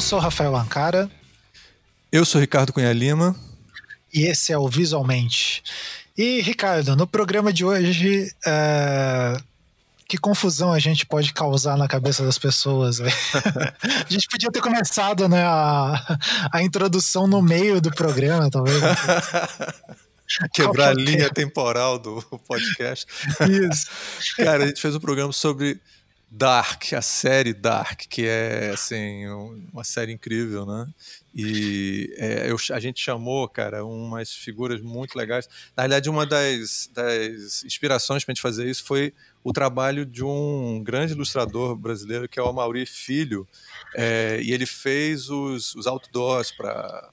Eu sou Rafael Ancara. Eu sou Ricardo Cunha Lima. E esse é o Visualmente. E, Ricardo, no programa de hoje, uh, que confusão a gente pode causar na cabeça das pessoas. a gente podia ter começado né, a, a introdução no meio do programa, talvez. Quebrar a linha temporal do podcast. Isso. Cara, a gente fez um programa sobre Dark, a série Dark, que é assim uma série incrível, né? E é, eu, a gente chamou, cara, umas figuras muito legais. Na realidade, uma das, das inspirações para a gente fazer isso foi o trabalho de um grande ilustrador brasileiro que é o Amaury Filho, é, e ele fez os, os outdoors para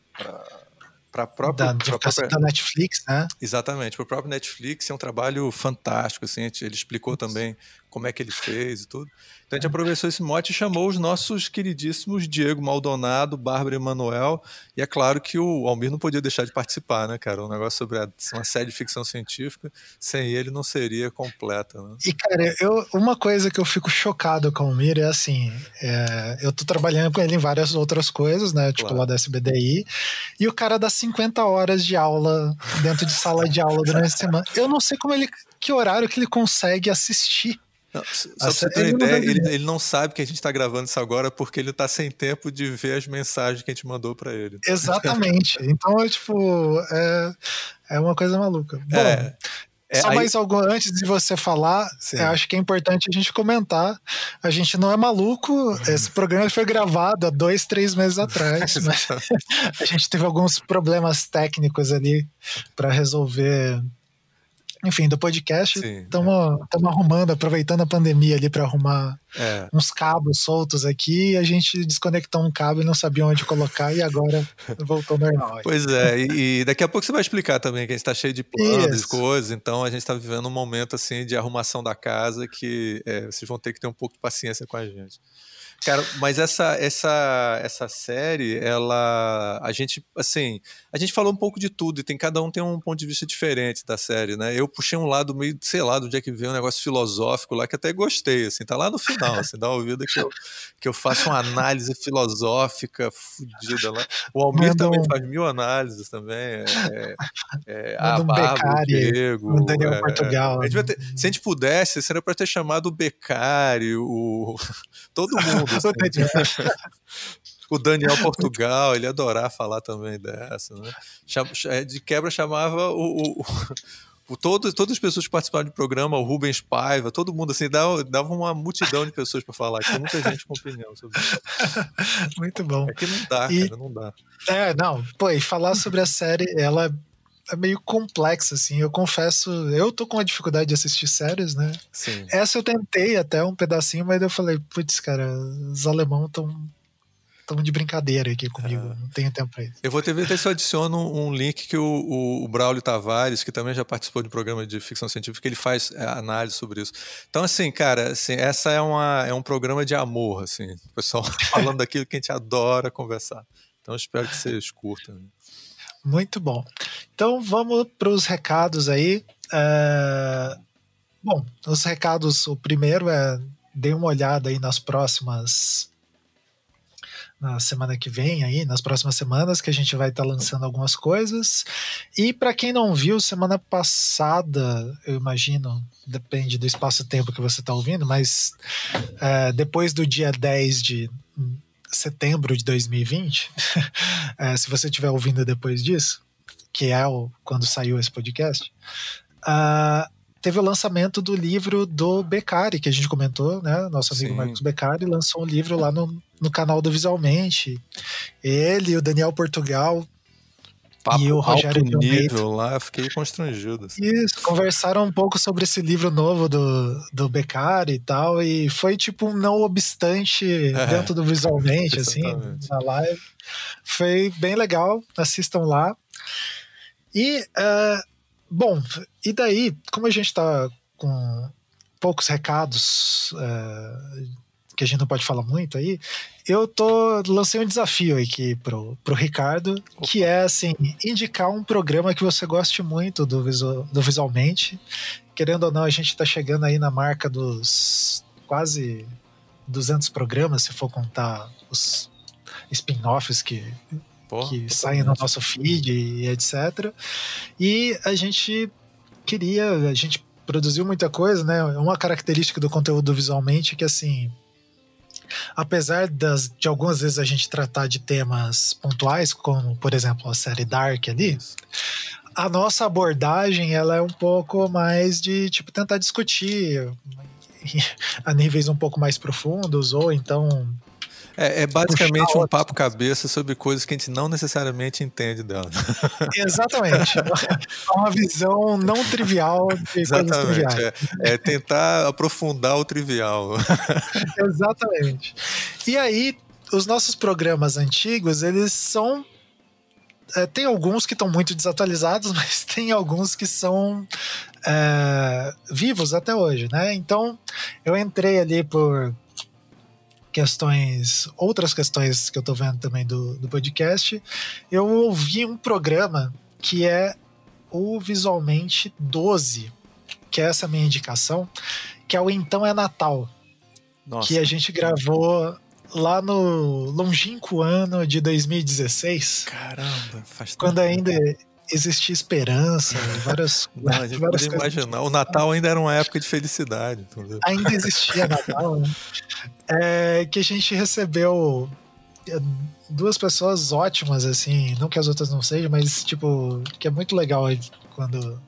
para a própria, da, própria da Netflix, né? Exatamente, para o próprio Netflix é um trabalho fantástico, assim, ele explicou também como é que ele fez e tudo. Então a gente aproveitou esse mote e chamou os nossos queridíssimos Diego Maldonado, Bárbara Emanuel, e é claro que o Almir não podia deixar de participar, né, cara? Um negócio sobre a, uma série de ficção científica, sem ele não seria completa, né? E, cara, eu, uma coisa que eu fico chocado com o Almir é assim, é, eu tô trabalhando com ele em várias outras coisas, né, tipo claro. lá da SBDI, e o cara dá 50 horas de aula dentro de sala de aula durante a semana. Eu não sei como ele, que horário que ele consegue assistir não, só pra você ter uma ideia, ele, ele, não sabe que a gente está gravando isso agora porque ele está sem tempo de ver as mensagens que a gente mandou para ele. Exatamente. então, é, tipo, é, é uma coisa maluca. Bom, é, é, só aí... mais algo antes de você falar, eu acho que é importante a gente comentar. A gente não é maluco, uhum. esse programa foi gravado há dois, três meses atrás. mas a gente teve alguns problemas técnicos ali para resolver enfim, do podcast, estamos é. arrumando, aproveitando a pandemia ali para arrumar é. uns cabos soltos aqui. a gente desconectou um cabo e não sabia onde colocar e agora voltou normal. Pois é, e, daqui a pouco você vai explicar também que a gente está cheio de planos e coisas, então a gente está vivendo um momento assim de arrumação da casa que é, vocês vão ter que ter um pouco de paciência com a gente. Cara, mas essa essa essa série, ela a gente assim, a gente falou um pouco de tudo e tem cada um tem um ponto de vista diferente da série, né? Eu puxei um lado meio, sei lá, do dia que veio um negócio filosófico lá que até gostei, assim, tá lá no final, assim, dá uma ouvida que eu, que eu faço uma análise filosófica fodida lá. O Almir Manda também um... faz mil análises também, é, é, é a Bárbara, o Diego, o Daniel é, Portugal. A ter, se a gente pudesse, seria para ter chamado o Beccari, o todo mundo Assim. o Daniel Portugal, ele ia adorar falar também dessa, né? É, de quebra chamava o, o, o todo, todas as pessoas que participaram do programa, o Rubens Paiva, todo mundo assim, dava, dava uma multidão de pessoas para falar, tinha muita gente com opinião sobre isso. Muito bom. É que não dá, e, cara, não dá. É, não, pô, e falar sobre a série, ela é meio complexo, assim. Eu confesso, eu tô com uma dificuldade de assistir séries, né? Sim. Essa eu tentei até um pedacinho, mas eu falei, putz, cara, os alemão estão tão de brincadeira aqui comigo, é. não tenho tempo pra isso. Eu vou ter ver se eu adiciono um link que o, o, o, Braulio Tavares, que também já participou de um programa de ficção científica, ele faz é, análise sobre isso. Então, assim, cara, assim, essa é, uma, é um programa de amor, assim, o pessoal falando daquilo que a gente adora conversar. Então, espero que vocês curtam. Muito bom. Então vamos para os recados aí. É... Bom, os recados, o primeiro é dê uma olhada aí nas próximas na semana que vem aí, nas próximas semanas, que a gente vai estar tá lançando algumas coisas. E para quem não viu, semana passada, eu imagino, depende do espaço-tempo que você está ouvindo, mas é, depois do dia 10 de setembro de 2020, é, se você estiver ouvindo depois disso, que é o, quando saiu esse podcast, uh, teve o lançamento do livro do Beccari, que a gente comentou, né? Nosso amigo Sim. Marcos Beccari lançou um livro lá no, no canal do Visualmente. Ele o Daniel Portugal papo e o Rogério alto nível lá, fiquei constrangido. Assim. Isso, conversaram um pouco sobre esse livro novo do, do Beccari e tal, e foi tipo um não obstante é, dentro do visualmente, assim, na live. Foi bem legal, assistam lá. E, uh, bom, e daí, como a gente tá com poucos recados uh, que a gente não pode falar muito aí, eu tô lancei um desafio aqui pro, pro Ricardo, Opa. que é assim, indicar um programa que você goste muito do, visual, do visualmente. Querendo ou não, a gente tá chegando aí na marca dos quase 200 programas, se for contar os spin-offs que, que saem no nosso feed e etc. E a gente queria, a gente produziu muita coisa, né? Uma característica do conteúdo visualmente é que assim, apesar das, de algumas vezes a gente tratar de temas pontuais, como por exemplo a série Dark ali, a nossa abordagem ela é um pouco mais de tipo tentar discutir a níveis um pouco mais profundos ou então é, é basicamente um papo cabeça sobre coisas que a gente não necessariamente entende dela. Exatamente. É uma visão não trivial de Exatamente, coisas triviais. É, é tentar aprofundar o trivial. Exatamente. E aí, os nossos programas antigos, eles são é, tem alguns que estão muito desatualizados, mas tem alguns que são é, vivos até hoje, né? Então eu entrei ali por questões, outras questões que eu tô vendo também do, do podcast, eu ouvi um programa que é o Visualmente 12, que é essa minha indicação, que é o Então é Natal. Nossa. Que a gente gravou lá no longínquo ano de 2016. Caramba, faz tempo. Quando ainda existia esperança, várias, Não, a gente várias coisas. imaginar. O Natal ainda era uma época de felicidade. Entendeu? Ainda existia Natal, né? É, que a gente recebeu é, duas pessoas ótimas, assim, não que as outras não sejam, mas, tipo, que é muito legal quando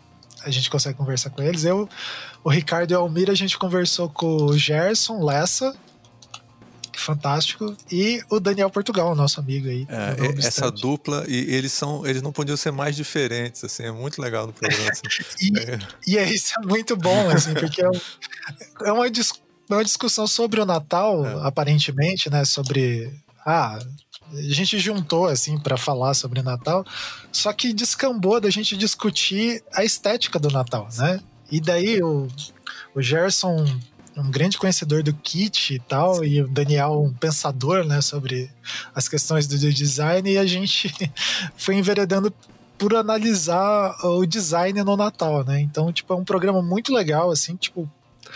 a gente consegue conversar com eles. Eu, o Ricardo e o Almir, a gente conversou com o Gerson Lessa, fantástico. E o Daniel Portugal, nosso amigo aí. É, essa dupla, e eles são, eles não podiam ser mais diferentes, assim, é muito legal no programa. Assim. e, é. e é, isso é muito bom, assim, porque é, é uma, é uma discussão sobre o Natal, é. aparentemente, né? Sobre. Ah, a gente juntou assim para falar sobre Natal, só que descambou da gente discutir a estética do Natal, né? E daí o, o Gerson um grande conhecedor do kit e tal, e o Daniel um pensador, né, sobre as questões do design, e a gente foi enveredando por analisar o design no Natal, né? Então, tipo, é um programa muito legal, assim, tipo,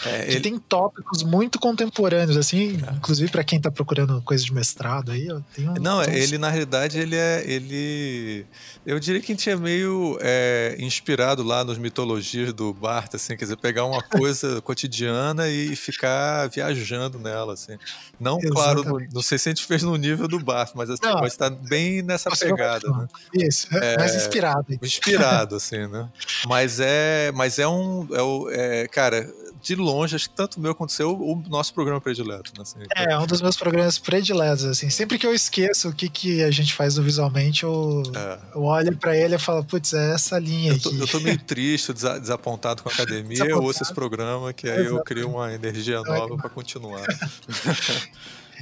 é, ele... tem tópicos muito contemporâneos, assim, é. inclusive para quem está procurando coisa de mestrado aí. Um, Não, ele na realidade ele é. ele Eu diria que a gente é meio é, inspirado lá nas mitologias do Barth, assim, quer dizer, pegar uma coisa cotidiana e ficar viajando nela, assim. Não, claro, no, não sei se a gente fez no nível do Barth, mas assim, não, está bem nessa pegada. Né? Isso, é, mais inspirado. Inspirado, assim, né? Mas é, mas é um. É, é, cara, de longe, acho que tanto o meu quanto o nosso programa predileto. Né? Assim, é, um dos meus programas prediletos, assim. Sempre que eu esqueço o que, que a gente faz visualmente, eu, é. eu olho pra ele e falo, putz, é essa linha eu tô, aqui. Eu tô meio triste, desapontado com a academia, eu ouço esse programa, que aí Exatamente. eu crio uma energia nova para continuar.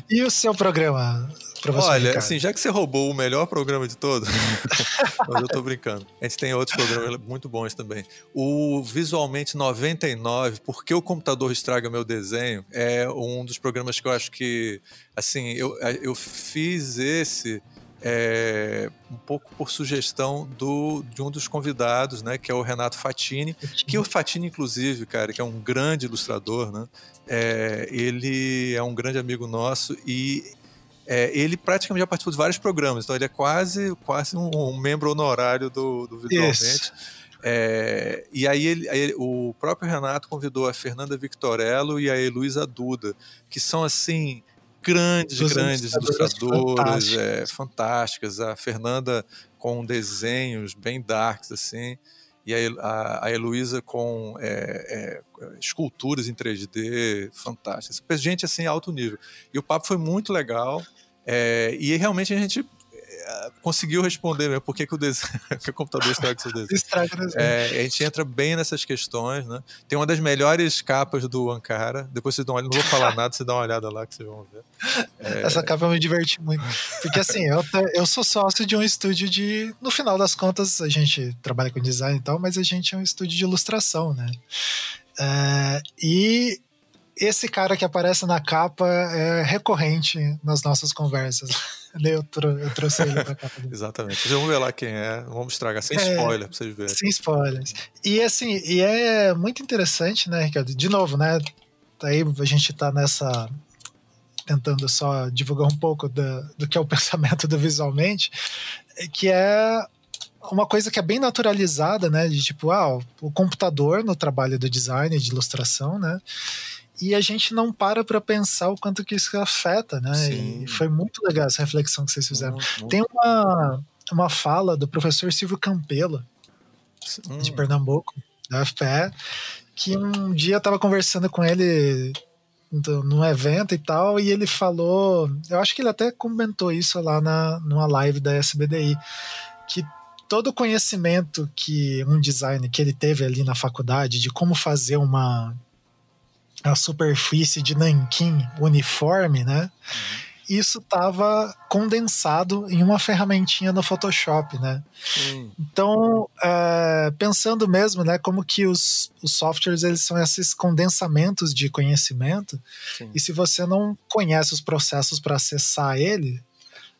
E o seu programa, professor? Olha, Ricardo? assim, já que você roubou o melhor programa de todos, eu tô brincando. A gente tem outros programas muito bons também. O Visualmente 99, Por que o computador estraga meu desenho? É um dos programas que eu acho que, assim, eu, eu fiz esse é, um pouco por sugestão do, de um dos convidados, né, que é o Renato Fatini, que o Fatini, inclusive, cara, que é um grande ilustrador, né, é, ele é um grande amigo nosso e é, ele praticamente já participou de vários programas, então ele é quase, quase um, um membro honorário do, do Visualmente. É, e aí, ele, aí, o próprio Renato convidou a Fernanda Victorello e a Heloísa Duda, que são assim grandes, grandes ilustradoras, é, fantásticas. A Fernanda com desenhos bem darks, assim, e a, a Heloísa com é, é, esculturas em 3D fantásticas. Gente, assim, alto nível. E o papo foi muito legal. É, e realmente a gente conseguiu responder mesmo por que, que, o, desenho, que o computador estraga o seu desenho. É, a gente entra bem nessas questões, né? Tem uma das melhores capas do Ankara. Depois vocês dão uma olhada, não vou falar nada, vocês dão uma olhada lá que vocês vão ver. É... Essa capa me diverti muito. Porque assim, eu, eu sou sócio de um estúdio de. No final das contas, a gente trabalha com design e tal, mas a gente é um estúdio de ilustração, né? É, e esse cara que aparece na capa é recorrente nas nossas conversas. Eu, trou eu trouxe ele pra capa. Exatamente. Vão ver lá quem é, vamos estragar, sem é, spoiler pra vocês verem. Sem spoilers. E assim, e é muito interessante, né, Ricardo? De novo, né? Aí a gente tá nessa tentando só divulgar um pouco do, do que é o pensamento do Visualmente, que é uma coisa que é bem naturalizada, né? De tipo, ah, o computador no trabalho do design, de ilustração, né? E a gente não para para pensar o quanto que isso afeta, né? Sim. E foi muito legal essa reflexão que vocês fizeram. Tem uma, uma fala do professor Silvio Campelo, hum. de Pernambuco, da FPE, que um dia eu estava conversando com ele num evento e tal, e ele falou, eu acho que ele até comentou isso lá na, numa live da SBDI, que todo o conhecimento que um design que ele teve ali na faculdade de como fazer uma a superfície de nanquim uniforme, né? Uhum isso estava condensado em uma ferramentinha no Photoshop, né? Hum. Então, é, pensando mesmo, né, como que os, os softwares eles são esses condensamentos de conhecimento, Sim. e se você não conhece os processos para acessar ele,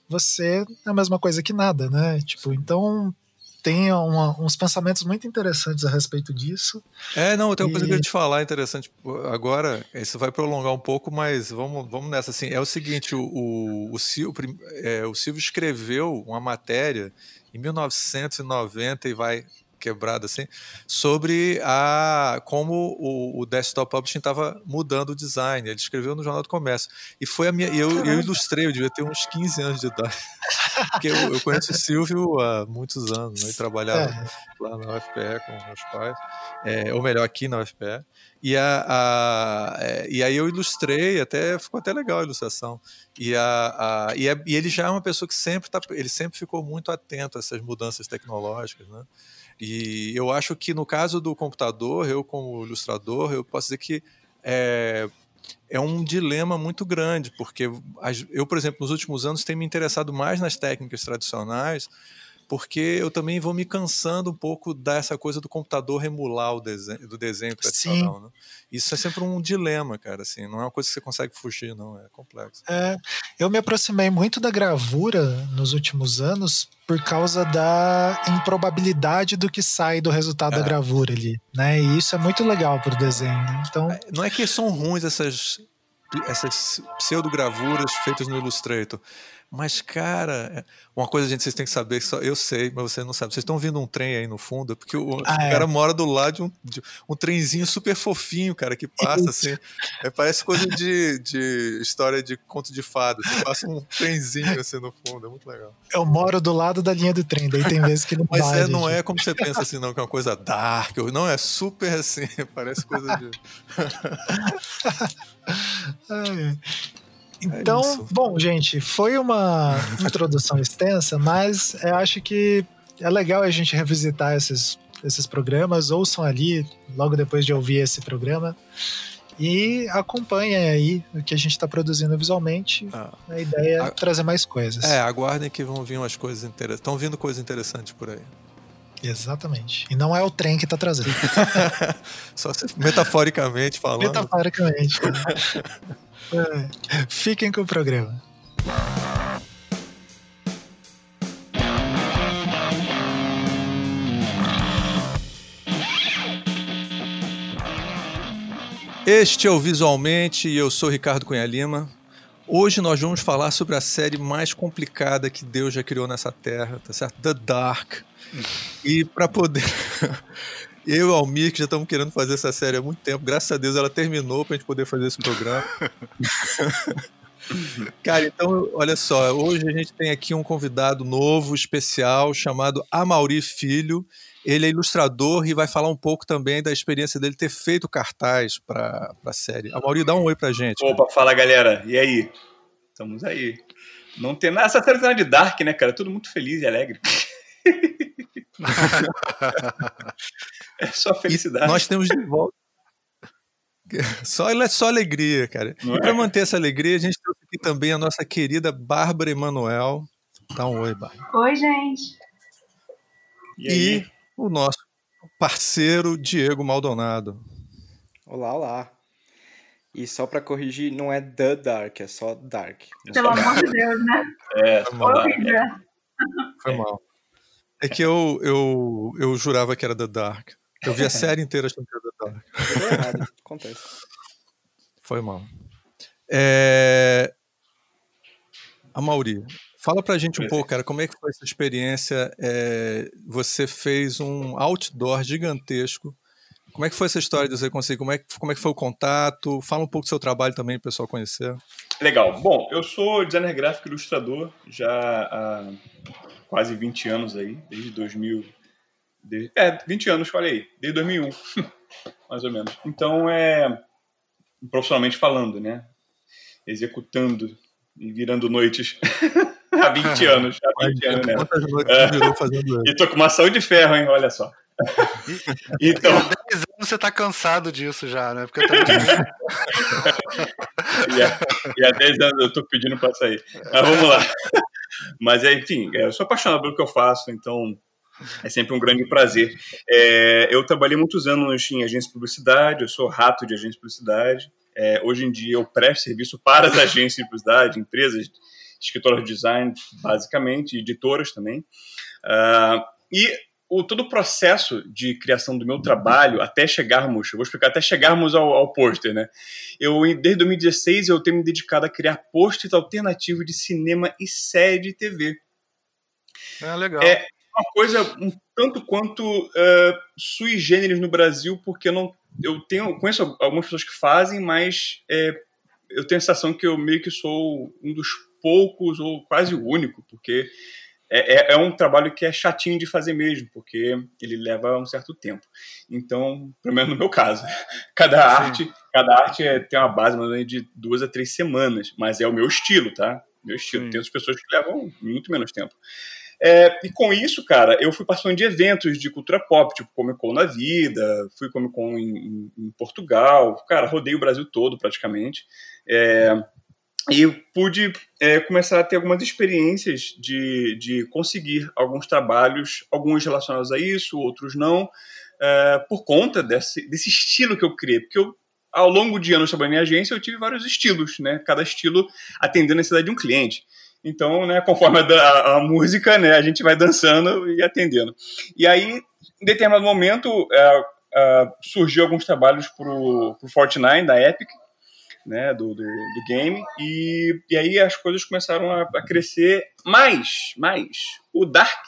você é a mesma coisa que nada, né? Tipo, então tem uma, uns pensamentos muito interessantes a respeito disso. É, não, tem uma e... coisa que eu ia te falar interessante. Agora, isso vai prolongar um pouco, mas vamos, vamos nessa. Assim, é o seguinte: o, o, o, Silvio, é, o Silvio escreveu uma matéria em 1990 e vai quebrado assim, sobre a como o, o desktop publishing estava mudando o design. Ele escreveu no Jornal do Comércio. E foi a minha. Eu, eu ilustrei, eu devia ter uns 15 anos de idade. Porque eu, eu conheço o Silvio há muitos anos, né? Ele trabalhava é. lá na UFPE com meus pais, é, ou melhor, aqui na UFPE. E, a, a é, e aí eu ilustrei, até ficou até legal a ilustração. E, a, a e, a, e ele já é uma pessoa que sempre tá, ele sempre ficou muito atento a essas mudanças tecnológicas, né? E eu acho que no caso do computador, eu como ilustrador, eu posso dizer que é, é um dilema muito grande, porque eu, por exemplo, nos últimos anos tenho me interessado mais nas técnicas tradicionais, porque eu também vou me cansando um pouco dessa coisa do computador emular o desenho, do desenho tradicional. Né? Isso é sempre um dilema, cara. Assim, não é uma coisa que você consegue fugir, não. É complexo. É, eu me aproximei muito da gravura nos últimos anos por causa da improbabilidade do que sai do resultado é. da gravura ali, né? E isso é muito legal pro desenho. Né? Então, é, não é que são ruins essas essas pseudogravuras feitas no Illustrator. Mas, cara, uma coisa, gente, vocês têm que saber, só eu sei, mas vocês não sabem. Vocês estão vendo um trem aí no fundo, é porque o, ah, é. cara mora do lado de um, de um trenzinho super fofinho, cara, que passa assim. É, parece coisa de, de história de conto de fadas. passa um trenzinho assim no fundo, é muito legal. Eu moro do lado da linha do trem, daí tem vezes que não Mas é, não é como você pensa assim, não, que é uma coisa dark. Não, é super assim, parece coisa de. é. Então, é bom, gente, foi uma introdução extensa, mas eu acho que é legal a gente revisitar esses, esses programas. Ouçam ali, logo depois de ouvir esse programa. E acompanhem aí o que a gente está produzindo visualmente. Ah. A ideia é a... trazer mais coisas. É, aguardem que vão vir umas coisas interessantes. Estão vindo coisas interessantes por aí. Exatamente. E não é o trem que está trazendo. Só metaforicamente falando. Metaforicamente. É. Fiquem com o programa. Este é o Visualmente e eu sou Ricardo Cunha Lima. Hoje nós vamos falar sobre a série mais complicada que Deus já criou nessa terra, tá certo? The Dark. E para poder Eu e o Almir, que já estamos querendo fazer essa série há muito tempo, graças a Deus ela terminou para a gente poder fazer esse programa. Cara, então, olha só, hoje a gente tem aqui um convidado novo, especial, chamado Amauri Filho. Ele é ilustrador e vai falar um pouco também da experiência dele ter feito cartaz para a série. Amauri, dá um oi pra gente. Opa, cara. fala galera, e aí? Estamos aí. Não tem nada, essa série tá de Dark, né, cara? Tudo muito feliz e alegre. é só felicidade. E nós temos de volta. Só, é só alegria, cara. Não e para é? manter essa alegria, a gente trouxe aqui também a nossa querida Bárbara Emanuel. Dá um oi, Bárbara. Oi, gente. E, e o nosso parceiro Diego Maldonado. Olá, olá. E só para corrigir, não é The Dark, é só Dark. Pelo amor de Deus, né? É, Foi mal. Foi mal. É que eu, eu, eu jurava que era The Dark. Eu vi a série inteira achando que era The Dark. Errado, acontece. Foi mal. É... A Mauri, fala pra gente um pouco, cara, como é que foi essa experiência? É, você fez um outdoor gigantesco. Como é que foi essa história de você conseguir? Como é, que, como é que foi o contato? Fala um pouco do seu trabalho também, para o pessoal conhecer. Legal. Bom, eu sou designer gráfico e ilustrador já há quase 20 anos aí, desde 2000. Desde, é, 20 anos, falei desde 2001, mais ou menos. Então, é profissionalmente falando, né? Executando e virando noites há 20 anos. Há 20 anos, né? Quantas noites é. E tô com uma saúde de ferro, hein? Olha só. então... há 10 anos você tá cansado disso já, né? Porque tô... e, há, e há 10 anos eu tô pedindo para sair. Mas vamos lá. Mas, enfim, eu sou apaixonado pelo que eu faço, então é sempre um grande prazer. É, eu trabalhei muitos anos em agência de publicidade, eu sou rato de agência de publicidade. É, hoje em dia eu presto serviço para as agências de publicidade, empresas, escritórios de design, basicamente, editoras também. Uh, e o, todo o processo de criação do meu trabalho até chegarmos, eu vou explicar, até chegarmos ao, ao pôster, né? Eu, desde 2016, eu tenho me dedicado a criar pôsteres alternativos de cinema e série de TV. É legal. É uma coisa um tanto quanto uh, sui generis no Brasil, porque eu não eu tenho conheço algumas pessoas que fazem, mas é, eu tenho a sensação que eu meio que sou um dos poucos ou quase o único, porque é, é, é, um trabalho que é chatinho de fazer mesmo, porque ele leva um certo tempo. Então, pelo menos no meu caso, cada Sim. arte, cada arte é, tem uma base mais ou menos de duas a três semanas, mas é o meu estilo, tá? Meu estilo. Sim. Tem outras pessoas que levam muito menos tempo. É, e com isso, cara, eu fui participando de eventos de cultura pop, tipo Comic Con na vida, fui Comic Con em, em Portugal, cara, rodei o Brasil todo praticamente. É, e pude é, começar a ter algumas experiências de, de conseguir alguns trabalhos, alguns relacionados a isso, outros não, é, por conta desse, desse estilo que eu criei. Porque eu, ao longo de anos trabalhando em agência, eu tive vários estilos, né? Cada estilo atendendo a necessidade de um cliente. Então, né, conforme a, a, música, né, a gente vai dançando e atendendo. E aí, em determinado momento, é, é, surgiu alguns trabalhos para o Fortnite, da Epic, né, do, do, do, game, e, e aí as coisas começaram a, a crescer mais, mais. O Dark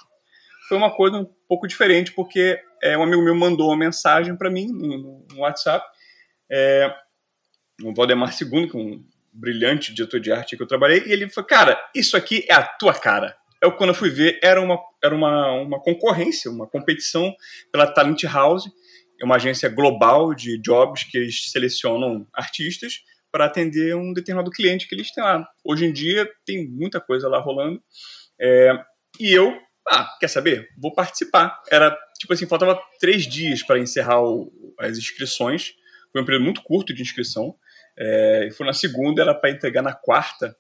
foi uma coisa um pouco diferente, porque é, um amigo meu mandou uma mensagem para mim no, no WhatsApp, é, o Valdemar II, que é um brilhante diretor de arte que eu trabalhei, e ele falou, cara, isso aqui é a tua cara. Eu, quando eu fui ver, era uma, era uma, uma concorrência, uma competição pela Talent House, uma agência global de jobs que eles selecionam artistas para atender um determinado cliente que eles têm lá. Hoje em dia tem muita coisa lá rolando. É, e eu, ah, quer saber? Vou participar. Era, tipo assim, faltava três dias para encerrar o, as inscrições. Foi um período muito curto de inscrição. É, foi na segunda, era para entregar na quarta,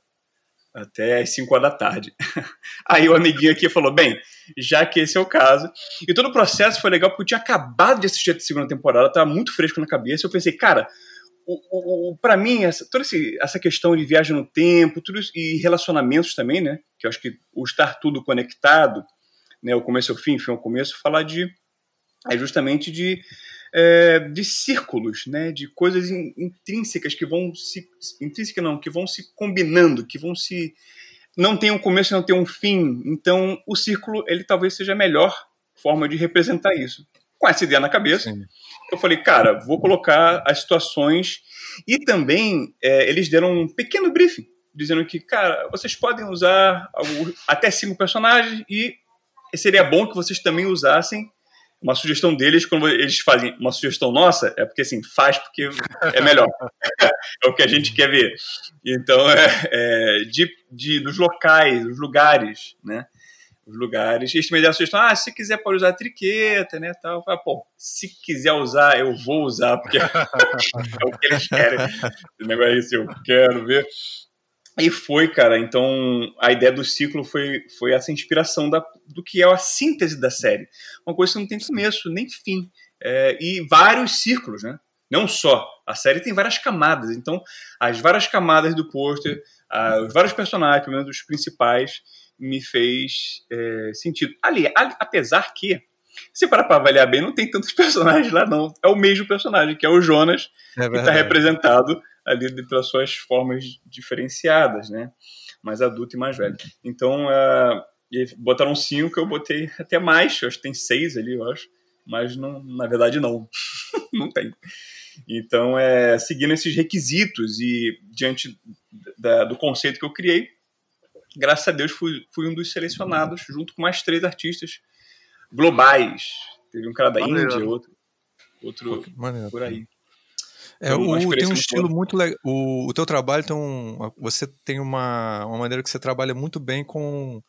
até às 5 horas da tarde. Aí o amiguinho aqui falou: bem, já que esse é o caso. E todo o processo foi legal porque eu tinha acabado de assistir a segunda temporada, estava muito fresco na cabeça. Eu pensei, cara, o, o, o para mim, essa, toda esse, essa questão de viagem no tempo tudo isso, e relacionamentos também, né? Que eu acho que o estar tudo conectado, né? O começo ao fim, fim ao começo, falar de. É justamente de é, de círculos, né, de coisas intrínsecas que vão se intrínseca não, que vão se combinando, que vão se não tem um começo, não tem um fim. Então, o círculo ele talvez seja a melhor forma de representar isso. Com essa ideia na cabeça, Sim. eu falei, cara, vou colocar as situações e também é, eles deram um pequeno briefing dizendo que, cara, vocês podem usar até cinco personagens e seria bom que vocês também usassem uma sugestão deles, quando eles fazem uma sugestão nossa, é porque assim, faz porque é melhor. é o que a gente quer ver. Então, é, é de, de, dos locais, dos lugares, né? Os lugares. Eles também deram a sugestão, ah, se quiser pode usar triqueta, né, tal. Falo, Pô, se quiser usar, eu vou usar, porque é o que eles querem. O negócio é eu quero ver. E foi, cara. Então, a ideia do ciclo foi, foi essa inspiração da, do que é a síntese da série. Uma coisa que não tem começo nem fim. É, e vários círculos, né? Não só. A série tem várias camadas. Então, as várias camadas do pôster, os vários personagens, pelo menos os principais, me fez é, sentido. Ali, apesar que, se parar para avaliar bem, não tem tantos personagens lá, não. É o mesmo personagem, que é o Jonas, é que está representado ali pelas suas formas diferenciadas, né? mais adulto e mais velho. Então, uh, botaram cinco, eu botei até mais, acho que tem seis ali, eu acho, mas não, na verdade não, não tem. Então, é, seguindo esses requisitos e diante da, do conceito que eu criei, graças a Deus fui, fui um dos selecionados, junto com mais três artistas globais. Teve um cara da Maneiro. Índia, outro, outro Maneiro. por aí. É, o, tem um estilo muito legal. O, o teu trabalho tem um. Você tem uma, uma maneira que você trabalha muito bem com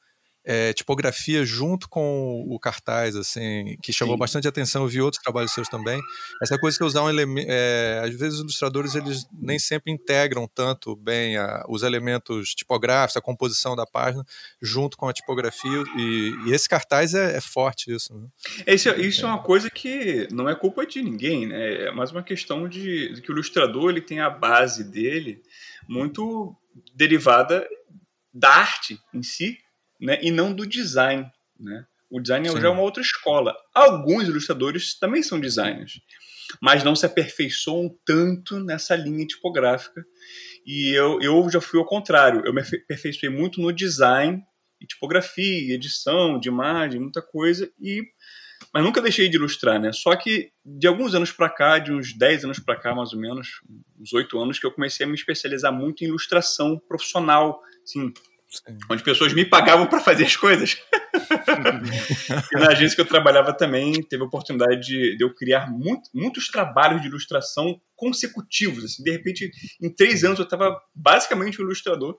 é, tipografia junto com o cartaz, assim, que chamou Sim. bastante atenção. Eu vi outros trabalhos seus também. Essa coisa que usar um elemento. É, às vezes os ilustradores eles nem sempre integram tanto bem a, os elementos tipográficos, a composição da página, junto com a tipografia. E, e esse cartaz é, é, forte, isso. Né? Isso, isso é. é. uma coisa que não é culpa de ninguém, né? É mais uma questão de, de que o ilustrador ele tem a base dele muito derivada da arte em si né, e não do design. Né? O design Sim. já é uma outra escola. Alguns ilustradores também são designers, mas não se aperfeiçoam tanto nessa linha tipográfica. E eu, eu já fui ao contrário. Eu me aperfeiçoei muito no design, e tipografia, edição de imagem, muita coisa, e mas nunca deixei de ilustrar, né? Só que de alguns anos para cá, de uns 10 anos para cá, mais ou menos, uns 8 anos, que eu comecei a me especializar muito em ilustração profissional, assim, Sim. onde pessoas me pagavam para fazer as coisas. e na agência que eu trabalhava também teve a oportunidade de, de eu criar muito, muitos trabalhos de ilustração consecutivos. Assim, de repente, em três anos eu estava basicamente um ilustrador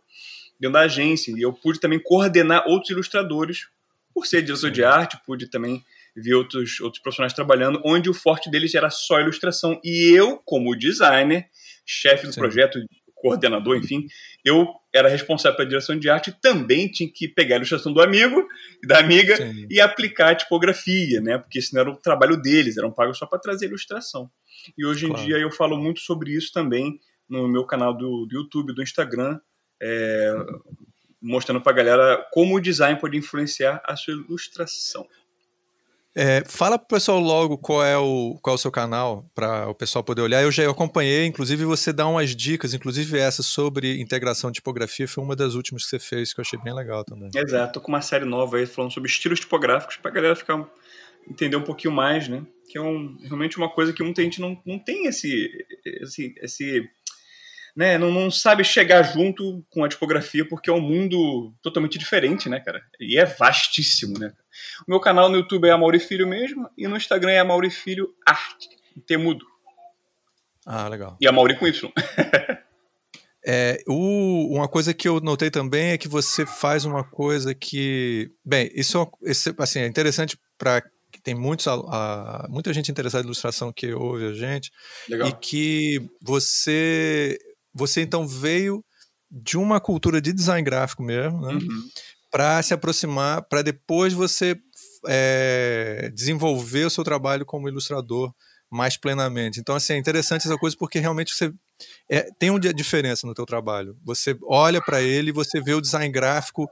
dentro da agência e eu pude também coordenar outros ilustradores por ser diretor de arte, pude também ver outros, outros profissionais trabalhando, onde o forte deles era só ilustração. E eu, como designer, chefe do Sim. projeto, coordenador, enfim, eu era responsável pela direção de arte e também tinha que pegar a ilustração do amigo e da amiga Sim. e aplicar a tipografia, né? Porque esse não era o trabalho deles, eram pagos só para trazer ilustração. E hoje claro. em dia eu falo muito sobre isso também no meu canal do, do YouTube, do Instagram, é, mostrando para a galera como o design pode influenciar a sua ilustração. É, fala pro pessoal logo qual é o, qual é o seu canal, para o pessoal poder olhar. Eu já acompanhei, inclusive você dá umas dicas, inclusive essa sobre integração de tipografia, foi uma das últimas que você fez, que eu achei bem legal também. Exato, tô com uma série nova aí falando sobre estilos tipográficos, pra galera ficar entender um pouquinho mais, né? Que é um, realmente uma coisa que muita gente não, não tem esse, esse, esse né, não, não, sabe chegar junto com a tipografia porque é um mundo totalmente diferente, né, cara? E é vastíssimo, né? O meu canal no YouTube é a Mauri Filho mesmo e no Instagram é a Mauri Filho Arte, temudo. Ah, legal. E a Mauri com Y. É, o, uma coisa que eu notei também é que você faz uma coisa que. Bem, isso, é isso assim, é interessante para tem muitos, a, muita gente interessada em ilustração que ouve a gente. Legal. E que você você então veio de uma cultura de design gráfico mesmo, né? Uhum. Para se aproximar, para depois você é, desenvolver o seu trabalho como ilustrador mais plenamente. Então, assim, é interessante essa coisa porque realmente você é, tem uma diferença no teu trabalho. Você olha para ele e você vê o design gráfico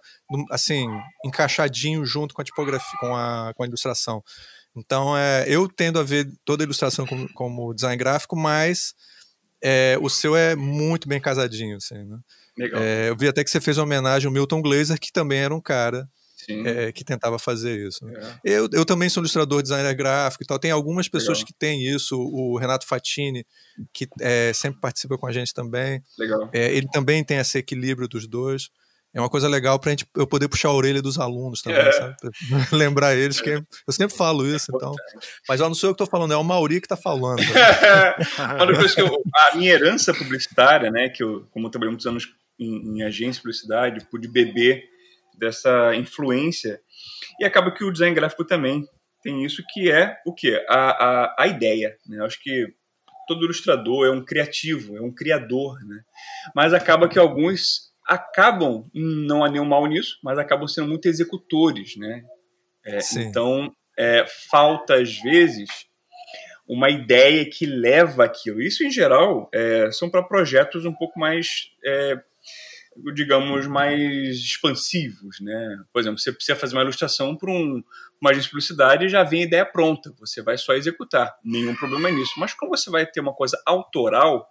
assim encaixadinho junto com a tipografia, com a, com a ilustração. Então, é, eu tendo a ver toda a ilustração como, como design gráfico, mas é, o seu é muito bem casadinho, assim, né? Legal. É, eu vi até que você fez uma homenagem ao Milton Glaser, que também era um cara é, que tentava fazer isso. Né? É. Eu, eu também sou ilustrador, designer gráfico e tal. Tem algumas pessoas Legal. que têm isso. O Renato Fatini, que é, sempre participa com a gente também. Legal. É, ele também tem esse equilíbrio dos dois é uma coisa legal para gente, eu poder puxar a orelha dos alunos também, é. sabe? Lembrar eles que eu sempre falo isso, é então. Mas ó, não sou eu que estou falando, é o Mauri que está falando. que eu, a minha herança publicitária, né, que eu, como eu trabalhei muitos anos em, em agência de publicidade, pude beber dessa influência e acaba que o design gráfico também tem isso que é o que a, a, a ideia, né? Eu acho que todo ilustrador é um criativo, é um criador, né? Mas acaba que alguns acabam, não há nenhum mal nisso, mas acabam sendo muito executores, né? É, então, é, falta às vezes uma ideia que leva aquilo. Isso, em geral, é, são para projetos um pouco mais, é, digamos, mais expansivos, né? Por exemplo, você precisa fazer uma ilustração para um, uma agência de publicidade e já vem a ideia pronta. Você vai só executar. Nenhum problema nisso. Mas quando você vai ter uma coisa autoral,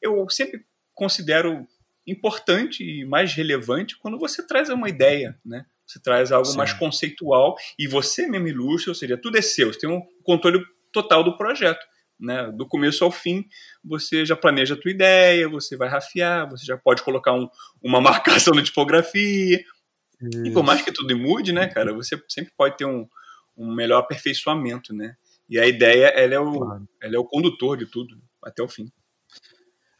eu sempre considero importante e mais relevante quando você traz uma ideia, né? Você traz algo Sim. mais conceitual e você mesmo ilustra, ou seja, tudo é seu, você tem um controle total do projeto. Né? Do começo ao fim, você já planeja a tua ideia, você vai rafiar, você já pode colocar um, uma marcação na tipografia. E por mais que tudo mude, né, cara, você sempre pode ter um, um melhor aperfeiçoamento, né? E a ideia, ela é o, Claro. ela é o condutor de tudo, até o fim.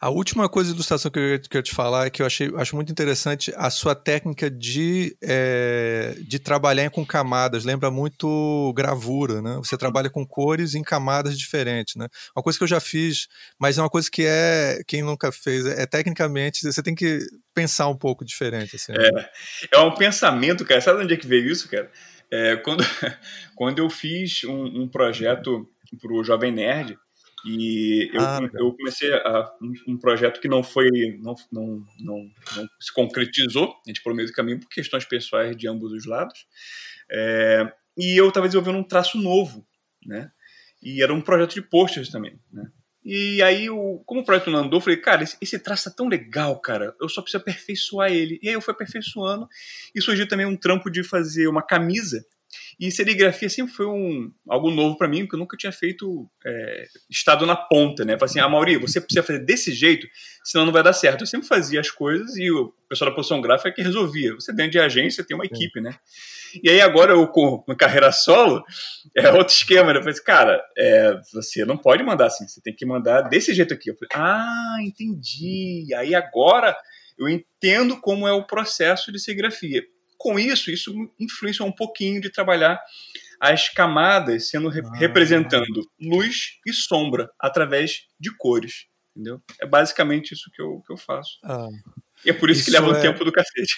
A última coisa de ilustração que eu quero te falar é que eu achei, acho muito interessante a sua técnica de, é, de trabalhar com camadas. Lembra muito gravura, né? Você trabalha com cores em camadas diferentes, né? Uma coisa que eu já fiz, mas é uma coisa que é quem nunca fez é, é tecnicamente você tem que pensar um pouco diferente. Assim, né? É, é um pensamento, cara. Sabe de onde é que veio isso, cara? É, quando, quando eu fiz um, um projeto para o Jovem Nerd, e eu, Ah, legal. eu comecei a, um, um projeto que não foi, não, não, não, não se concretizou, a gente por meio do caminho por questões pessoais de ambos os lados. É, e eu estava desenvolvendo um traço novo, né? E era um projeto de posters também, né? E aí, eu, como o projeto não andou, eu falei, cara, esse, esse traço tá tão legal, cara, eu só preciso aperfeiçoar ele. E aí eu fui aperfeiçoando e surgiu também um trampo de fazer uma camisa. E serigrafia sempre foi um, algo novo para mim, porque eu nunca tinha feito é, estado na ponta, né? Falei assim, ah, Mauri, você precisa fazer desse jeito, senão não vai dar certo. Eu sempre fazia as coisas e o pessoal da posição gráfica é que resolvia. Você dentro de agência tem uma equipe, né? E aí agora eu com uma carreira solo, é outro esquema, né? Eu falei assim, cara, é, você não pode mandar assim, você tem que mandar desse jeito aqui. Eu falei, ah, entendi. Aí agora eu entendo como é o processo de serigrafia. Com isso, isso influencia um pouquinho de trabalhar as camadas sendo re Ah. representando luz e sombra através de cores. Entendeu? É basicamente isso que eu, que eu faço. Ah. E é por isso, que Isso leva um é- tempo do cacete.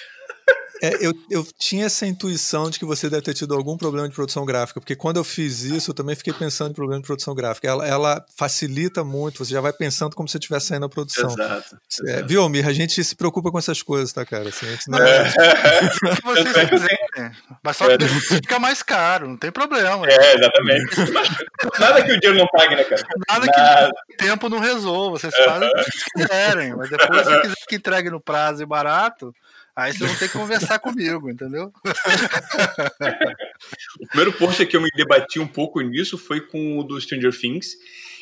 É, eu, eu tinha essa intuição de que você deve ter tido algum problema de produção gráfica, porque quando eu fiz isso, eu também fiquei pensando em problema de produção gráfica. Ela, ela facilita muito, você já vai pensando como se estivesse saindo a produção. Exato. É, exato. viu, Almir? A gente se preocupa com essas coisas, tá, cara? Assim, não- É, O que vocês é que quiserem. Mas só É. que fica mais caro, não tem problema. é, exatamente. Nada que o dinheiro não pague, né, cara? Nada que Nada. o tempo não resolva. Vocês fazem o que vocês quiserem. Mas depois, se quiser que entregue no prazo e barato, aí vocês vão ter que conversar comigo, entendeu? O primeiro post que eu me debati um pouco nisso foi com o do Stranger Things,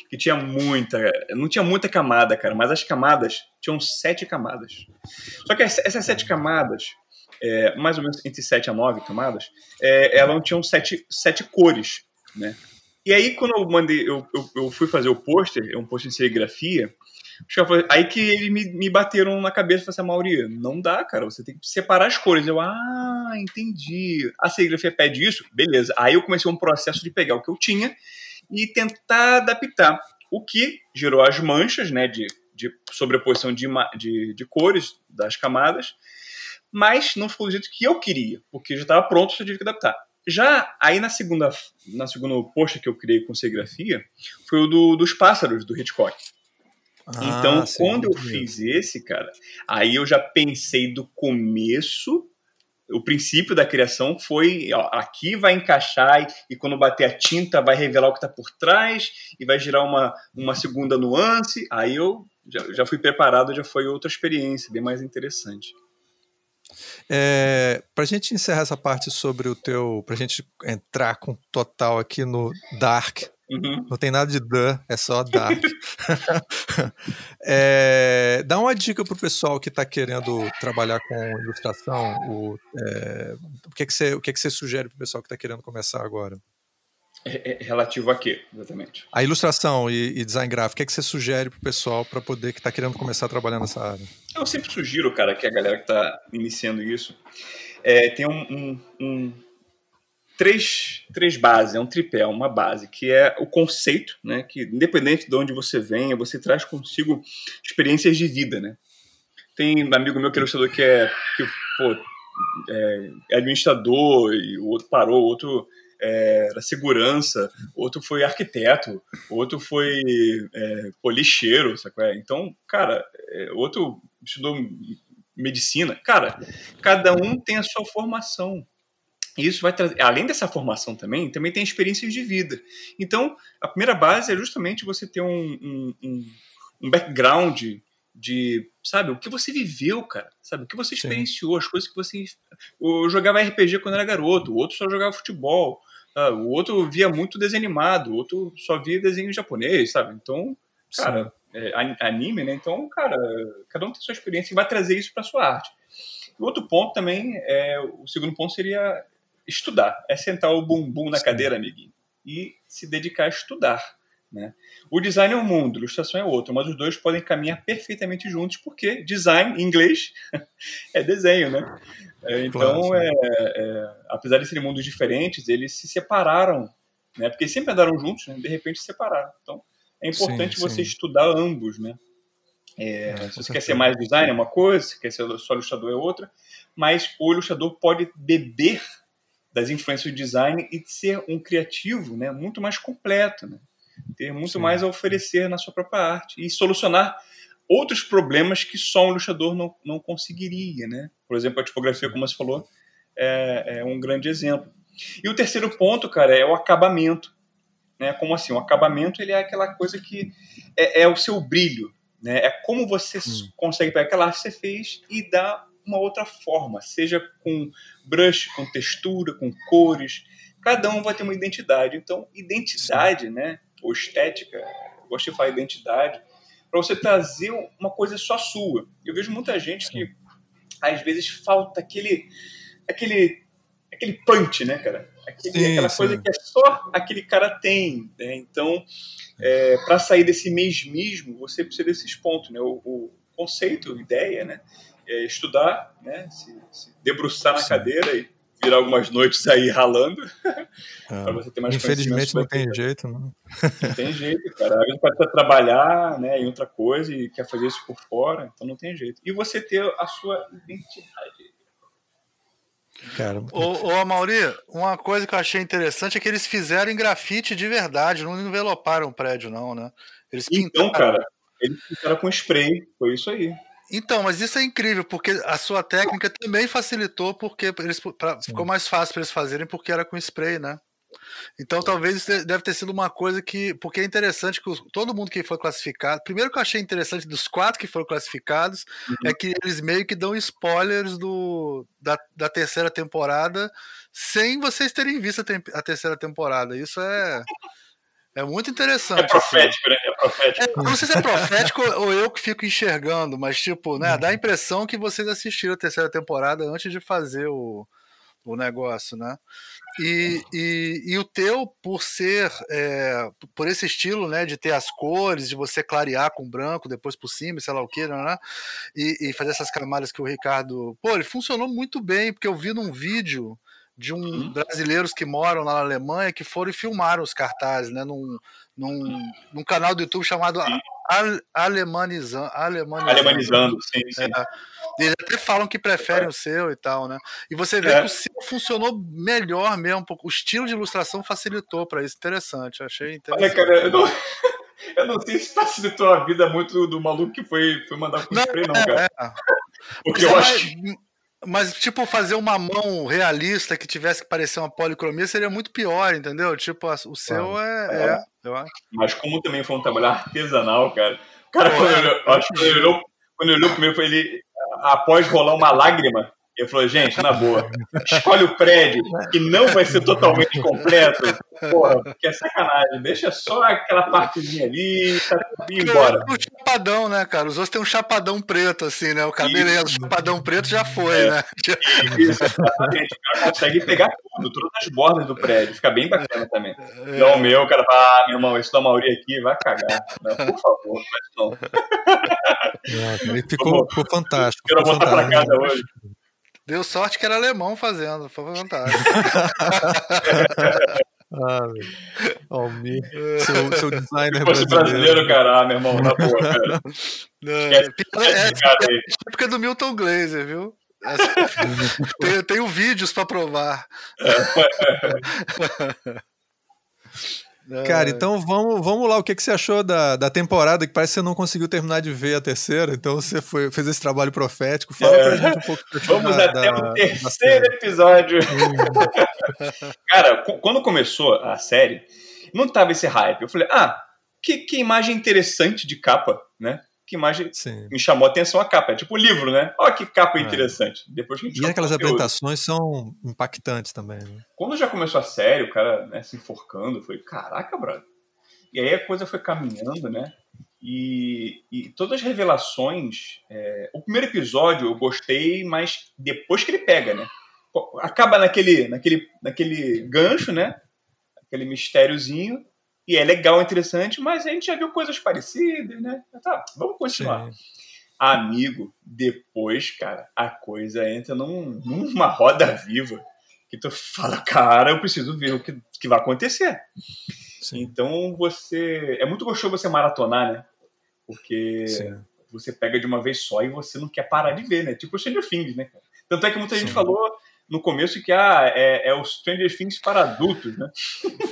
que tinha muita. Não tinha muita camada, cara, mas as camadas tinham sete camadas. Só que essa- essas sete camadas, é, mais ou menos entre sete a nove camadas, é, elas tinham sete, sete cores, né? E aí, quando eu mandei, eu, eu, eu fui fazer o pôster, é um pôster em serigrafia, aí que eles me, me bateram na cabeça e falaram assim, Mauri, não dá, cara, você tem que separar as cores. Eu, ah, entendi. A serigrafia pede isso? Beleza. Aí eu comecei um processo de pegar o que eu tinha e tentar adaptar. O que gerou as manchas, né, de, de sobreposição de, de, de cores das camadas, mas não ficou do jeito que eu queria, porque já estava pronto, só tive que adaptar. Já aí na segunda, na segunda post que eu criei com serigrafia, foi o do, dos pássaros, do Hitchcock. Então, Ah, sim, quando eu fiz esse, cara, aí eu já pensei do começo. O princípio da criação foi: ó, aqui vai encaixar, e, e quando bater a tinta, vai revelar o que está por trás, e vai gerar uma, uma segunda nuance. Aí eu já, já fui preparado, já foi outra experiência, bem mais interessante. É, pra gente encerrar essa parte sobre o teu. Pra gente entrar com total aqui no Dark. Uhum. Não tem nada de Dan, é só Dark. É, dá uma dica pro pessoal que está querendo trabalhar com ilustração. O, é, o, que, que, você, o que, que você sugere pro pessoal que está querendo começar agora? É, é relativo a quê, exatamente? A ilustração e, e design gráfico, o que, que você sugere pro pessoal para poder que está querendo começar a trabalhar nessa área? Eu sempre sugiro, cara, que a galera que está iniciando isso é, tem um, um, um- três, três bases, é um tripé, uma base, que é o conceito, né? Que independente de onde você venha, você traz consigo experiências de vida, né? Tem um amigo meu que é ilustrador que é, que, pô, é, é administrador e o outro parou, o outro é, segurança, outro foi arquiteto, outro foi é, lixeiro, é? Então, cara, é, outro estudou medicina. Cara, cada um tem a sua formação. E isso vai trazer, além dessa formação também, também tem experiências de vida. Então, a primeira base é justamente você ter um, um, um- um background de, sabe, o que você viveu, cara, sabe, o que você experienciou, Sim. as coisas que você. Eu jogava RPG quando era garoto, o outro só jogava futebol, sabe? o outro via muito desenho animado, o outro só via desenho japonês, sabe? Então, cara, é, anime, né? Então, cara, cada um tem sua experiência e vai trazer isso para sua arte. O outro ponto também, é, o segundo ponto seria estudar, é sentar o bumbum na Sim. cadeira, amiguinho, e se dedicar a estudar. Né? O design é um mundo, a ilustração é outro, mas os dois podem caminhar perfeitamente juntos, porque design, em inglês, é desenho, né? É, então, claro, é, é, apesar de serem mundos diferentes, eles se separaram, né? Porque sempre andaram juntos, né? de repente se separaram. Então, é importante sim, você sim. estudar ambos, né? É, é se você quer ser mais design é uma coisa, se quer ser só ilustrador é outra, mas o ilustrador pode beber das influências do design e ser um criativo, né? Muito mais completo, né? ter muito Sim. mais a oferecer na sua própria arte e solucionar outros problemas que só um ilustrador não, não conseguiria, né? Por exemplo, a tipografia, como você falou, é, é um grande exemplo. E o terceiro ponto, cara, é o acabamento. Né? Como assim? O acabamento ele é aquela coisa que é, é o seu brilho, né? É como você hum. consegue pegar aquela arte que você fez e dar uma outra forma, seja com brush, com textura, com cores. Cada um vai ter uma identidade. Então, identidade, né? ou estética, gosto de falar identidade, para você trazer uma coisa só sua. Eu vejo muita gente que às vezes falta aquele aquele aquele punch, né, cara? Aquele, sim, aquela sim. coisa que é só aquele cara tem. Né? Então, é, para sair desse mesmismo, você precisa desses pontos, né? O, o conceito, a ideia, né? É estudar, né? Se, se debruçar na sim. cadeira e virar algumas noites aí ralando. É. você ter mais Infelizmente não tem jeito, não. Não tem jeito, cara. A gente pode trabalhar né, em outra coisa e quer fazer isso por fora, então não tem jeito. E você ter a sua identidade. Cara, ô, ô Amauri, uma coisa que eu achei interessante é que eles fizeram em grafite de verdade, não enveloparam o prédio, não, né? Eles pintaram. Então, cara, eles pintaram com spray, foi isso aí. Então, mas isso é incrível, porque a sua técnica também facilitou, porque eles, pra, ficou mais fácil para eles fazerem, porque era com spray, né? Então, talvez isso deve ter sido uma coisa que. Porque é interessante que todo mundo que foi classificado. Primeiro que eu achei interessante dos quatro que foram classificados uhum. é que eles meio que dão spoilers do, da, da terceira temporada sem vocês terem visto a, a terceira temporada. Isso é. É muito interessante. É profético, assim. né? É profético. É, não sei se é profético ou eu que fico enxergando, mas, tipo, né, dá a impressão que vocês assistiram a terceira temporada antes de fazer o, o negócio, né? E, e, e o teu, por ser, é, por esse estilo, né, de ter as cores, de você clarear com branco, depois por cima, sei lá o que, né, e, e fazer essas camadas que o Ricardo. Pô, ele funcionou muito bem, porque eu vi num vídeo de um uhum. brasileiros que moram lá na Alemanha que foram e filmaram os cartazes, né, num, num, num canal do YouTube chamado Al Alemanizando. Alemanizando, Alemanizando sim, sim. É, eles até falam que preferem é. o seu e tal, né? E você vê é. que o seu funcionou melhor mesmo, o estilo de ilustração facilitou para isso. Interessante, achei interessante. Olha, cara, eu não, eu não sei se facilitou a vida muito do maluco que foi, foi mandar com spray, não, cara. É. Porque, Porque eu acho. Vai mas, tipo, fazer uma mão realista que tivesse que parecer uma policromia seria muito pior, entendeu? Tipo, o seu é. é, é eu acho. Mas como também foi um trabalho artesanal, cara. O cara, quando, é. ele, acho que quando ele olhou, quando ele olhou primeiro, ele, após rolar uma lágrima, ele falou, gente, na boa, escolhe o prédio que não vai ser totalmente completo. Porra, porque é sacanagem. Deixa só aquela partezinha ali tá, e embora. O chapadão, né, cara? Os outros têm um chapadão preto, assim, né? O cabelo, o chapadão preto já foi, é. né? Isso, exatamente. O cara consegue pegar tudo, todas as bordas do prédio. Fica bem bacana também. É. Não, o meu, o cara fala, ah, meu irmão, esse da Mauri aqui vai cagar. Não, por favor, não não. É, ele ficou, ficou fantástico. Quero voltar para casa hoje. Deu sorte que era alemão fazendo, foi fantástico. ah, oh. Seu, seu designer Se fosse brasileiro, brasileiro cara, ah, meu irmão, na boa, cara. É, é, é, é do Milton Glaser, viu? tenho, tenho vídeos para provar. Cara, então vamos, vamos lá. O que, que você achou da, da temporada? Que parece que você não conseguiu terminar de ver a terceira, então você foi, fez esse trabalho profético. Fala é. pra gente um pouco. Vamos da, até da, o terceiro episódio. Cara, quando começou a série, não tava esse hype. Eu falei, ah, que, que imagem interessante de capa, né? Que mais Sim. me chamou a atenção a capa. É tipo um livro, né? Olha que capa é. interessante. Depois a gente e aquelas apresentações são impactantes também. Né? Quando já começou a série, o cara né, se enforcando, falei, caraca, brother. E aí a coisa foi caminhando, né? E, e todas as revelações. É... o primeiro episódio eu gostei, mas depois que ele pega, né? Acaba naquele, naquele, naquele gancho, né? Aquele mistériozinho e é legal, interessante, mas a gente já viu coisas parecidas, né? Tá, vamos continuar. Sim. Amigo, depois, cara, a coisa entra num, numa roda viva que tu fala, cara, eu preciso ver o que, que vai acontecer. Sim. Então você. É muito gostoso você maratonar, né? Porque Sim. você pega de uma vez só e você não quer parar de ver, né? Tipo o Stranger Things, né? Tanto é que muita gente falou no começo que ah, é, é o Stranger Things para adultos, né?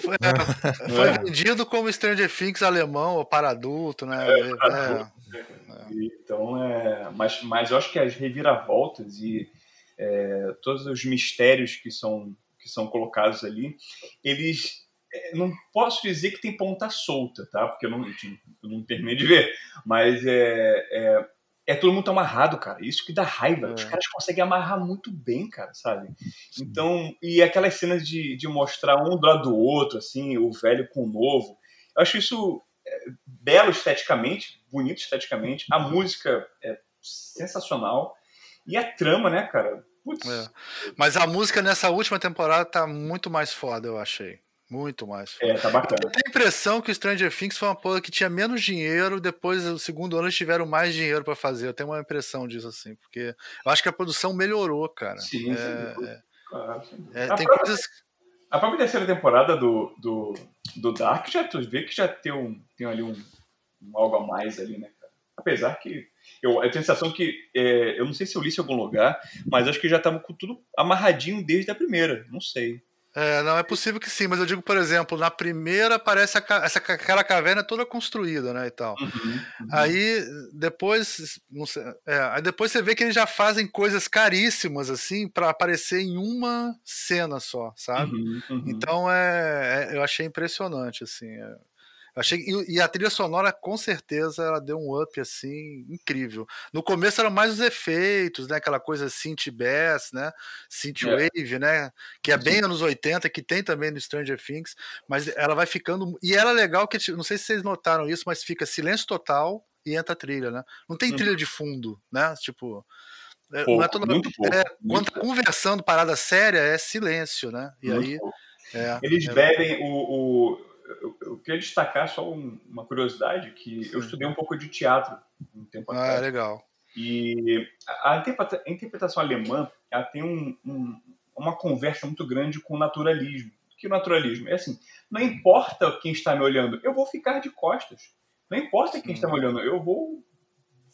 Foi, é, foi é. vendido como Stranger Things alemão ou para adulto, né? É, é, é. então, é, mas, mas eu acho que as reviravoltas e todos os mistérios que são, que são colocados ali, eles não posso dizer que tem ponta solta, tá? Porque eu não, eu não terminei de ver, mas é, é todo mundo tá amarrado, cara. Isso que dá raiva. É. Os caras conseguem amarrar muito bem, cara, sabe? Então, e aquelas cenas de, de mostrar um do lado do outro, assim, o velho com o novo. Eu acho isso é, belo esteticamente, bonito esteticamente. A música é sensacional. E a trama, né, cara? Putz. É. Mas a música nessa última temporada tá muito mais foda, eu achei. Muito mais. É, tá bacana. Eu tenho a impressão que o Stranger Things foi uma porra que tinha menos dinheiro, depois, no segundo ano, eles tiveram mais dinheiro para fazer. Eu tenho uma impressão disso, assim, porque eu acho que a produção melhorou, cara. Sim, é, sim. É, claro, sim. É, tem própria, coisas. A própria terceira temporada do, do, do Dark já tu vê que já tem, um, tem ali um, um algo a mais ali, né, cara? Apesar que eu, eu tenho a sensação que, é, eu não sei se eu li isso em algum lugar, mas acho que já estava com tudo amarradinho desde a primeira, não sei. É, não, é possível que sim, mas eu digo, por exemplo, na primeira aparece a, essa, aquela caverna toda construída, né, e tal. Uhum, uhum. Aí depois, sei, é, aí depois você vê que eles já fazem coisas caríssimas, assim, para aparecer em uma cena só, sabe? Uhum, uhum. então é, é, eu achei impressionante, assim. É, achei, e, e, a trilha sonora, com certeza, ela deu um up assim incrível. No começo eram mais os efeitos, né? Aquela coisa synth bass, né? Synth é. wave, né? Que é bem anos 80, que tem também no Stranger Things, mas ela vai ficando. E era legal que, não sei se vocês notaram isso, mas fica silêncio total e entra a trilha, né? Não tem hum. trilha de fundo, né? Tipo. É, pouco, não é toda, muito pouco, é, quando tá conversando parada séria, é silêncio, né? E aí. É, Eles é, bebem o, o eu, eu queria destacar só um, uma curiosidade, que Sim. eu estudei um pouco de teatro um tempo ah, atrás. Ah, legal. E a, a interpretação alemã ela tem um, um, uma conversa muito grande com o naturalismo. Que o naturalismo é assim, não importa quem está me olhando, eu vou ficar de costas. Não importa quem está me olhando, eu vou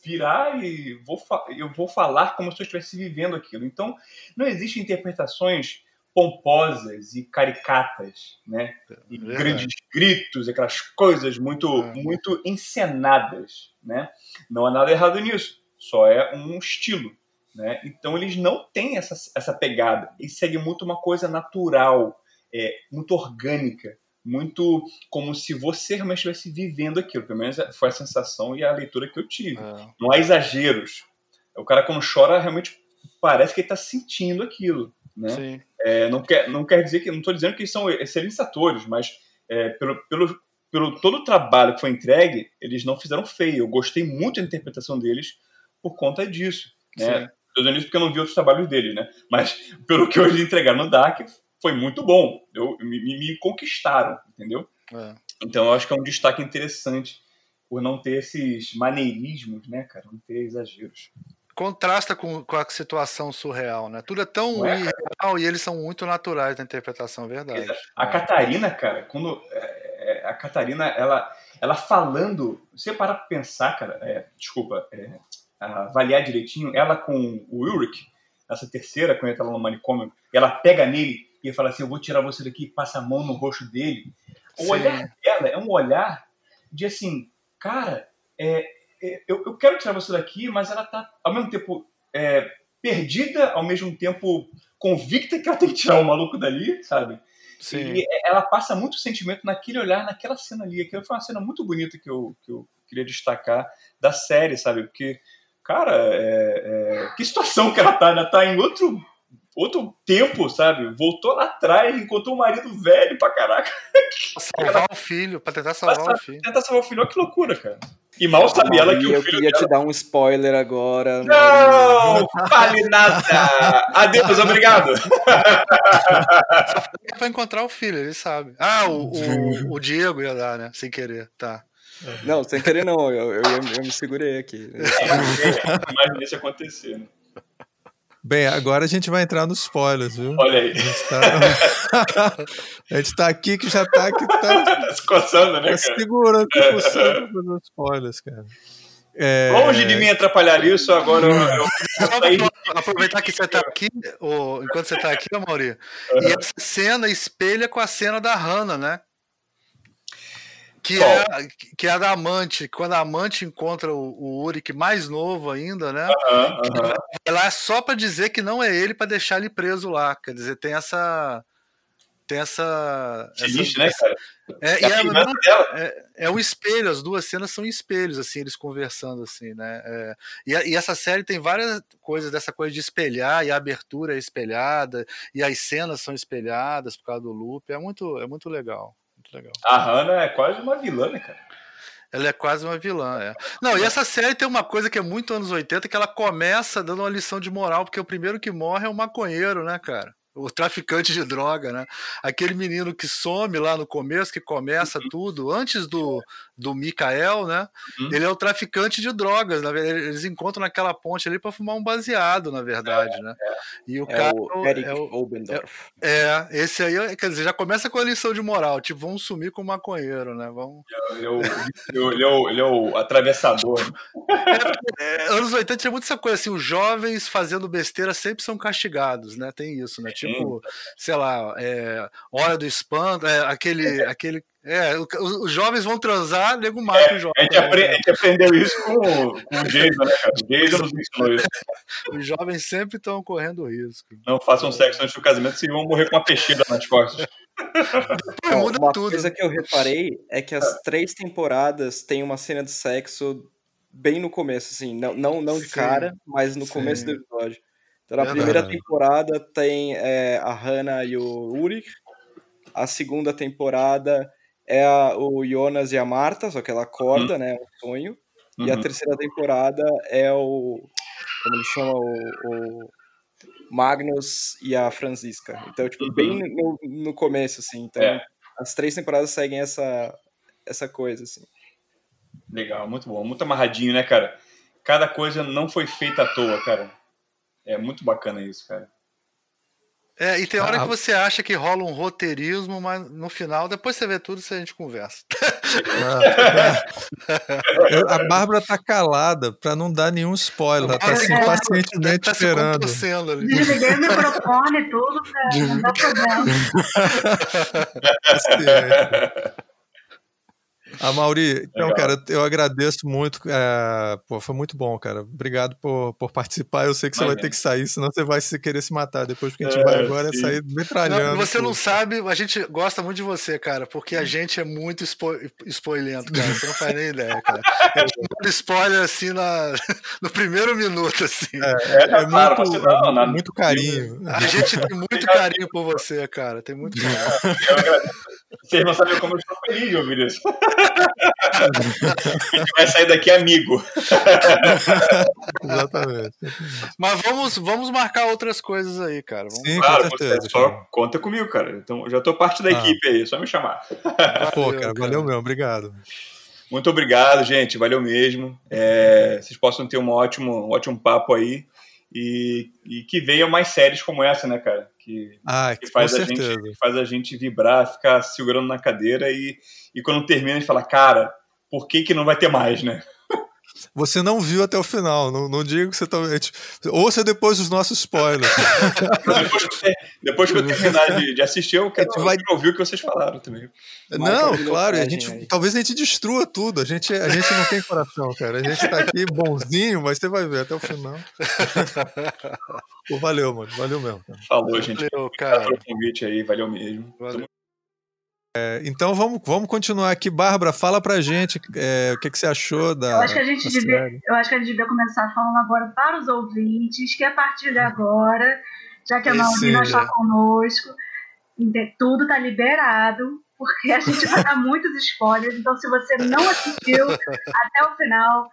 virar e vou eu vou falar como se eu estivesse vivendo aquilo. Então, não existem interpretações pomposas e caricatas, né? E é. grandes gritos, aquelas coisas muito, é. muito encenadas, né? Não há nada errado nisso, só é um estilo, né? Então eles não têm essa, essa pegada, eles seguem muito uma coisa natural, é, muito orgânica, muito como se você realmente estivesse vivendo aquilo. Pelo menos foi a sensação e a leitura que eu tive. É. Não há exageros. O cara quando chora realmente parece que ele está sentindo aquilo, né? É, não, quer, não quer dizer que. Não estou dizendo que eles são excelentes atores, mas é, pelo, pelo, pelo todo o trabalho que foi entregue, eles não fizeram feio. Eu gostei muito da interpretação deles por conta disso. Né? Estou dizendo isso porque eu não vi outros trabalhos deles, né? Mas pelo que eles entregaram no Dark, foi muito bom. Eu, me, me conquistaram, entendeu? É. Então eu acho que é um destaque interessante por não ter esses maneirismos, né, cara? Não ter exageros contrasta com, com a situação surreal, né? Tudo é tão é, irreal e eles são muito naturais na interpretação, é verdade. A é. Catarina, cara, quando é, é, a Catarina, ela, ela falando, você para pra pensar, cara, é, desculpa, avaliar direitinho, ela com o Ulrich, essa terceira, quando ele tá no manicômio, ela pega nele e fala assim, eu vou tirar você daqui, passa a mão no rosto dele. O Sim. olhar dela é um olhar de assim, cara, é, eu, eu quero tirar você daqui, mas ela tá ao mesmo tempo é, perdida, ao mesmo tempo convicta que ela tem que tirar o maluco dali, sabe? Sim. E ela passa muito sentimento naquele olhar, naquela cena ali. Aquilo foi uma cena muito bonita que eu, que eu, queria destacar da série, sabe? Porque, cara, é, é... que situação que ela tá, ela tá em outro outro tempo, sabe? Voltou lá atrás, encontrou um marido velho pra caraca. Pra salvar o filho, pra tentar salvar pra o filho. Tentar salvar o filho, olha que loucura, cara. E mal sabia ela que o eu filho. Eu queria dela... te dar um spoiler agora. Não! Fale nada! Adeus, obrigado! Pra encontrar o filho, ele sabe. Ah, o, o, o Diego ia dar, né? Sem querer, tá. Não, sem querer não, eu, eu, eu me segurei aqui. Imaginei isso acontecer, né? Bem, agora a gente vai entrar nos spoilers, viu? Olha aí. A gente tá, a gente tá aqui que já tá aqui, tá se coçando, né, cara? Segurando, tá coçando os spoilers, cara. É... Longe de mim atrapalhar isso, agora eu, eu... aproveitar que você tá aqui, ou, enquanto você tá aqui, Mauri, uhum. e essa cena espelha com a cena da Hannah, né? Que é, que é a da amante, quando a amante encontra o, o Uric mais novo ainda, né? Uhum, uhum. Vai lá só para dizer que não é ele para deixar ele preso lá. Quer dizer, tem essa. Tem essa. essa, né, cara? É, é, é, é, é, um espelho, as duas cenas são espelhos, assim, eles conversando, assim, né? É, e, e, essa série tem várias coisas dessa coisa de espelhar, e a abertura é espelhada, e as cenas são espelhadas por causa do loop. É muito, é muito legal muito legal. A Hannah é quase uma vilã, né, cara? Ela é quase uma vilã, é. Não, e essa série tem uma coisa que é muito anos 80, que ela começa dando uma lição de moral, porque o primeiro que morre é o maconheiro, né, cara? o traficante de droga, né? Aquele menino que some lá no começo, que começa uhum. tudo, antes do, do Mikael, né? Uhum. Ele é o traficante de drogas, na verdade. Eles encontram naquela ponte ali para fumar um baseado, na verdade, é, né? É. E o é cara. O Eric é o, Obendorf. É, esse aí, quer dizer, já começa com a lição de moral, tipo, vamos sumir com o maconheiro, né? Vamos... Ele é o, ele é o, ele é o atravessador. É, anos 80 tinha muito essa coisa assim, os jovens fazendo besteira sempre são castigados, né? Tem isso, né? Tipo, sei lá, é, Hora do Espanto, é, aquele, aquele é, os jovens vão transar, nego mata é, o jovem. A gente, aprende, a gente, aprendeu isso com, com o Jason, né, cara? O Jason nos ensinou isso. Os jovens sempre estão correndo risco. Não façam sexo antes do casamento, senão vão morrer com uma peixeira nas costas. muda uma tudo. coisa que eu reparei é que as três temporadas têm uma cena de sexo bem no começo, assim, não, não, não de cara, mas no Sim. começo do episódio. Então, na Verdade. primeira temporada tem é, a Hannah e o Ulrich. A segunda temporada é a, o Jonas e a Marta, só que ela acorda, uhum. né? É um sonho. Uhum. E a uhum. terceira temporada é o. Como ele chama? O, o Magnus e a Francisca. Então, tipo, uhum. bem no, no começo, assim. Então, é. as três temporadas seguem essa, essa coisa, assim. Legal, muito bom. Muito amarradinho, né, cara? Cada coisa não foi feita à toa, cara. É muito bacana isso, cara. É, e tem hora ah, que você acha que rola um roteirismo, mas no final, depois você vê tudo e a gente conversa. Ah, a Bárbara tá calada para não dar nenhum spoiler, ela tá assim, é, pacientemente tá esperando. Desliguei o microfone e tudo, pra não dar problema. A Mauri, então, cara, eu agradeço muito. É, pô, foi muito bom, cara. Obrigado por, por participar. Eu sei que você vai ter que sair, senão você vai se querer se matar. Depois que a gente é, vai agora sim. é sair metralhando. Não, você não sabe, a gente gosta muito de você, cara, porque a gente é muito spo spoilento, cara. Você não faz nem ideia, cara. Eu spoiler assim na, no primeiro minuto, assim. É, é, é claro, muito, não, não, muito carinho. A gente tem muito carinho por você, cara. Tem muito carinho. Eu agradeço. Vocês não sabem como eu estou feliz de ouvir isso. vai sair daqui amigo. Exatamente. Mas vamos, vamos marcar outras coisas aí, cara. Vamos... Sim, claro, com certeza. Só conta comigo, cara. Então, já estou parte da ah. equipe aí, só me chamar. Pô, cara, valeu mesmo, obrigado. Muito obrigado, gente. Valeu mesmo. É, vocês possam ter um ótimo, um ótimo papo aí. E, e que venham mais séries como essa, né, cara? Que, ah, que faz, a gente, que faz a gente vibrar, ficar segurando na cadeira e, e quando termina a gente fala, cara, por que, que não vai ter mais, né? Você não viu até o final, não, não digo que você tá. Ouça depois os nossos spoilers. depois, que, depois, que eu terminar de, de assistir, eu quero vai... ouvir o que vocês falaram também. Não, claro, a gente, talvez a gente destrua tudo. A gente, a gente não tem coração, cara. A gente tá aqui bonzinho, mas você vai ver até o final. Pô, valeu, mano. Valeu mesmo. Cara. Falou, gente. Valeu, cara. Obrigado pelo convite aí, valeu mesmo. Valeu. É, então vamos, vamos continuar aqui. Bárbara, fala pra gente é, o que, que você achou da. Eu acho que a gente devia, eu acho que a gente devia começar falando agora para os ouvintes que a partir de agora, já que a Naomi não está conosco, tudo está liberado, porque a gente vai dar muitos spoilers. Então, se você não assistiu até o final,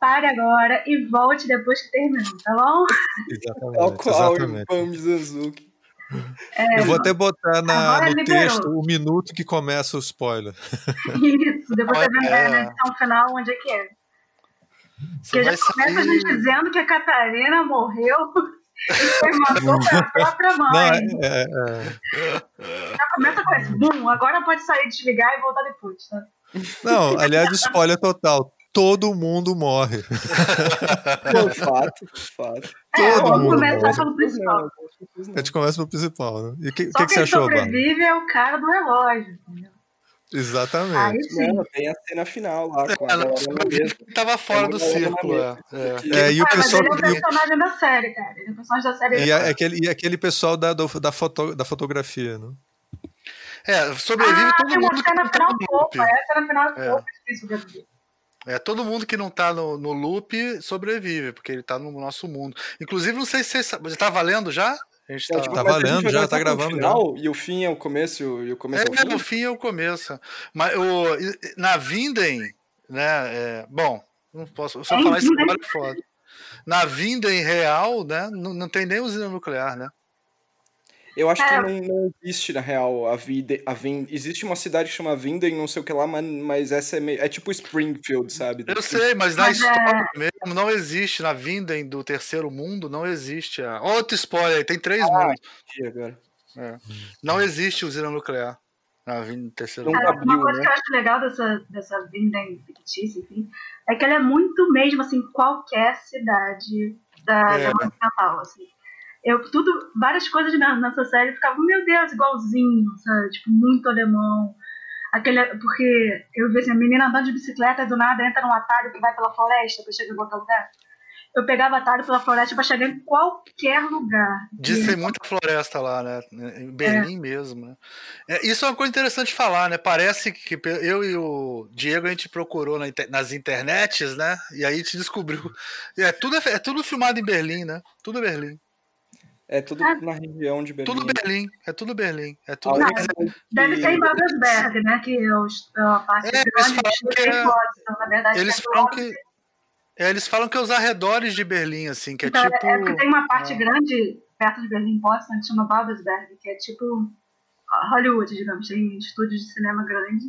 pare agora e volte depois que terminou, tá bom? Exatamente. Tal qual o Mizanzuki. É, eu vou até botar na, no liberou. texto o minuto que começa o spoiler. Isso, depois você vê é. na edição final onde é que é. Porque já começa a gente dizendo que a Catarina morreu e foi mandou a própria mãe. Não, é, é, é, já começa com esse, bum, agora pode sair, desligar e voltar depois, tá? Não, aliás, spoiler total todo mundo morre. Pô, fato, fato. É, todo mundo começar pelo principal. A gente começa pelo principal, né? E o que, que, que, você achou, Bárbara? sobrevive é o cara do relógio, Exatamente. Aí sim. Não, tem a cena final lá. Com a é, tava fora do círculo. É. É. e o pessoal. Mas ele é o personagem da série, cara. Ele é o personagem da série. E, a, aquele, e aquele pessoal da, do, da, foto, da fotografia, né? É, sobrevive ah, todo mundo. Uma cena final fofa. Essa cena final é fofa, difícil de é, todo mundo que não tá no, no loop sobrevive, porque ele tá no nosso mundo. Inclusive, não sei se você. Tá valendo já? A gente tá, é, tipo, tá valendo, já tá gravando. Final, já. E o fim é o começo e o começo é, é o fim. o fim é o começo. Mas o, na Vinden, né? É, bom, não posso. Eu falar isso agora é foda. Na Vinden real, né? Não, não tem nem usina nuclear, né? Eu acho é. que não, não, existe, na real, a vida. A Vind... Existe uma cidade que chama Vinden, não sei o que lá, mas, mas essa é meio. É tipo Springfield, sabe? Eu sei, mas na mas é história é... mesmo não existe. Na Vinden do terceiro mundo não existe. A... Outro spoiler, tem três ah, mundos. Agora. É. Não existe usina nuclear. Na Vinden do terceiro mundo. Abriu, uma coisa né? que eu acho legal dessa, dessa Vinden fictícia, enfim, é que ela é muito mesmo assim, qualquer cidade da é. Ocidental, assim eu tudo, várias coisas na, nessa série ficavam, meu Deus, igualzinho, sabe? Tipo, muito alemão. Aquele, porque eu vejo assim, a menina andando de bicicleta do nada entra num atalho que vai pela floresta para chegar em qualquer lugar. Eu pegava atalho pela floresta para chegar em qualquer lugar. Diz tem muita floresta lá, né? Em Berlim é. mesmo. Né? É, isso é uma coisa interessante de falar, né? Parece que eu e o Diego a gente procurou na, nas internets, né? E aí a gente descobriu. É tudo, é tudo filmado em Berlim, né? Tudo é Berlim. É tudo ah. na região de Berlim. Tudo Berlim, é tudo Berlim. É tudo Não, deve ser em Babelsberg, né? Que é a parte é, eles falam que é, então, na verdade, eles é falam que é, eles falam que é os arredores de Berlim, assim, que é então, tipo. É porque tem uma parte grande perto de Berlim, Potsdam, que chama Babelsberg, que é tipo Hollywood, digamos, tem estúdios de cinema grande,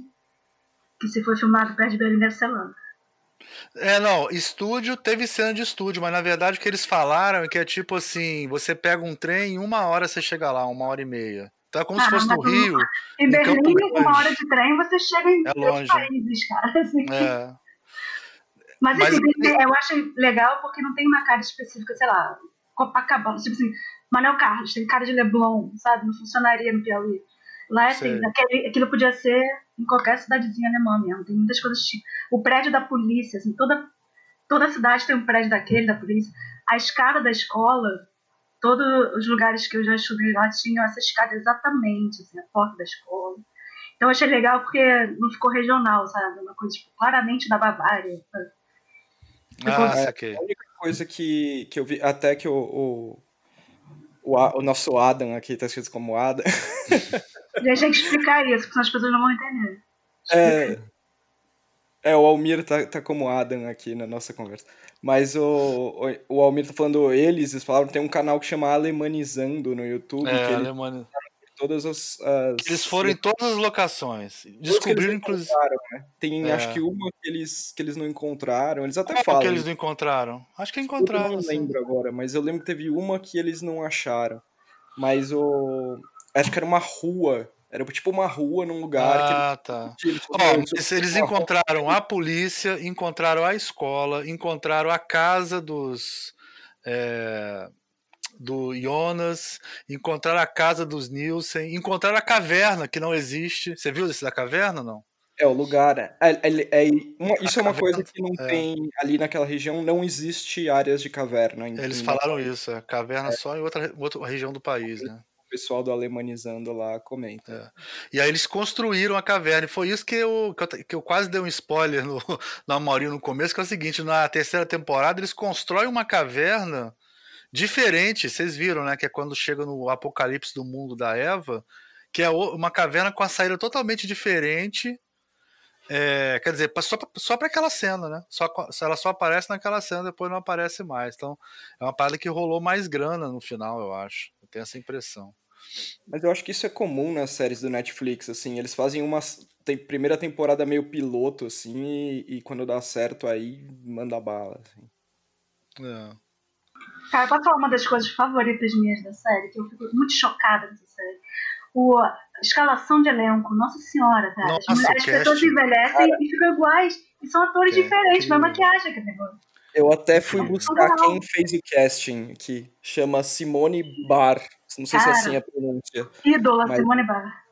que se for filmado perto de Berlim deve ser lá. É, não, estúdio teve cena de estúdio, mas na verdade o que eles falaram é que é tipo assim: você pega um trem, em uma hora você chega lá, uma hora e meia. Então é como ah, se fosse no Rio. Em Berlim, em uma hora de trem, você chega em é longe. países, cara. Assim. É. Mas, mas enfim, eu acho legal porque não tem uma cara específica, sei lá, Copacabana, tipo assim, Manuel Carlos, tem cara de Leblon, sabe? Não funcionaria no Piauí. Lá é assim, aquele, aquilo podia ser em qualquer cidadezinha alemã mesmo. Tem muitas coisas tipo. O prédio da polícia, assim, toda, toda cidade tem um prédio daquele, da polícia. A escada da escola, todos os lugares que eu já estudei lá tinham essa escada exatamente, assim, a porta da escola. Então eu achei legal porque não ficou regional, sabe? Uma coisa tipo, claramente da Bavária. Sabe? Ah, é, okay. A única coisa que, que eu vi, até que o, o, o, o nosso Adam aqui tá escrito como Adam. Deixa eu explicar isso, porque as pessoas não vão entender. É, é, o Almir tá, tá como Adam aqui na nossa conversa. Mas o, o, o Almir tá falando eles, eles falaram tem um canal que chama Alemanizando no YouTube. É, que Alemani... todas as, as, Eles foram em todas as locações. Descobriram, inclusive. Né? Tem é. acho que uma que eles, que eles não encontraram. Eles até Qual falam. que eles não encontraram? Acho que encontraram. Eu não lembro agora, mas eu lembro que teve uma que eles não acharam. Mas o. Acho que era uma rua era tipo uma rua num lugar. Ah, que tá. Eles, oh, eles encontraram a polícia, encontraram a escola, encontraram a casa dos. É, do Jonas, encontraram a casa dos Nielsen, encontraram a caverna, que não existe. Você viu esse da caverna não? É, o lugar. É, é, é, é uma, isso é uma coisa que não é. tem ali naquela região, não existe áreas de caverna. Eles falaram isso, é caverna só em outra, outra região do país, né? Pessoal do Alemanizando lá comenta. É. E aí eles construíram a caverna. E foi isso que eu, que eu, que eu quase dei um spoiler no, no no começo, que é o seguinte: na terceira temporada eles constroem uma caverna diferente. Vocês viram, né? Que é quando chega no apocalipse do mundo da Eva, que é uma caverna com a saída totalmente diferente é, quer dizer, só, só para aquela cena, né? Só, ela só aparece naquela cena, depois não aparece mais. Então, é uma parada que rolou mais grana no final, eu acho. Eu tenho essa impressão. Mas eu acho que isso é comum nas séries do Netflix, assim, eles fazem uma tem, primeira temporada meio piloto, assim, e, e, quando dá certo aí, manda bala, assim. É. Cara, posso falar uma das coisas favoritas minhas da série, que eu fico muito chocada nessa série? O, escalação de elenco, nossa senhora, cara. Nossa, as, pessoas envelhecem cara. e ficam iguais. E são atores é, diferentes, mas maquiagem que negócio. Eu até fui buscar quem fez o casting aqui. Chama Simone Bar. Não sei cara, se é assim a pronúncia. Ídola, mas... Simone Bar.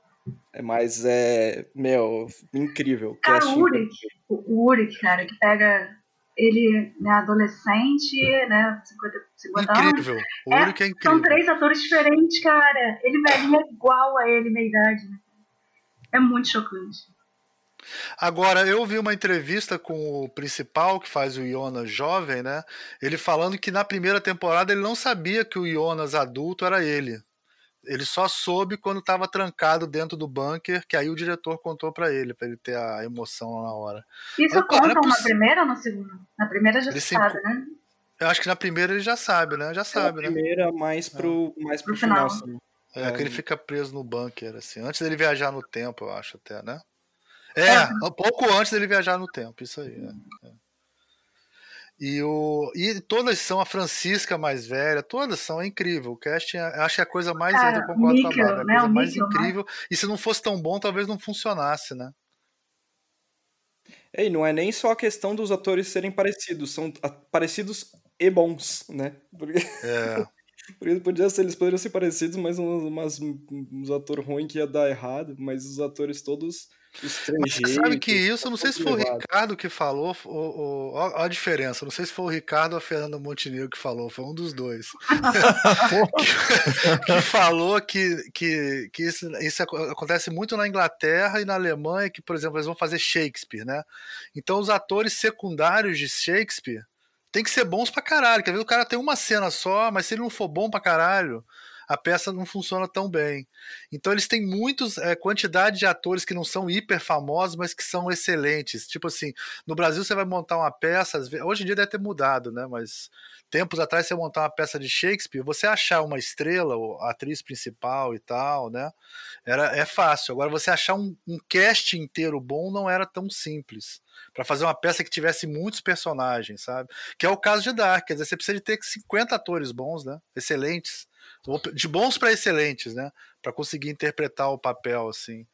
É, mas é, meu, incrível. Cara, o Uric, o Uric, cara, que pega ele é adolescente, né, 50, 50 incrível. anos. O é, Uric é incrível. São três atores diferentes, cara. Ele velhinho é igual a ele, meia idade. Né? É muito chocante. Agora, eu vi uma entrevista com o principal, que faz o Jonas jovem, né? Ele falando que na primeira temporada ele não sabia que o Jonas adulto era ele. Ele só soube quando estava trancado dentro do bunker, que aí o diretor contou para ele, para ele ter a emoção lá na hora. Isso Mas, conta na primeira ou na segunda? Na primeira já ele sabe, se... né? Eu acho que na primeira ele já sabe, né? Já sabe, na né? primeira, mais pro, é. mais pro, pro final. final assim. É, é, que ele fica preso no bunker, assim. Antes dele viajar no tempo, eu acho até, né? É, é. um pouco antes dele viajar no tempo, isso aí. É. é. E, o, e todas são a Francisca mais velha, todas são, é incrível. O casting, é, acho que é a coisa mais. Cara, eu concordo Mikkel, com a Bárbara, a né? coisa mais Mikkel, incrível. Né? E se não fosse tão bom, talvez não funcionasse, né? E não é nem só a questão dos atores serem parecidos, são parecidos e bons, né? Porque, é. porque podia ser, eles poderiam ser parecidos, mas umas, uns atores ruins que ia dar errado, mas os atores todos mas você sabe que isso, não sei se foi o Ricardo que falou, ou, ou, a diferença, não sei se foi o Ricardo ou a Fernanda Montenegro que falou, foi um dos dois. que, falou que, que, que isso, isso acontece muito na Inglaterra e na Alemanha, que, por exemplo, eles vão fazer Shakespeare, né? Então os atores secundários de Shakespeare tem que ser bons pra caralho. Quer ver? O cara tem uma cena só, mas se ele não for bom pra caralho, a peça não funciona tão bem. Então eles têm muitos é, quantidade de atores que não são hiper famosos, mas que são excelentes. Tipo assim, no Brasil você vai montar uma peça, hoje em dia deve ter mudado, né? Mas tempos atrás você montar uma peça de Shakespeare, você achar uma estrela, a atriz principal e tal, né? Era é fácil. Agora você achar um, um cast inteiro bom não era tão simples para fazer uma peça que tivesse muitos personagens, sabe? Que é o caso de Dark, quer dizer, você precisa de ter 50 atores bons, né? Excelentes de bons para excelentes, né? Para conseguir interpretar o papel assim.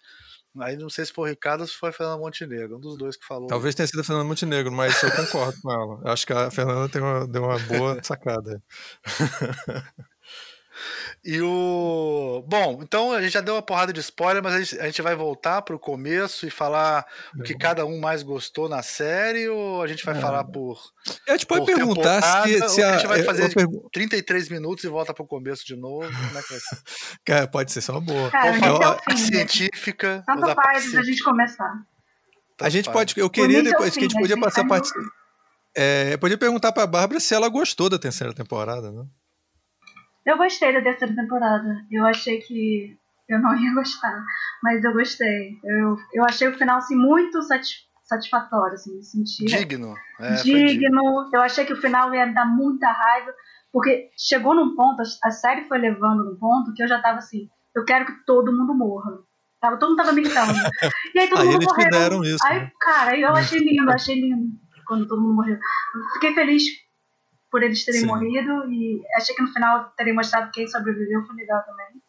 Aí não sei se foi o Ricardo ou se foi a Fernanda Montenegro, um dos dois que falou. Talvez tenha sido a Fernanda Montenegro, mas eu concordo com ela. Acho que a Fernanda tem uma, deu uma boa sacada. E o. Bom, então a gente já deu uma porrada de spoiler, mas a gente, a gente vai voltar para o começo e falar o que cada um mais gostou na série, ou a gente vai é. falar por. A gente pode perguntar se, se a, a gente vai fazer pergu... 33 minutos e volta para o começo de novo. Como é que vai ser? Cara, pode ser só uma boa. Cara, a, a científica. Tanto faz a gente começar. a gente pode. Eu queria depois que a gente podia passar a parte. É, eu podia perguntar para a Bárbara se ela gostou da terceira temporada, né? Eu gostei da terceira temporada. Eu achei que eu não ia gostar, mas eu gostei. Eu, eu achei o final assim, muito satisfatório, assim, senti. Digno. É, digno. digno. Eu achei que o final ia me dar muita raiva, porque chegou num ponto, a série foi levando num ponto que eu já tava assim, eu quero que todo mundo morra. Tava, todo mundo tava militando. E aí todo aí mundo morreu. Isso, aí, né? cara, eu achei lindo, achei lindo quando todo mundo morreu. Fiquei feliz por eles terem Sim. morrido e achei que no final teria mostrado quem sobreviveu, foi legal também.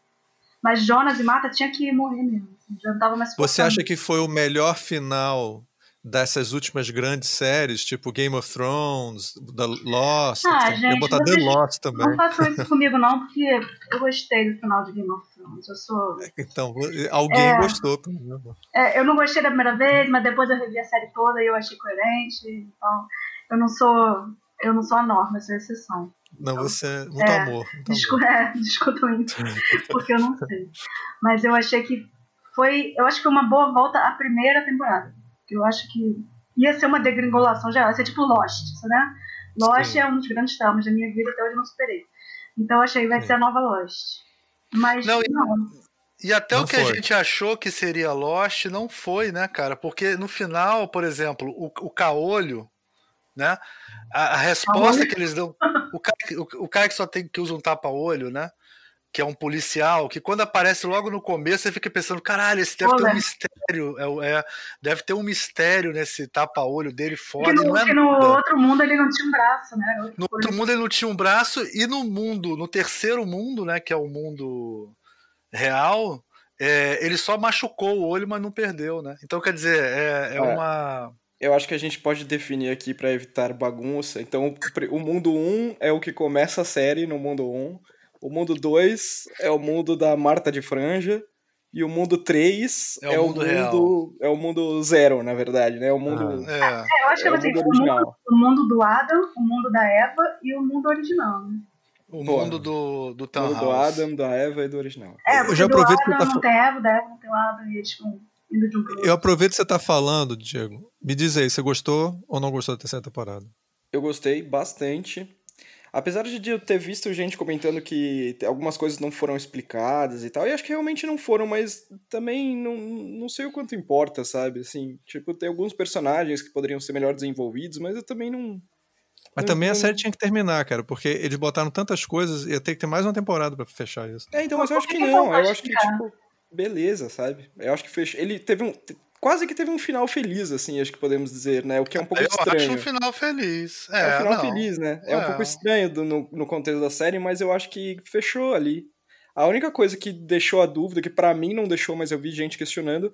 Mas Jonas e Marta tinha que morrer mesmo. Assim, já não tava mais Você acha que foi o melhor final dessas últimas grandes séries, tipo Game of Thrones, The Lost? Ah, gente, eu botar The Lost também. Não façam isso comigo não, porque eu gostei do final de Game of Thrones. Eu sou... Então, alguém é, gostou. É, eu não gostei da primeira vez, mas depois eu revi a série toda e eu achei coerente. Então, eu não sou eu não sou a norma, eu sou a exceção. Não, então, você é muito é, amor. Muito discu amor. É, discutam isso, porque eu não sei. Mas eu achei que foi, eu acho que foi uma boa volta à primeira temporada. Eu acho que ia ser uma degringolação geral, ia ser tipo Lost, né? Lost Sim. é um dos grandes traumas da minha vida, até hoje eu não superei. Então eu achei que vai Sim. ser a nova Lost. Mas não. não. E até não o que foi. a gente achou que seria Lost não foi, né, cara? Porque no final, por exemplo, o, o caolho, né? A, a resposta que eles dão. O cara, o, o cara que só tem que usa um tapa-olho, né? que é um policial, que quando aparece logo no começo, você fica pensando, caralho, esse deve Olha. ter um mistério, é, é, deve ter um mistério nesse tapa-olho dele fora. No, não é no outro mundo ele não tinha um braço, né? No outro mundo ele não tinha um braço, e no mundo, no terceiro mundo, né, que é o mundo real, é, ele só machucou o olho, mas não perdeu, né? Então, quer dizer, é, é, é. uma. Eu acho que a gente pode definir aqui para evitar bagunça. Então, o mundo 1 é o que começa a série no mundo 1. O mundo 2 é o mundo da Marta de Franja. E o mundo 3 é, o, é mundo, mundo é o mundo zero, na verdade, né? O mundo. Ah, é. é. eu acho que é o, mundo, mundo, o mundo do Adam, o mundo da Eva e o mundo original, né? O mundo do, do Town do Adam, da Eva e do original. É, eu já aproveito que tá não tem Eva, da Eva não tem o Adam e tipo, um Eu aproveito que você tá falando, Diego. Me diz aí, você gostou ou não gostou da terceira temporada? Eu gostei bastante. Apesar de eu ter visto gente comentando que algumas coisas não foram explicadas e tal, e acho que realmente não foram, mas também não, não sei o quanto importa, sabe? Assim, tipo, tem alguns personagens que poderiam ser melhor desenvolvidos, mas eu também não, mas também a série tinha que terminar, cara, porque eles botaram tantas coisas, ia ter que ter mais uma temporada para fechar isso. É, então, mas eu acho que não. Eu acho que, tipo, beleza, sabe? Eu acho que fechou. Ele teve um. Quase que teve um final feliz, assim, acho que podemos dizer, né? O que é um pouco eu estranho. Eu acho um final feliz. É, é um final não. feliz, né? É, é, um pouco estranho do, no, no contexto da série, mas eu acho que fechou ali. A única coisa que deixou a dúvida, que para mim não deixou, mas eu vi gente questionando,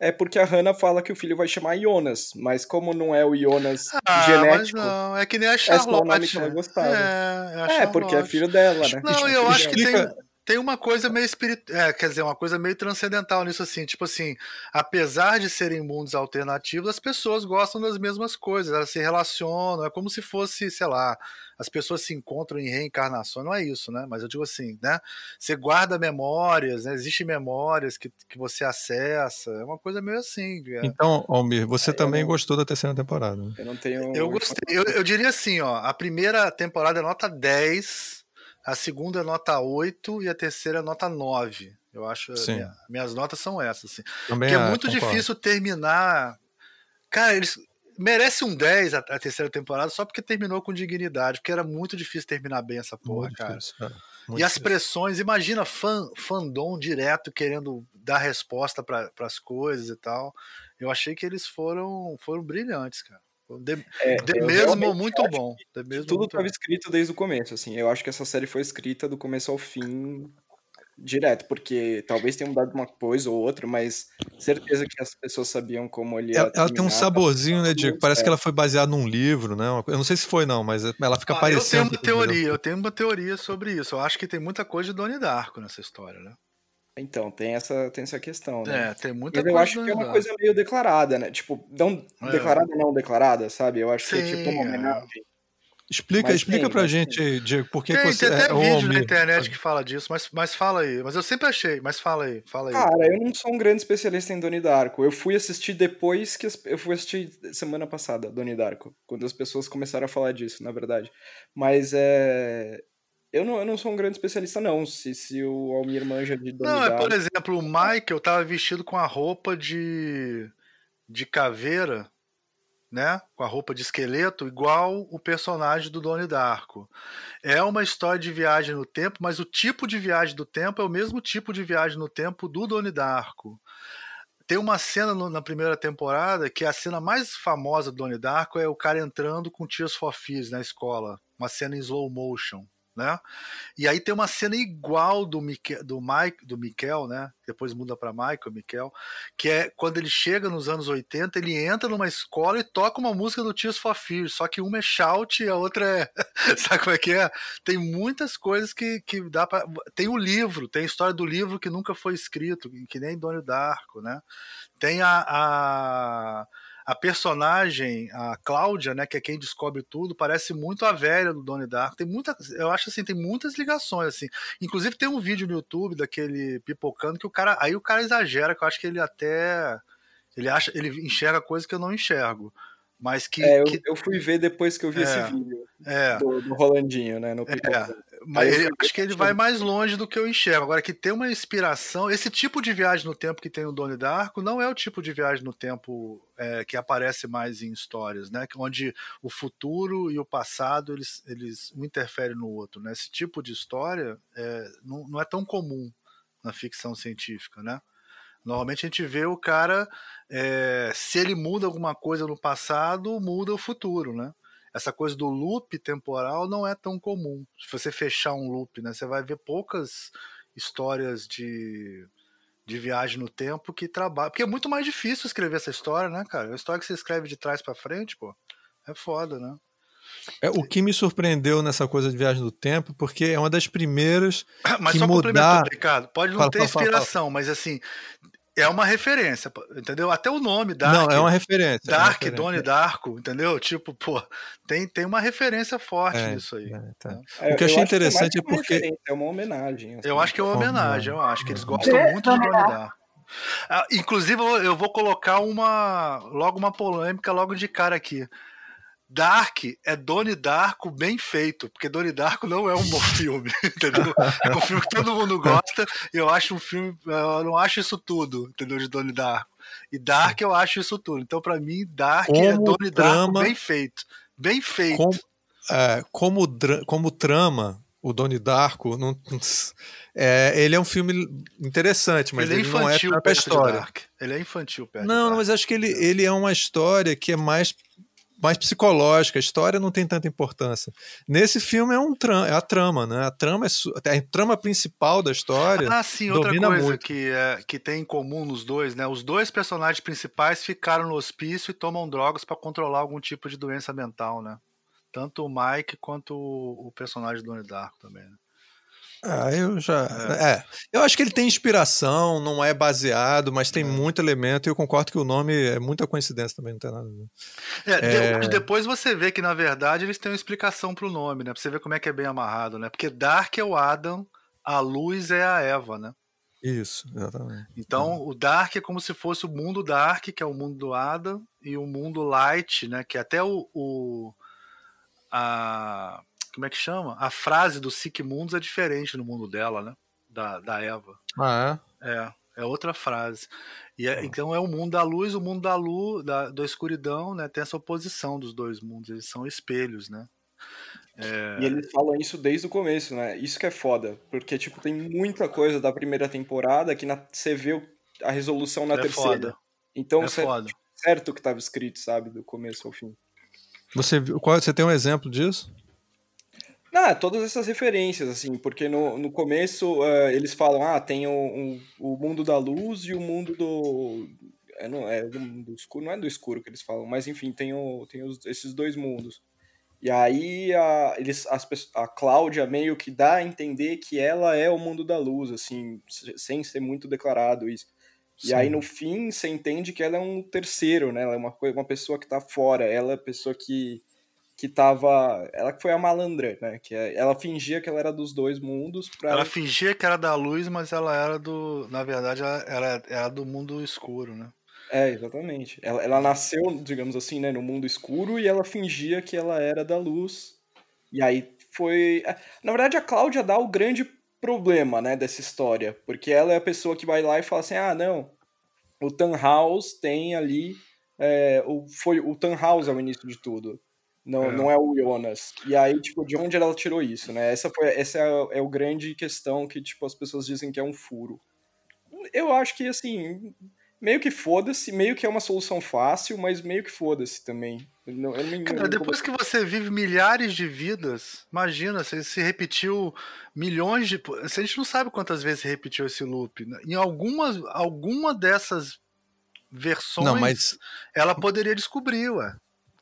é porque a Hannah fala que o filho vai chamar Jonas, mas como não é o Jonas ah, genético. não, é que nem a Charlotte. É, o nome que é gostado. É, é, é porque é filho dela, né? Não, eu acho que tem, tem uma coisa meio espiritual, é, quer dizer, uma coisa meio transcendental nisso assim, tipo assim, apesar de serem mundos alternativos, as pessoas gostam das mesmas coisas, elas se relacionam, é como se fosse, sei lá, as pessoas se encontram em reencarnação, não é isso, né? Mas eu digo assim, né? Você guarda memórias, né? existem memórias que, que você acessa, é uma coisa meio assim. É. Então, Almir, você é, também não... gostou da terceira temporada? Eu não tenho. Eu gostei, eu, eu diria assim, ó, a primeira temporada é nota 10 a segunda é nota 8 e a terceira é nota 9. Eu acho. Minha, minhas notas são essas. Assim. Também Porque é, é muito concordo. difícil terminar. Cara, eles. Merece um 10 a, a, terceira temporada só porque terminou com dignidade, porque era muito difícil terminar bem essa porra, muito cara. Difícil, é. e as pressões, imagina fã, fandom direto querendo dar resposta para as coisas e tal. Eu achei que eles foram foram brilhantes, cara. De, é, de mesmo muito bom. De mesmo tudo estava escrito desde o começo, assim. Eu acho que essa série foi escrita do começo ao fim direto, porque talvez tenha mudado uma coisa ou outra, mas certeza que as pessoas sabiam como ele Ela, ela tem um saborzinho, né, Diego? Parece é. que ela foi baseada num livro, né? Eu não sei se foi, não, mas ela fica ah, parecendo. Eu tenho uma teoria, eu tenho uma teoria sobre isso. Eu acho que tem muita coisa de Donnie Darko nessa história, né? Então, tem essa, tem essa questão, né? É, tem muita Mas eu acho que é uma coisa meio declarada, né? Tipo, não é. declarada não declarada, sabe? Eu acho Sim, que é tipo uma é. homenagem. Explica, mas explica tem, pra gente, tem. Diego, por que, tem, você. Tem até é, vídeo na internet que fala disso, mas, mas fala aí. Mas eu sempre achei, mas fala aí, fala aí. Cara, eu não sou um grande especialista em Doni Darko. Eu fui assistir depois que. As, eu fui assistir semana passada, Doni Darko, quando as pessoas começaram a falar disso, na verdade. Mas é. Eu não, eu não sou um grande especialista, não. Se, se o Almir manja de Não, é, por exemplo, o Michael tava vestido com a roupa de, de caveira, né? Com a roupa de esqueleto, igual o personagem do Donnie Darko. É uma história de viagem no tempo, mas o tipo de viagem do tempo é o mesmo tipo de viagem no tempo do Donnie Darko. Tem uma cena no, na primeira temporada que é a cena mais famosa do Donnie Darko é o cara entrando com Tears for Fears na escola. Uma cena em slow motion né? E aí tem uma cena igual do Miquel, do Mike, do Miquel, né? Depois muda para Michael, Miquel, que é quando ele chega nos anos 80, ele entra numa escola e toca uma música do Tears for Fears, só que uma é shout e a outra é, sabe como é que é? Tem muitas coisas que, que dá para tem o livro, tem a história do livro que nunca foi escrito, que nem Donnie Darko, né? Tem a, a a personagem, a Cláudia, né, que é quem descobre tudo, parece muito a velha do Donnie Darko. Tem muita, eu acho assim, tem muitas ligações assim. Inclusive tem um vídeo no YouTube daquele pipocando que o cara, aí o cara exagera, que eu acho que ele até ele acha, ele enxerga coisas que eu não enxergo. Mas que. É, eu, que... eu fui ver depois que eu vi é, esse vídeo é, do, do, Rolandinho, né? No é, mas eu acho que ele vai mais longe do que eu enxergo. Agora, que tem uma inspiração. Esse tipo de viagem no tempo que tem o Doni Darko não é o tipo de viagem no tempo é, que aparece mais em histórias, né? Onde o futuro e o passado eles, eles um interferem no outro. Né? Esse tipo de história é, não, não é tão comum na ficção científica, né? Normalmente a gente vê o cara, é, se ele muda alguma coisa no passado, muda o futuro, né? Essa coisa do loop temporal não é tão comum. Se você fechar um loop, né, você vai ver poucas histórias de, de viagem no tempo que trabalham. Porque é muito mais difícil escrever essa história, né, cara? A história que você escreve de trás para frente, pô, é foda, né? É, o que me surpreendeu nessa coisa de viagem no tempo, porque é uma das primeiras. Mas que só mudar... Ricardo. Pode não fala, ter fala, inspiração, fala, mas assim, é uma referência, entendeu? Até o nome Dark. Não, é uma referência. Dark, é uma Donnie Darko, entendeu? Tipo, pô, tem, tem uma referência forte é, nisso aí. É, tá. O que eu achei interessante é porque. É uma homenagem. Assim. Eu acho que é uma homenagem, eu acho que eles gostam muito de Donnie Darko. Ah, inclusive, eu vou colocar uma. Logo uma polêmica logo de cara aqui. Dark é Doni Darko bem feito, porque Doni Darko não é um bom filme, entendeu? É um filme que todo mundo gosta, e eu acho um filme, eu não acho isso tudo, entendeu, de Doni Darko. E Dark eu acho isso tudo. Então, para mim, Dark é como é Doni Darko bem feito. Bem feito. Como, é, como, como trama, o Doni Darko, não, é, ele é um filme interessante, mas ele, é ele não é para história. Ele é infantil perto Não, mas acho que ele, ele é uma história que é mais mais psicológica, a história não tem tanta importância. Nesse filme é um é a trama, né? A trama é a trama principal da história. Ah, sim, outra coisa muito. que é, que tem em comum nos dois, né? Os dois personagens principais ficaram no hospício e tomam drogas para controlar algum tipo de doença mental, né? Tanto o Mike quanto o, o personagem do Donnie Darko também. Né? Ah, eu já. É. é. Eu acho que ele tem inspiração, não é baseado, mas tem é. muito elemento e eu concordo que o nome é muita coincidência também, não tem nada a ver. É, é... Depois você vê que, na verdade, eles têm uma explicação pro nome, né? Pra você ver como é que é bem amarrado, né? Porque Dark é o Adam, a luz é a Eva, né? Isso, exatamente. Então, é. o Dark é como se fosse o mundo Dark, que é o mundo do Adam, e o mundo Light, né? Que até o. o a como é que chama? A frase do Sick Mundos é diferente no mundo dela, né? Da, da Eva. Ah, é? É, é outra frase. E é, então é o mundo da luz, o mundo da luz, da, da escuridão, né? Tem essa oposição dos dois mundos, eles são espelhos, né? É... E eles falam isso desde o começo, né? Isso que é foda, porque tipo tem muita coisa da primeira temporada que na, você vê a resolução na é terceira. Foda. Então é você, foda. certo que estava escrito, sabe, do começo ao fim. Você qual você tem um exemplo disso? Ah, todas essas referências, assim, porque no, no começo uh, eles falam, ah, tem o, um, o mundo da luz e o mundo do. É, não, é do, do, escuro, não é do escuro que eles falam, mas enfim, tem, o, tem os, esses dois mundos. E aí a, eles, as, a Cláudia meio que dá a entender que ela é o mundo da luz, assim, sem ser muito declarado isso. Sim. E aí no fim você entende que ela é um terceiro, né? Ela é uma, uma pessoa que tá fora, ela é a pessoa que que tava. Ela que foi a malandra, né? Que é, ela fingia que ela era dos dois mundos. Pra... Ela fingia que era da luz, mas ela era do. Na verdade, ela era, era do mundo escuro, né? É, exatamente. Ela, ela nasceu, digamos assim, né, no mundo escuro e ela fingia que ela era da luz. E aí foi. É, na verdade, a Cláudia dá o grande problema, né, dessa história. Porque ela é a pessoa que vai lá e fala assim: ah, não, o Tannhaus tem ali. É, o, foi, o Tannhaus é o início de tudo. Não é. não é o Jonas. E aí, tipo, de onde ela tirou isso, né? Essa, foi, essa é, a, é o grande questão que, tipo, as pessoas dizem que é um furo. Eu acho que, assim, meio que foda-se, meio que é uma solução fácil, mas meio que foda-se também. Eu não, eu não, Cara, depois que você vive milhares de vidas, imagina, você se repetiu milhões de. A gente não sabe quantas vezes repetiu esse loop. Né? Em algumas, alguma dessas versões, não, mas... ela poderia descobrir, ué.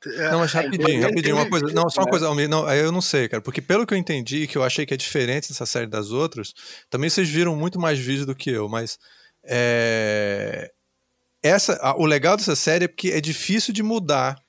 É, não, mas é, rapidinho, rapidinho, uma coisa. Não, só uma coisa, não, eu não sei, cara, porque pelo que eu entendi, que eu achei que é diferente dessa série das outras, também vocês viram muito mais vídeos do que eu, mas é, essa, o legal dessa série é porque é difícil de mudar.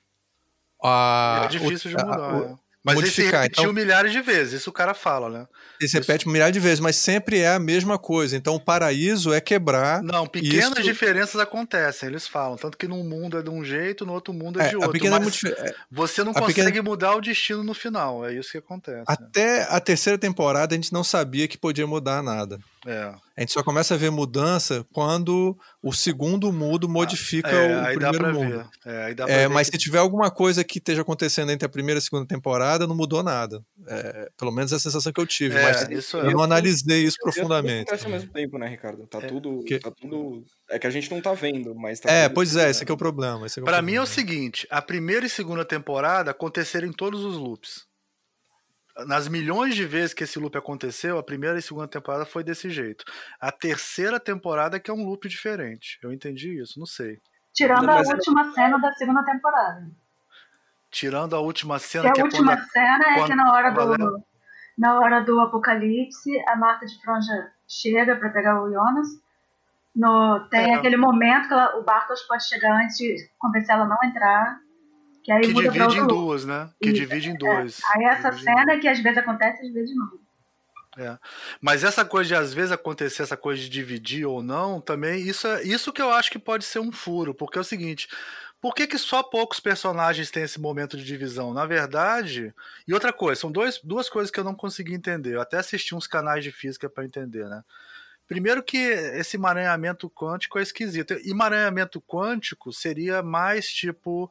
A, é difícil de mudar. A, é. Mas modificar. esse repetiu então, milhares de vezes, isso o cara fala, né? Esse repete isso. milhares de vezes, mas sempre é a mesma coisa. Então o paraíso é quebrar. Não, pequenas isso... diferenças acontecem, eles falam. Tanto que num mundo é de um jeito, no outro mundo é, é de outro. É mas é você não consegue pequena... mudar o destino no final. É isso que acontece. Até né? a terceira temporada a gente não sabia que podia mudar nada. É. A gente só começa a ver mudança quando o segundo mundo modifica é, o primeiro mundo. É, é mas que... se tiver alguma coisa que esteja acontecendo entre a primeira e a segunda temporada, não mudou nada. É, pelo menos é a sensação que eu tive. É, mas isso eu não analisei isso profundamente. Acontece ao mesmo tempo, né, Ricardo? Tá, tudo, que... tá tudo. É que a gente não tá vendo, mas tá É, pois é, esse é o problema. É Para mim é o seguinte: a primeira e segunda temporada aconteceram em todos os loops nas milhões de vezes que esse loop aconteceu, a primeira e segunda temporada foi desse jeito. A terceira temporada que é um loop diferente. Eu entendi isso, não sei. Tirando a última cena da segunda temporada. Tirando a última cena. Que, a última a, cena é que na hora do na hora do apocalipse a Marta de Franja chega para pegar o Jonas. No, tem é. aquele momento que ela, o Bartos pode chegar antes de convencer ela a não entrar que, aí que divide em duas, né? Que divide em duas. É. Aí essa cena que às vezes acontece, às vezes não. É. Mas essa coisa de às vezes acontecer essa coisa de dividir ou não, também, isso é isso que eu acho que pode ser um furo, porque é o seguinte, por que, que só poucos personagens têm esse momento de divisão? Na verdade, e outra coisa, são dois, duas coisas que eu não consegui entender. Eu até assisti uns canais de física para entender, né? Primeiro que esse emaranhamento quântico é esquisito. Emaranhamento quântico seria mais tipo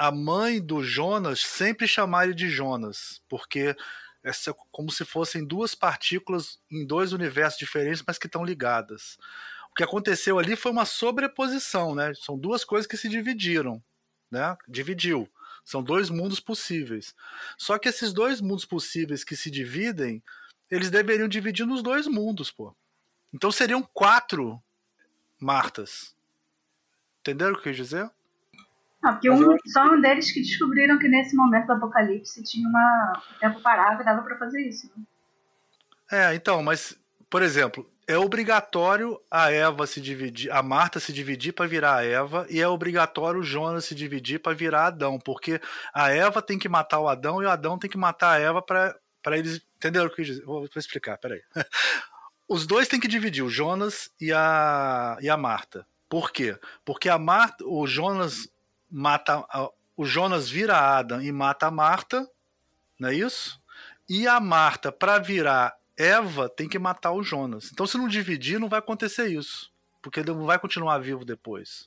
a mãe do Jonas sempre chamar ele de Jonas, porque é como se fossem duas partículas em dois universos diferentes, mas que estão ligadas. O que aconteceu ali foi uma sobreposição, né? São duas coisas que se dividiram, né? Dividiu. São dois mundos possíveis. Só que esses dois mundos possíveis que se dividem, eles deveriam dividir nos dois mundos, pô. Então seriam quatro Martas. Entenderam o que eu quis dizer? Não, porque um, só um deles que descobriram que nesse momento do apocalipse tinha uma o tempo parado e dava para fazer isso. Né? É, então, mas, por exemplo, é obrigatório a Eva se dividir, a Marta se dividir para virar a Eva, e é obrigatório o Jonas se dividir para virar Adão, porque a Eva tem que matar o Adão e o Adão tem que matar a Eva para eles. Entenderam o que eu dizer? Vou, vou explicar, peraí. Os dois têm que dividir, o Jonas e a, e a Marta. Por quê? Porque a Marta, o Jonas mata o Jonas vira Adam e mata a Marta, não é isso? E a Marta, para virar Eva, tem que matar o Jonas. Então, se não dividir, não vai acontecer isso, porque ele não vai continuar vivo depois.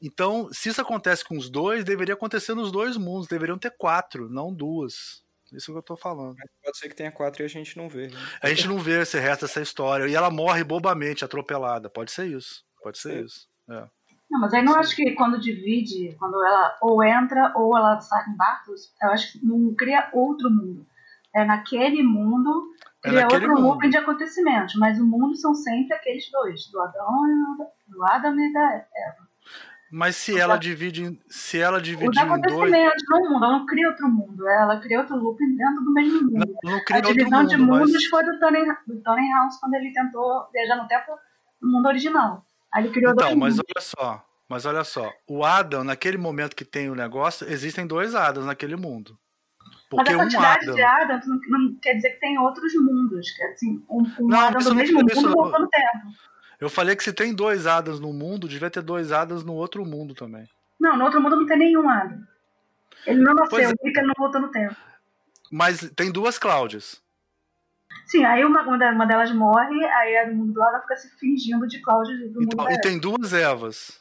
Então, se isso acontece com os dois, deveria acontecer nos dois mundos. Deveriam ter quatro, não duas. Isso que eu tô falando. Mas pode ser que tenha quatro e a gente não vê. Né? A gente não vê esse resto dessa história. E ela morre bobamente, atropelada. Pode ser isso. Pode ser é. isso. É. Não, mas aí não acho que quando divide, quando ela ou entra ou ela sai em Bartos, eu acho que não cria outro mundo. É naquele mundo, é cria é naquele outro mundo. de acontecimentos, mas o mundo são sempre aqueles dois, do Adão e do Adam e da Eva. Mas se ela divide, se ela dividir Os acontecimentos dois... no mundo, ela não cria outro mundo, ela cria outro loop dentro do mesmo mundo. Não, não cria a divisão mundo, de mundos mas... foi do Tony, do Tony House quando ele tentou viajar no tempo no mundo original. Aí ele criou então, dois mas mundos. olha só, mas olha só, o Adam, naquele momento que tem o negócio, existem dois Adams naquele mundo. Porque Mas a quantidade um Adam... de Adams não, não, quer dizer que tem outros mundos. Que, assim, um, um não, Adam do mesmo mundo voltando tempo. Eu falei que se tem dois Adams no mundo, devia ter dois Adams no outro mundo também. Não, no outro mundo não tem nenhum Adam. Ele não nasceu, é. ele não voltou no tempo. Mas tem duas Cláudias. Sim, aí uma, uma delas morre, aí a do mundo do Adam fica se fingindo de Cláudia do então, mundo E tem duas Evas.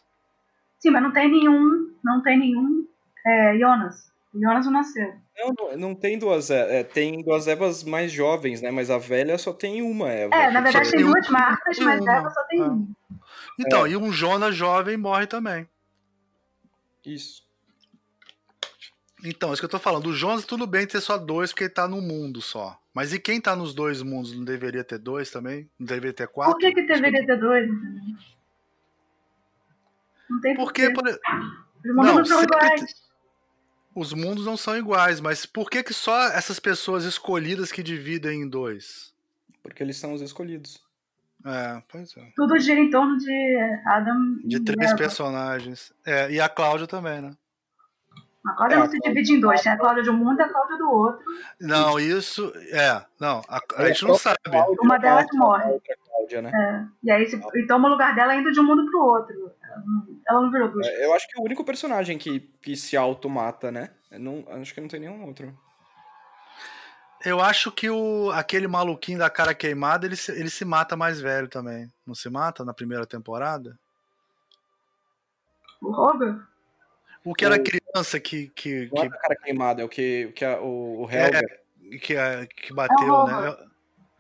Sim, mas não tem nenhum, não tem nenhum é, Jonas. O Jonas não nasceu. Não, não tem duas é, tem duas Evas mais jovens, né? Mas a velha só tem uma Eva. É, na verdade tem duas marcas, mas uma. Eva só tem ah. uma. Então, é. e um Jonas jovem morre também. Isso. Então, isso que eu tô falando. O Jonas, tudo bem ter só dois, porque ele tá no mundo só. Mas e quem tá nos dois mundos não deveria ter dois também? Não deveria ter quatro? Por que, que deveria ter dois? Não tem Porque, por... Os mundos não, são iguais. Os mundos não são iguais, mas por que, que só essas pessoas escolhidas que dividem em dois? Porque eles são os escolhidos. É, pois é. Tudo gira em torno de Adam De três personagens. É, e a Cláudia também, né? A Cláudia é, não se divide em dois, tem a Cláudia de um mundo e a Cláudia do outro. Não, isso. É, não, a, a gente não sabe. Uma delas morre. Cláudia, né? É, e aí se, e toma o lugar dela indo de um mundo pro outro. Ela não virou duas. É, eu acho que é o único personagem que, que se automata, né? Não, acho que não tem nenhum outro. Eu acho que o, aquele maluquinho da cara queimada, ele, ele se mata mais velho também. Não se mata na primeira temporada? O Robert? O que era criança que. que, que... Não é cara queimada, é o que, que a, o, o Helga. É, que, é, que bateu, é né?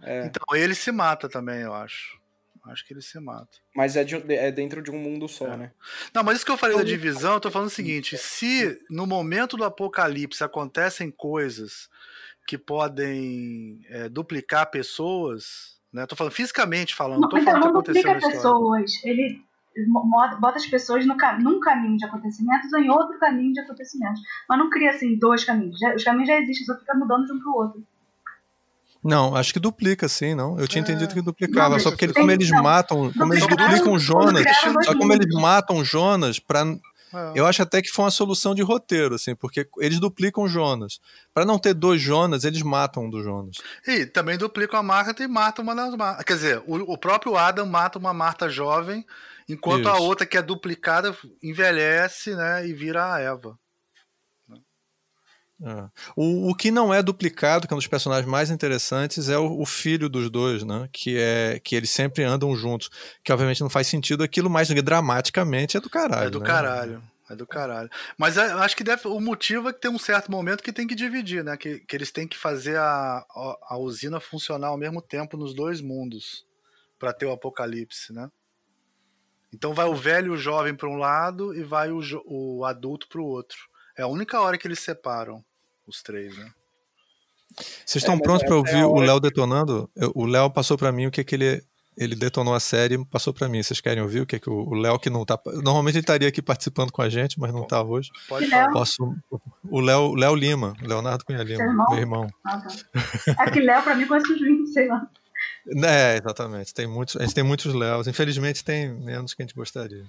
É. Então ele se mata também, eu acho. Acho que ele se mata. Mas é, de, é dentro de um mundo só, é. né? Não, mas isso que eu falei da divisão, eu tô falando o seguinte: se no momento do apocalipse acontecem coisas que podem é, duplicar pessoas, né? Tô falando fisicamente falando, não tô falando não duplica pessoas, ele bota as pessoas no, num caminho de acontecimentos ou em outro caminho de acontecimentos. Mas não cria assim dois caminhos. Já, os caminhos já existem, só fica mudando de um pro outro. Não, acho que duplica, sim, não. Eu tinha é. entendido que duplicava, não, só porque ele, como eles não, matam, como eles duplicam Jonas, só como eles matam Jonas para é. Eu acho até que foi uma solução de roteiro, assim, porque eles duplicam Jonas. Para não ter dois Jonas, eles matam um do Jonas. E também duplicam a Marta e matam uma das Martas. Quer dizer, o, o, próprio Adam mata uma Marta jovem, enquanto Isso. a outra que é duplicada envelhece, né, e vira a Eva. É. O, o que não é duplicado, que é um dos personagens mais interessantes, é o, o, filho dos dois, né? Que é que eles sempre andam juntos. Que obviamente não faz sentido aquilo, mas dramaticamente é do caralho. É do né? caralho. É do caralho. Mas é, acho que deve, o motivo é que tem um certo momento que tem que dividir, né? Que, que eles têm que fazer a, a, a usina funcionar ao mesmo tempo nos dois mundos para ter o apocalipse, né? Então vai o velho e o jovem para um lado e vai o, o adulto para o outro. É a única hora que eles separam os três, né? Vocês estão é, prontos para ouvir o Léo detonando? Eu, o Léo passou para mim o que, que ele ele detonou a série e passou para mim. Vocês querem ouvir o que, que o Léo que não tá. Normalmente ele estaria aqui participando com a gente, mas não tá hoje. Pode falar. Posso. O Léo, Léo Lima, Leonardo Cunha Lima, irmão? meu irmão. Ah, tá. É que Léo para mim parece um sei lá. É, exatamente. Tem muitos, a gente tem muitos Léos. Infelizmente tem menos que a gente gostaria.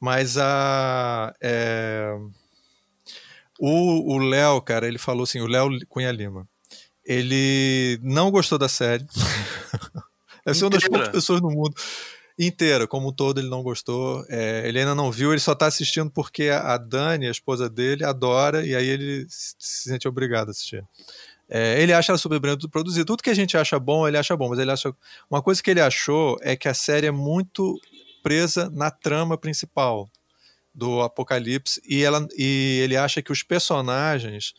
Mas a. É... O Léo, cara, ele falou assim: o Léo Cunha Lima. Ele não gostou da série. Deve ser uma das poucas pessoas no mundo inteira, como um todo, ele não gostou. É, ele ainda não viu, ele só está assistindo porque a Dani, a esposa dele, adora e aí ele se sente obrigado a assistir. É, ele acha ela produzida. Tudo que a gente acha bom, ele acha bom, mas ele acha. Uma coisa que ele achou é que a série é muito presa na trama principal do Apocalipse e, ela, e ele acha que os personagens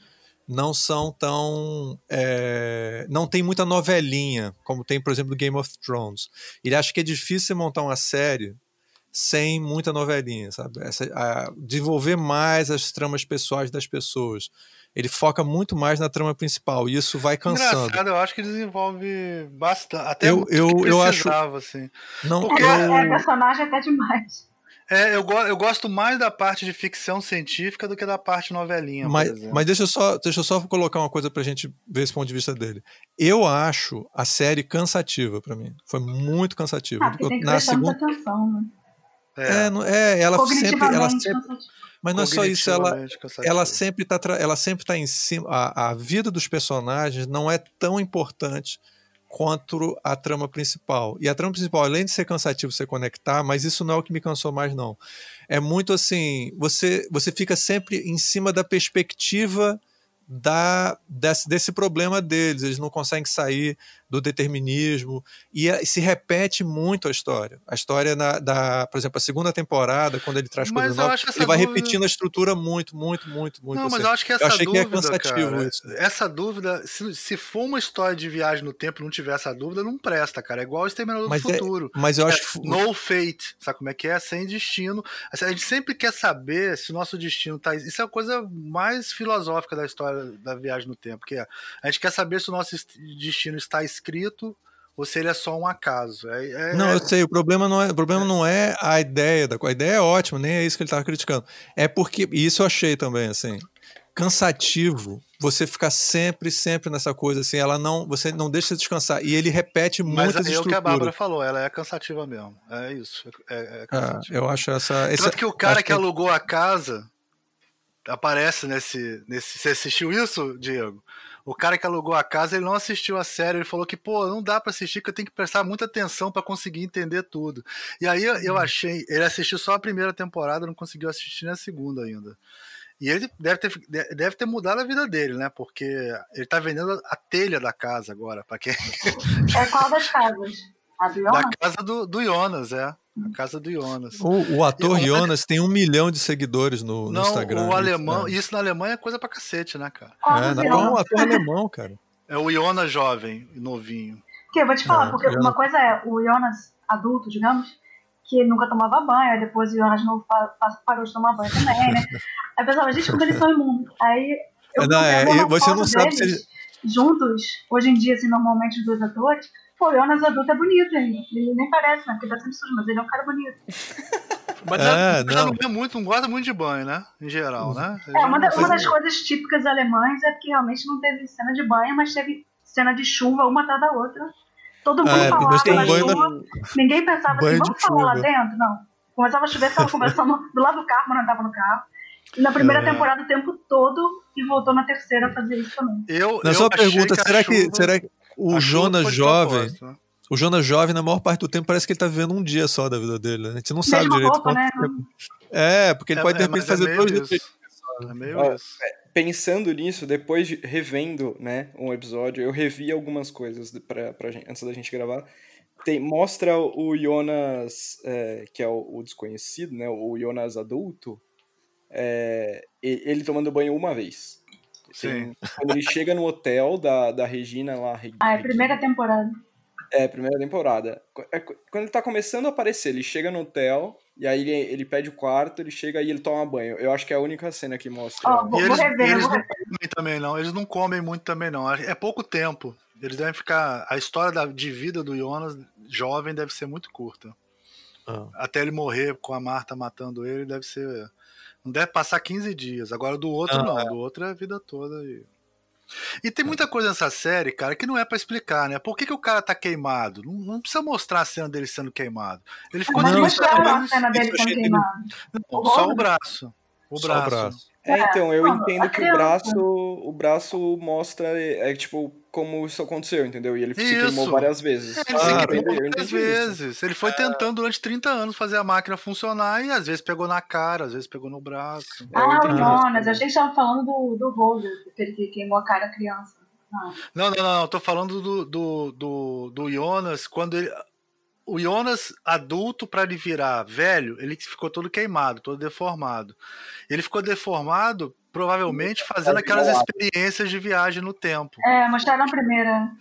não são tão. É, não tem muita novelinha, como tem, por exemplo, Game of Thrones. Ele acha que é difícil montar uma série sem muita novelinha, sabe? Essa, a, desenvolver mais as tramas pessoais das pessoas. Ele foca muito mais na trama principal e isso vai cansando. Engraçado, eu acho que desenvolve bastante. Até eu, eu, eu acho. Assim. Não, Porque eu... é personagem até demais. É, eu, go eu gosto mais da parte de ficção científica do que da parte novelinha. Mas, mas deixa, eu só, deixa eu só colocar uma coisa pra gente ver esse ponto de vista dele. Eu acho a série cansativa para mim. Foi muito cansativa. Ah, tem que na segunda atenção, né? É, é, ela sempre, ela sempre. Mas não é só isso, ela, ela sempre tá, ela sempre tá em cima. A, a vida dos personagens não é tão importante quanto a trama principal. E a trama principal, além de ser cansativo você conectar, mas isso não é o que me cansou mais, não. É muito assim, você, você fica sempre em cima da perspectiva da, desse, desse problema deles. Eles não conseguem sair do determinismo. E, e se repete muito a história. A história, na, da, por exemplo, a segunda temporada, quando ele traz coisas novas, ele vai dúvida... repetindo a estrutura muito, muito, muito, muito. Não, mas assim. eu acho que essa dúvida, que é cansativo cara, isso. Essa dúvida, se, se for uma história de viagem no tempo não tiver essa dúvida, não presta, cara. É igual o Exterminador do é, Futuro. mas eu é, acho. No fate. Sabe como é que é? Sem destino. A gente sempre quer saber se o nosso destino tá. Isso é a coisa mais filosófica da história da viagem no tempo, que é a gente quer saber se o nosso destino está escrito ou se ele é só um acaso. É, é, não, eu sei, o problema não é, o problema não é a ideia da a ideia é ótima, nem é isso que ele estava criticando. É porque, e isso eu achei também, assim, cansativo você ficar sempre, sempre nessa coisa assim, ela não, você não deixa de descansar e ele repete Mas muitas é o que a Bárbara falou, ela é cansativa mesmo, é isso, é, é ah, eu acho essa, tanto que o cara que, que alugou a casa aparece nesse, nesse, você assistiu isso, Diego? O cara que alugou a casa, ele não assistiu a série, ele falou que, pô, não dá para assistir, que eu tenho que prestar muita atenção para conseguir entender tudo. E aí eu uhum. achei, ele assistiu só a primeira temporada, não conseguiu assistir a segunda ainda. E ele deve ter, deve ter mudado a vida dele, né? Porque ele tá vendendo a telha da casa agora, para quem. É qual das casas? A do Jonas? Da casa do, do Jonas, é. A casa do Jonas. O, o ator e, Jonas tem um milhão de seguidores no, não, no Instagram. O alemão, isso na Alemanha é coisa pra cacete, né, cara? é, não, é um ator alemão, cara. É o Jonas jovem, novinho. Porque eu vou te falar, é, porque uma coisa é o Jonas adulto, digamos, que nunca tomava banho, depois o Jonas não parou de tomar banho também, né? Aí eu pensava, gente, como eles são imundos. Aí eu não, é, você não sabe se juntos, hoje em dia, assim, normalmente os dois atores, pô, o Jonas adulto é bonito ainda. Ele nem parece, né? Porque tá sempre sujo, mas ele é um cara bonito. Mas é, não. não é muito, não gosta muito de banho, né? Em geral, né? é, uma, da, uma das coisas típicas alemães é que realmente não teve cena de banho, mas teve cena de chuva uma atrás da outra. Todo mundo é, falava na chuva, ninguém pensava assim, vamos falar lá dentro? Não. Começava a chover, ficava conversando do lado do carro, mas não andava no carro. E na primeira é. temporada o tempo todo e voltou na terceira a fazer isso também. Eu, na eu sua pergunta, será que, chuva... será que o Jonas jovem, né? o Jonas jovem, na maior parte do tempo, parece que ele tá vivendo um dia só da vida dele. Né? A gente não sabe Mesma direito roupa, quanto né? tempo. É, porque ele é, pode de repente é fazer dois dias. É isso. Pensando nisso, depois de revendo né, um episódio, eu revi algumas coisas pra, pra gente, antes da gente gravar. Tem, mostra o Jonas, é, que é o, o, desconhecido, né, o Jonas adulto, é, ele tomando banho uma vez. Sim. Quando ele chega no hotel da, da Regina lá. Ah, é a primeira temporada. É, primeira temporada. É, quando ele tá começando a aparecer, ele chega no hotel, e aí ele, ele pede o quarto, ele chega e ele toma banho. Eu acho que é a única cena que mostra. Oh, vou, eles, rever, eles não comem também, não. Eles não comem muito também, não. É pouco tempo. Eles devem ficar. A história da, de vida do Jonas, jovem, deve ser muito curta. Ah. Até ele morrer com a Marta matando ele, deve ser deve passar 15 dias. Agora do outro, ah, não. É. Do outro é a vida toda. E... e tem muita coisa nessa série, cara, que não é para explicar, né? Por que, que o cara tá queimado? Não, não, precisa mostrar a cena dele sendo queimado. Ele ficou não, não a cena dele sendo queimado. Não, só o braço. O braço. Só o braço. É, então, eu entendo que o braço, o braço mostra, é, é tipo, como isso aconteceu, entendeu? E ele isso. se queimou várias vezes. É, ele ah, se queimou várias vezes. Isso. Ele foi tentando durante 30 anos fazer a máquina funcionar e às vezes pegou na cara, às vezes pegou no braço. Ah, o Jonas, achei que estava falando do, do Roger, ele queimou a cara da criança. Não, não, não, não, tô falando do, do, do, do Jonas, quando ele. O Jonas adulto, para ele virar velho, ele ficou todo queimado, todo deformado. Ele ficou deformado provavelmente fazendo aquelas experiências de viagem no tempo. É, mostraram a primeira.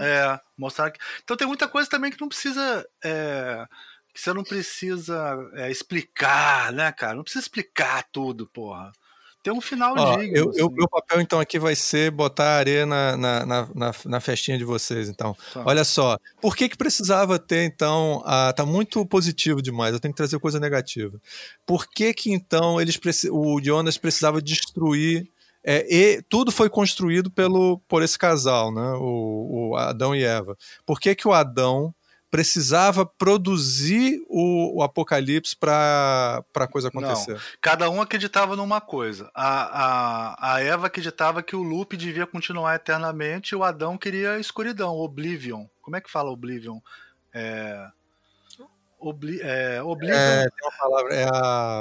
É, mostrar que. Então tem muita coisa também que não precisa. É, que você não precisa é, explicar, né, cara? Não precisa explicar tudo, porra ter um final Ó, digno. Eu, assim. meu papel, então, aqui vai ser botar areia na, na, na, na festinha de vocês, então. Tá. Olha só, por que que precisava ter, então, a, tá muito positivo demais, eu tenho que trazer coisa negativa. Por que que, então, eles o Jonas precisava destruir é, e tudo foi construído pelo, por esse casal, né? O, o Adão e Eva. Por que, que o Adão precisava produzir o, o apocalipse para a coisa acontecer. Não. Cada um acreditava numa coisa. A, a, a Eva acreditava que o loop devia continuar eternamente e o Adão queria escuridão, Oblivion. Como é que fala Oblivion? É, obli, é, Oblivion. É, tem uma palavra, é a.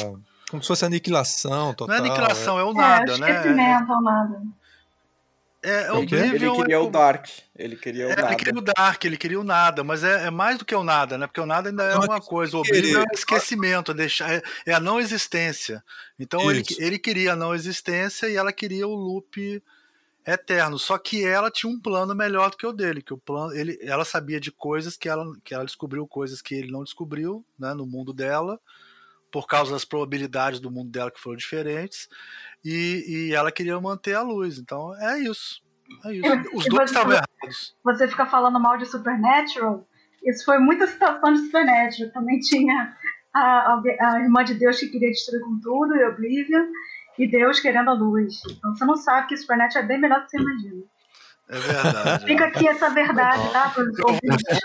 Como se fosse aniquilação total. Não é aniquilação, é, é o nada, é, né? Esquecimento, é o nada. É, o Oblivion ele queria é o Dark. Ele queria o é, nada. Ele queria o Dark, ele queria o nada, mas é, é mais do que o nada, né? Porque o nada ainda é uma coisa. O Oblivion é o esquecimento, é, deixar, é, é a não existência. Então ele, ele queria a não existência e ela queria o loop eterno. Só que ela tinha um plano melhor do que o dele, que o plano, ele, ela sabia de coisas que ela, que ela descobriu coisas que ele não descobriu, né, no mundo dela, por causa das probabilidades do mundo dela que foram diferentes e, e ela queria manter a luz. Então é isso. É isso. Os e dois estavam errados. Você fica falando mal de Supernatural. Isso foi muita citação de Supernatural. Também tinha a, a, a, irmã de Deus que queria destruir com tudo, e Oblivion. e Deus querendo a luz. Então você não sabe que Supernet é bem melhor do que você imagina. É verdade. Fica aqui essa verdade, tá? Eu vou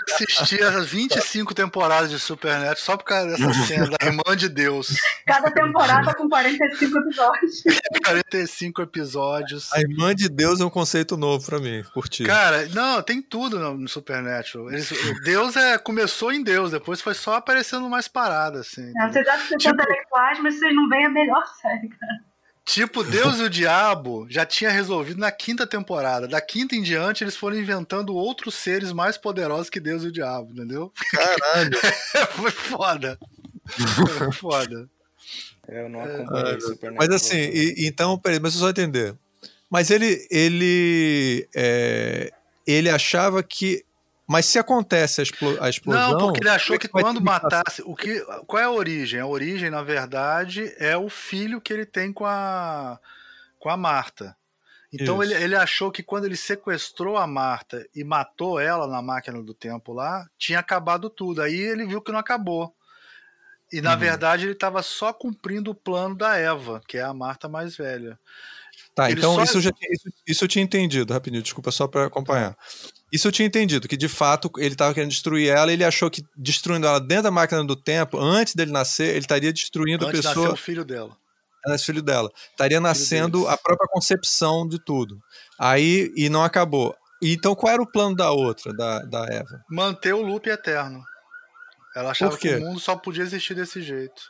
assistir as 25 temporadas de Supernet só por causa dessa cena da Irmã de Deus. Cada temporada com 45 episódios. 45 episódios. A Irmã de Deus é um conceito novo pra mim, curti. Cara, não, tem tudo no, no Supernatural. Eles, Deus é, começou em Deus, depois foi só aparecendo mais paradas, assim. É, vocês acham que vocês tipo... são mas vocês não veem a melhor série, cara. Tipo, Deus e o Diabo já tinha resolvido na quinta temporada. Da quinta em diante, eles foram inventando outros seres mais poderosos que Deus e o Diabo, entendeu? Caralho! Foi foda. Foi foda. É, eu não acompanhei é, Mas assim, e, então, peraí, mas eu só entender. Mas ele, ele, é, ele achava que mas se acontece a, explo a explosão. Não, porque ele achou é que, que quando matasse. O que, qual é a origem? A origem, na verdade, é o filho que ele tem com a, com a Marta. Então ele, ele achou que quando ele sequestrou a Marta e matou ela na máquina do tempo lá, tinha acabado tudo. Aí ele viu que não acabou. E na uhum. verdade ele estava só cumprindo o plano da Eva, que é a Marta mais velha. Tá, ele então só... isso, já, isso, isso eu tinha entendido, rapidinho, desculpa só para acompanhar. Isso eu tinha entendido, que de fato ele estava querendo destruir ela, ele achou que destruindo ela dentro da máquina do tempo, antes dele nascer, ele estaria destruindo antes a pessoa. o filho dela. Antes filho dela. Estaria nascendo a própria concepção de tudo. Aí, e não acabou. Então qual era o plano da outra, da, da Eva? Manter o loop eterno. Ela achava que o mundo só podia existir desse jeito.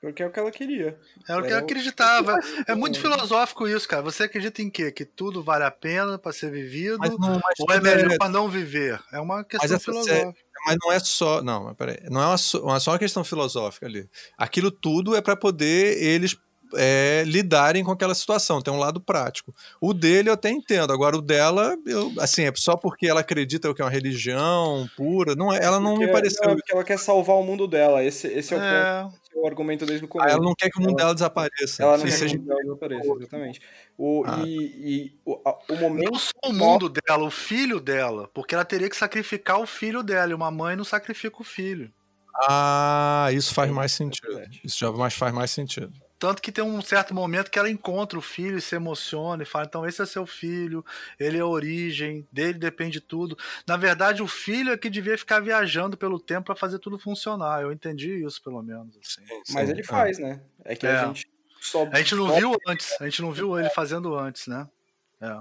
Porque é o que ela queria. É o que ela acreditava. É muito filosófico isso, cara. Você acredita em quê? Que tudo vale a pena para ser vivido? Mas não, mas ou é melhor é... para não viver? É uma questão filosófica. Mas não é só. Não, peraí. Não é, uma, não é só uma questão filosófica ali. Aquilo tudo é para poder eles é, lidarem com aquela situação, tem um lado prático. O dele eu até entendo, agora o dela, eu, assim, é só porque ela acredita que é uma religião pura, não é, ela não porque, me pareceu. Não, é porque ela quer salvar o mundo dela, esse, esse é, o, é... Ponto, é o argumento desde o começo. Ah, ela não quer que o mundo ela, dela desapareça. Ela não quer seja... que o mundo dela desapareça, exatamente. O, ah. e, e o, a, o momento. Não só o mundo dela, o filho dela, porque ela teria que sacrificar o filho dela, e uma mãe não sacrifica o filho. Ah, isso faz mais sentido. Isso já mais, faz mais sentido. Tanto que tem um certo momento que ela encontra o filho e se emociona e fala: então, esse é seu filho, ele é a origem, dele depende tudo. Na verdade, o filho é que devia ficar viajando pelo tempo para fazer tudo funcionar. Eu entendi isso, pelo menos. Assim. Mas ele faz, né? É que é. a gente só. A gente não viu antes, a gente não viu ele fazendo antes, né? É.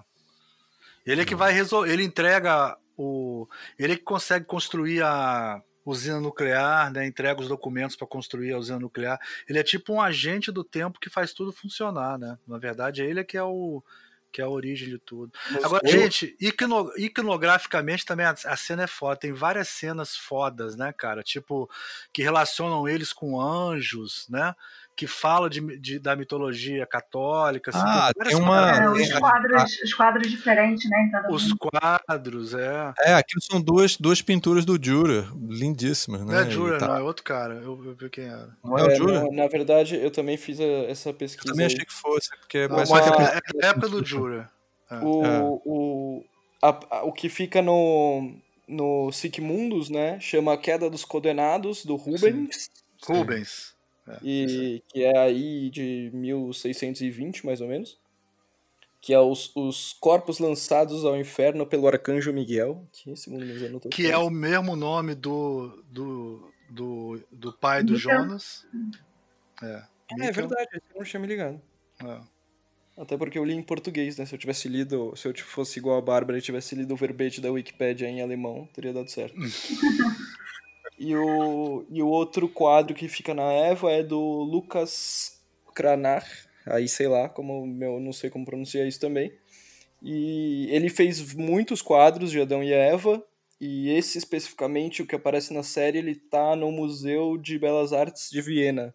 Ele é que vai resolver, ele entrega o. Ele é que consegue construir a usina nuclear, né, entrega os documentos para construir a usina nuclear. Ele é tipo um agente do tempo que faz tudo funcionar, né? Na verdade, ele é que é o que é a origem de tudo. Mas Agora, eu... gente, icono, iconograficamente também a, a, cena é foda. Tem várias cenas fodas, né, cara? Tipo, que relacionam eles com anjos, né? Que fala de, de, da mitologia católica. Assim, ah, tem, tem uma. É, os, quadros, os quadros diferentes, né? os quadros, é. É, aquilo são duas, duas pinturas do Jura, lindíssimas, né? Não é Jura, tá... não, é outro cara. Eu, eu vi quem era. Não é, é o Jura? Na, na, verdade, eu também fiz a, essa pesquisa. Eu também achei que fosse, porque não, mas é, é, é época do Jura. É. O, é. o, a, a, o que fica no, no Sic Mundus, né? Chama A Queda dos Condenados, do Rubens. Sim. Rubens. É, e que é aí de 1620, mais ou menos. Que é os, os corpos lançados ao inferno pelo arcanjo Miguel, que segundo meus anotações. Que é o mesmo nome do, do, do, do pai do Jonas. É, é, é verdade, eu não tinha me ligado. É. Até porque eu li em português, né? Se eu tivesse lido, se eu fosse igual a Bárbara e tivesse lido o verbete da Wikipedia em alemão, teria dado certo. E o, e o outro quadro que fica na Eva é do Lucas Kranar, aí sei lá, como meu, não sei como pronunciar isso também. E ele fez muitos quadros de Adão e Eva, e esse especificamente, o que aparece na série, ele tá no Museu de Belas Artes de Viena.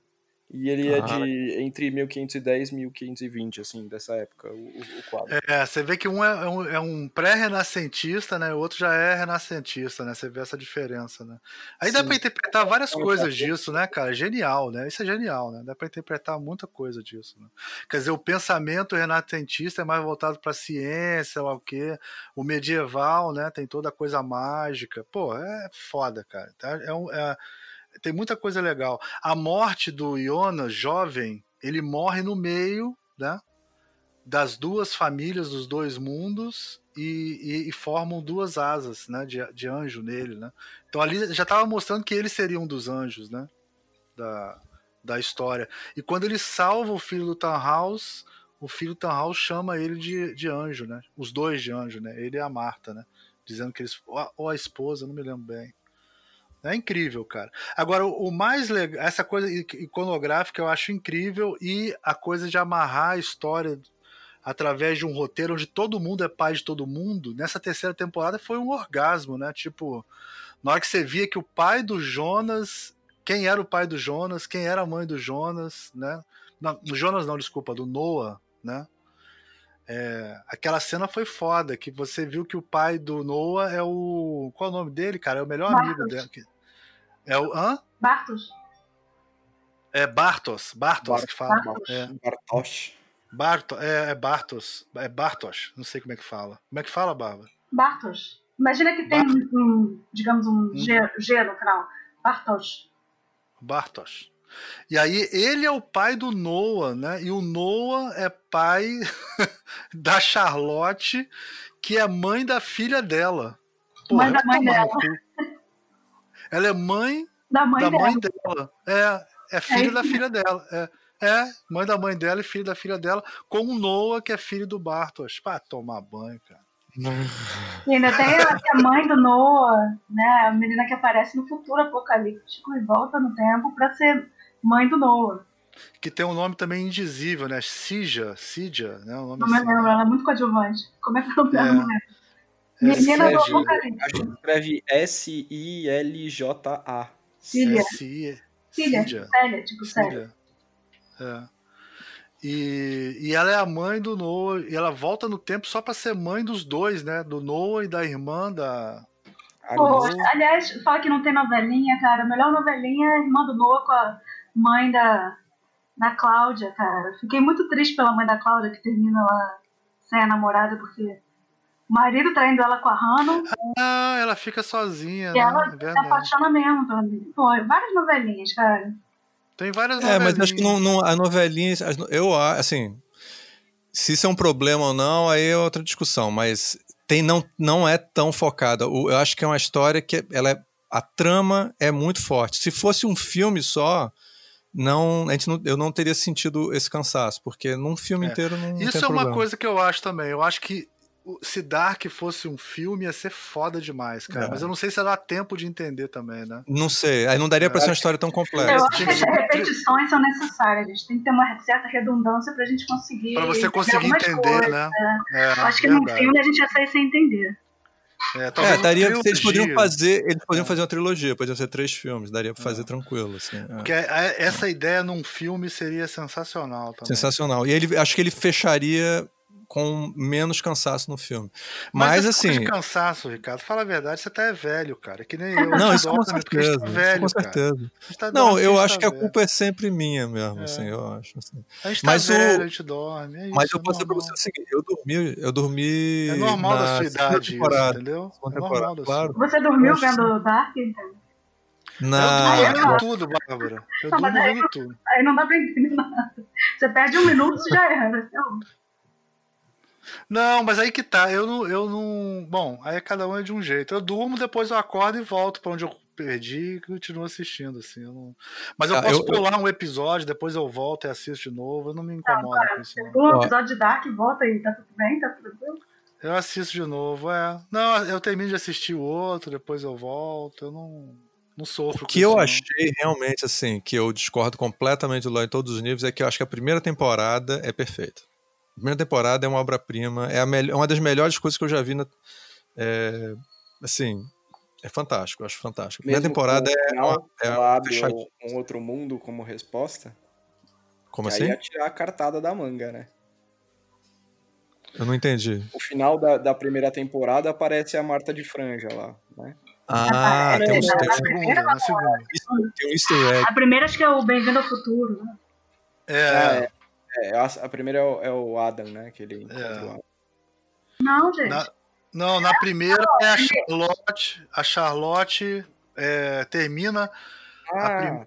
E ele ah. é de entre 1510 e 1520, assim, dessa época, o, o quadro. É, você vê que um é, é um, é um pré-renascentista, né? O outro já é renascentista, né? Você vê essa diferença, né? Aí Sim. dá para interpretar várias é coisas disso, né, cara? Genial, né? Isso é genial, né? Dá para interpretar muita coisa disso. Né? Quer dizer, o pensamento renascentista é mais voltado para ciência, lá o quê? O medieval, né? Tem toda a coisa mágica. Pô, é foda, cara. Tá? É um. É, tem muita coisa legal. A morte do Iona, jovem, ele morre no meio né? Das duas famílias dos dois mundos e, e, e formam duas asas, né? De, de anjo nele, né? Então ali já estava mostrando que ele seria um dos anjos, né? Da, da história. E quando ele salva o filho do Tannhaus, o filho do chama ele de, de anjo, né? Os dois de anjo, né? Ele e a Marta, né? Dizendo que eles. Ou a esposa, não me lembro bem. É incrível, cara. Agora, o mais legal, essa coisa iconográfica eu acho incrível e a coisa de amarrar a história através de um roteiro onde todo mundo é pai de todo mundo, nessa terceira temporada foi um orgasmo, né? Tipo, na hora que você via que o pai do Jonas, quem era o pai do Jonas, quem era a mãe do Jonas, né? Não, Jonas não, desculpa, do Noah, né? É, aquela cena foi foda, que você viu que o pai do Noah é o. Qual é o nome dele, cara? É o melhor Bartos. amigo dele. É o. Hã? Bartos. É Bartos. Bartos Bart que fala. Bartos. É. Bartos. Bartos. É, é Bartos. É Bartos. Não sei como é que fala. Como é que fala, Barba? Bartos. Imagina que tem um, digamos, um hum. G, G no final. Bartos. Bartos. E aí ele é o pai do Noah, né? E o Noah é pai da Charlotte, que é mãe da filha dela. Porra, mãe da mãe dela. Ela é mãe da mãe, da dela. mãe dela. É, é filha é da filha dela. É, é, mãe da mãe dela e filho da filha dela, com o Noah, que é filho do Bartos. Pra tomar banho, cara. E ainda tem a mãe do Noah, né? A menina que aparece no futuro apocalíptico e volta no tempo para ser mãe do Noah. Que tem um nome também indizível, né? Sija, Sija, né? Um nome não assim. lembro, ela é muito coadjuvante. Como é que é o nome dela? É, Menina do Apocalipse. Acho que escreve S-I-L-J-A. Cília. Cília. Cília. Célia, tipo Célia. É. E, e ela é a mãe do Noah, e ela volta no tempo só para ser mãe dos dois, né? Do Noah e da irmã da. Pô, aliás, fala que não tem novelinha, cara. A melhor novelinha é a irmã do Noah com a mãe da, da Cláudia, cara. Fiquei muito triste pela mãe da Cláudia que termina lá sem a namorada, porque o marido traindo ela com a Hannah. Ah, ela fica sozinha. E né? ela é se apaixona mesmo pela Pô, várias novelinhas, cara. Tem várias É, mas acho que não, não, a novelinha. Eu, assim. Se isso é um problema ou não, aí é outra discussão. Mas tem, não, não é tão focada. Eu acho que é uma história que ela é, a trama é muito forte. Se fosse um filme só, não, a gente não, eu não teria sentido esse cansaço, porque num filme é. inteiro não. Isso é uma coisa que eu acho também. Eu acho que se Dark fosse um filme, ia ser foda demais, cara. É. Mas eu não sei se dá tempo de entender também, né? Não sei. Aí não daria pra ser uma história tão complexa. Eu acho que as repetições são necessárias. A gente tem que ter uma certa redundância pra gente conseguir. Pra você conseguir entender, coisas, né? É. É, acho que verdade. num filme a gente ia sair sem entender. É, é daria, eles poderiam fazer, eles poderiam fazer uma trilogia, podiam ser três filmes, daria para fazer é. tranquilo, assim. É. Porque essa ideia num filme seria sensacional também. Sensacional. E ele, acho que ele fecharia com menos cansaço no filme. Mas, Mas assim. De cansaço, Ricardo, fala a verdade, você tá é velho, cara. Que nem eu. Não, isso com certeza. Tá velho, com certeza. Tá não, eu acho tá que a culpa é sempre minha mesmo, é. assim, eu acho. Assim. A gente tá mas velho, o... a gente dorme. É isso, mas eu vou dizer pra você o seguinte: eu dormi, eu dormi. É normal da sua idade, isso, entendeu? É normal da claro. Você dormiu vendo Dark, então? Não. Eu durmo tudo, Bárbara. Eu durmo vendo tudo. Aí não dá pra entender nada. Você perde um minuto e já era. Então... Não, mas aí que tá. Eu não, eu não. Bom, aí cada um é de um jeito. Eu durmo, depois eu acordo e volto para onde eu perdi e continuo assistindo, assim. Eu não... Mas eu ah, posso eu, pular eu... um episódio, depois eu volto e assisto de novo. Eu não me incomodo não, cara, com isso. Um episódio de Dark, volta aí, tá tudo bem? Tá tudo bem? Eu assisto de novo, é. Não, eu termino de assistir o outro, depois eu volto. Eu não. Não sofro. O que eu achei realmente, assim, que eu discordo completamente do Ló em todos os níveis, é que eu acho que a primeira temporada é perfeita. Primeira temporada é uma obra-prima, é, é uma das melhores coisas que eu já vi. Na, é, assim, é fantástico, eu acho fantástico. A primeira temporada é, uma, é um outro mundo como resposta. Como assim? Aí ia tirar a cartada da manga, né? Eu não entendi. O final da, da primeira temporada aparece a Marta de Franja lá, né? Ah, tem, um, tem, tem, segunda, na segunda. tem um easter egg. A primeira acho que é o Bem-vindo ao Futuro, né? É, é, é, a, a primeira é o, é o, Adam, né? Que ele é. Não, gente. Na, não, na primeira é a Charlotte. A Charlotte é, termina. Ah, prim...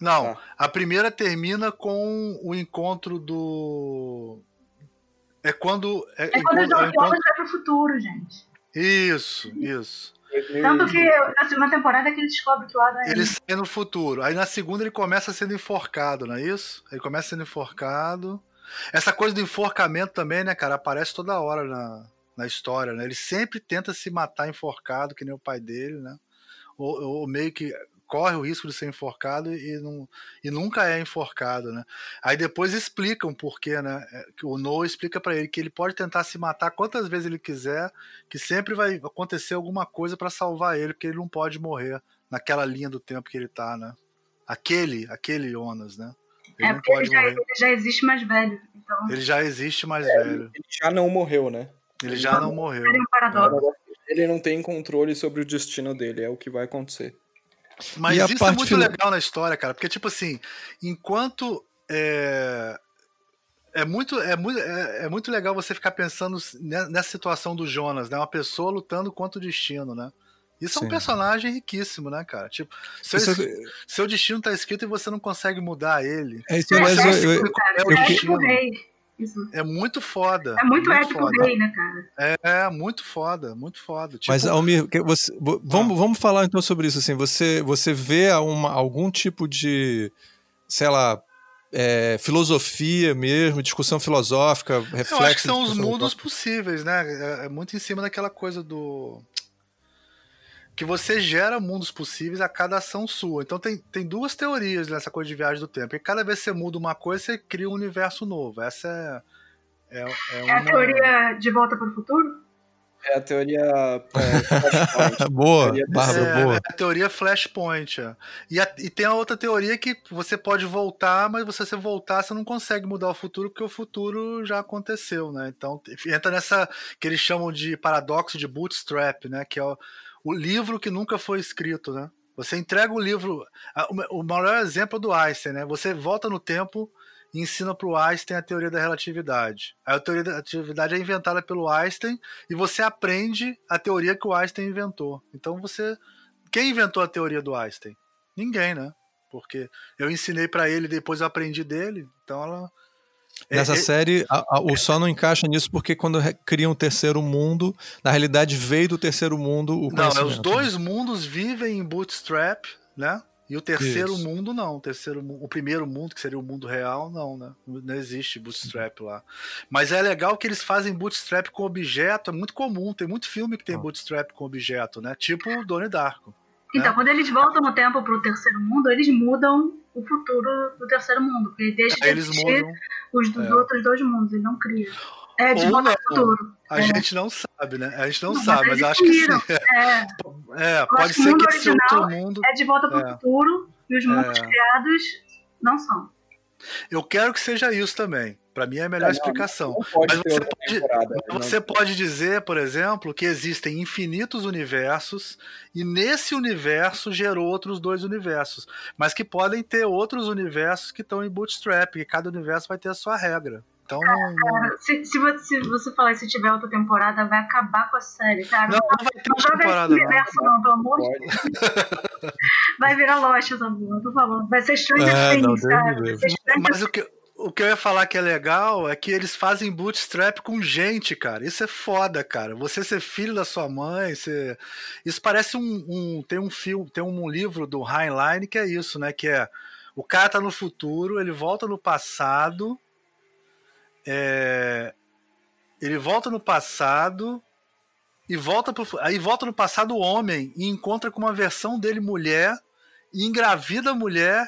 Não, tá. a primeira termina com o encontro do. É quando. É, é quando o John encontro... vai pro futuro, gente. Isso, isso. Tanto que na segunda temporada é que ele descobre que o Adam é. Ele sai no futuro. Aí na segunda ele começa sendo enforcado, não é isso? Ele começa sendo enforcado. Essa coisa do enforcamento também, né, cara, aparece toda hora na, na história, né? Ele sempre tenta se matar enforcado, que nem o pai dele, né? Ou, ou meio que corre o risco de ser enforcado e, não, e nunca é enforcado, né? Aí depois explicam por quê, né? É, o Noah explica para ele que ele pode tentar se matar quantas vezes ele quiser, que sempre vai acontecer alguma coisa para salvar ele, porque ele não pode morrer naquela linha do tempo que ele tá, né? Aquele, aquele Jonas, né? Ele é, porque ele já, ele já, existe mais velho. Então... Ele já existe mais é, velho. Ele já não morreu, né? Ele já não, não morreu. É um paradoxo. Ele não tem controle sobre o destino dele, é o que vai acontecer. Mas isso é muito final... legal na história, cara, porque, tipo assim, enquanto. É, é muito, é, muito, é, é, muito legal você ficar pensando nessa situação do Jonas, né? Uma pessoa lutando contra o destino, né? Isso Sim. é um personagem riquíssimo, né, cara? Tipo, seu, isso... seu destino tá escrito e você não consegue mudar ele. É isso, mas eu, eu, eu, eu, eu, isso. É muito foda. É muito, muito épico foda. gay, né, cara? É, é, muito foda, muito foda. Tipo... Mas, Almir, você, vamos, ah. vamos falar então sobre isso. Assim, você, você vê uma, algum tipo de, sei lá, é, filosofia mesmo, discussão filosófica, reflexo. Eu acho que são os mundos possíveis, né? É, é muito em cima daquela coisa do que você gera mundos possíveis a cada ação sua. Então tem, tem duas teorias nessa coisa de viagem do tempo. E cada vez que você muda uma coisa, você cria um universo novo. Essa é. É, é, uma... é a teoria de volta para o futuro? É a teoria. É, boa, teoria é, boa. É a teoria Flashpoint. É. E, a, e tem a outra teoria que você pode voltar, mas se você voltar, você não consegue mudar o futuro, porque o futuro já aconteceu, né? Então entra nessa que eles chamam de paradoxo de bootstrap, né? Que é o o livro que nunca foi escrito, né? Você entrega o livro. O maior exemplo é do Einstein, né? Você volta no tempo e ensina para o Einstein a teoria da relatividade. A teoria da relatividade é inventada pelo Einstein e você aprende a teoria que o Einstein inventou. Então você. Quem inventou a teoria do Einstein? Ninguém, né? Porque eu ensinei para ele, depois eu aprendi dele. Então ela Nessa é, é, série, a, a, o Sol não encaixa nisso porque quando cria um terceiro mundo, na realidade veio do terceiro mundo o Não, é, os dois mundos vivem em Bootstrap, né? E o terceiro Isso. mundo não, o terceiro, o primeiro mundo que seria o mundo real não, né? Não existe Bootstrap lá. Mas é legal que eles fazem Bootstrap com objeto, é muito comum, tem muito filme que tem ah. Bootstrap com objeto, né? Tipo Donnie Darko. Então, né? quando eles voltam no tempo para o terceiro mundo, eles mudam o futuro do terceiro mundo, porque deixa de eles mudam, os dos é. outros dois mundos, ele não cria. É de volta ao futuro. A é. gente não sabe, né? A gente não, não sabe, mas, mas acho que sim. É, é pode ser que esse outro mundo. É de volta para o é. futuro e os mundos é. criados não são. Eu quero que seja isso também. Para mim é a melhor é, explicação. Mas você, pode, você pode dizer, por exemplo, que existem infinitos universos e nesse universo gerou outros dois universos, mas que podem ter outros universos que estão em bootstrap, e cada universo vai ter a sua regra. Então, se, se, você, se você falar se tiver outra temporada, vai acabar com a série, cara. Não, não vai ter não temporada. Esse universo, não, não, pelo amor de Deus. vai virar Lost essa porra, por favor. Vai ser Stranger é, Things, cara. Mas o que, o que eu ia falar que é legal é que eles fazem bootstrap com gente, cara. Isso é foda, cara. Você ser filho da sua mãe, isso parece um, um, tem um filme, tem um livro do Heinlein que é isso, né? Que é o cara tá no futuro, ele volta no passado, é... ele volta no passado e volta pro... aí volta no passado o homem e encontra com uma versão dele mulher e engravida a mulher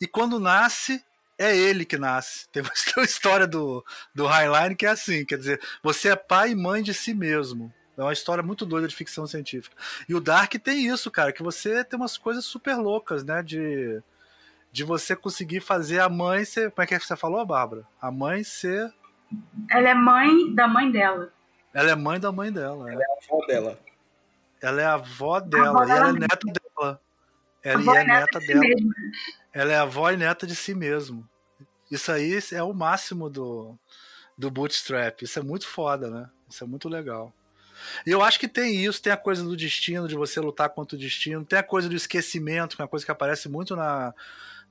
e quando nasce é ele que nasce. Tem uma história do, do Highline que é assim, quer dizer, você é pai e mãe de si mesmo. É uma história muito doida de ficção científica. E o Dark tem isso, cara, que você tem umas coisas super loucas, né? De, de você conseguir fazer a mãe ser. Como é que você falou, Bárbara? A mãe ser. Ela é mãe da mãe dela. Ela é mãe da mãe dela. É. Ela é a avó dela. Ela é a avó dela. A avó e ela é neta dela. Ela é, é neta dela. Si ela é avó e neta de si mesmo. Isso aí é o máximo do, do bootstrap. Isso é muito foda, né? Isso é muito legal. E eu acho que tem isso, tem a coisa do destino, de você lutar contra o destino, tem a coisa do esquecimento, que é uma coisa que aparece muito na,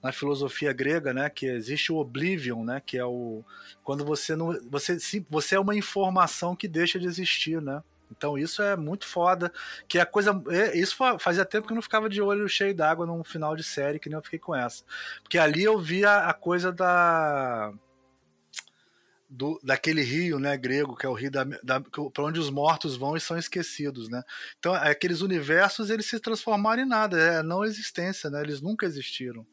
na filosofia grega, né, que existe o oblivion, né, que é o quando você não você você é uma informação que deixa de existir, né? Então isso é muito foda, que é a coisa, é, isso fazia tempo que eu não ficava de olho cheio d'água num final de série que nem eu fiquei com essa. Porque ali eu via a coisa da do, daquele rio, né, grego, que é o rio da, da para onde os mortos vão e são esquecidos, né? Então, aqueles universos eles se transformaram em nada, é não existência, né? Eles nunca existiram.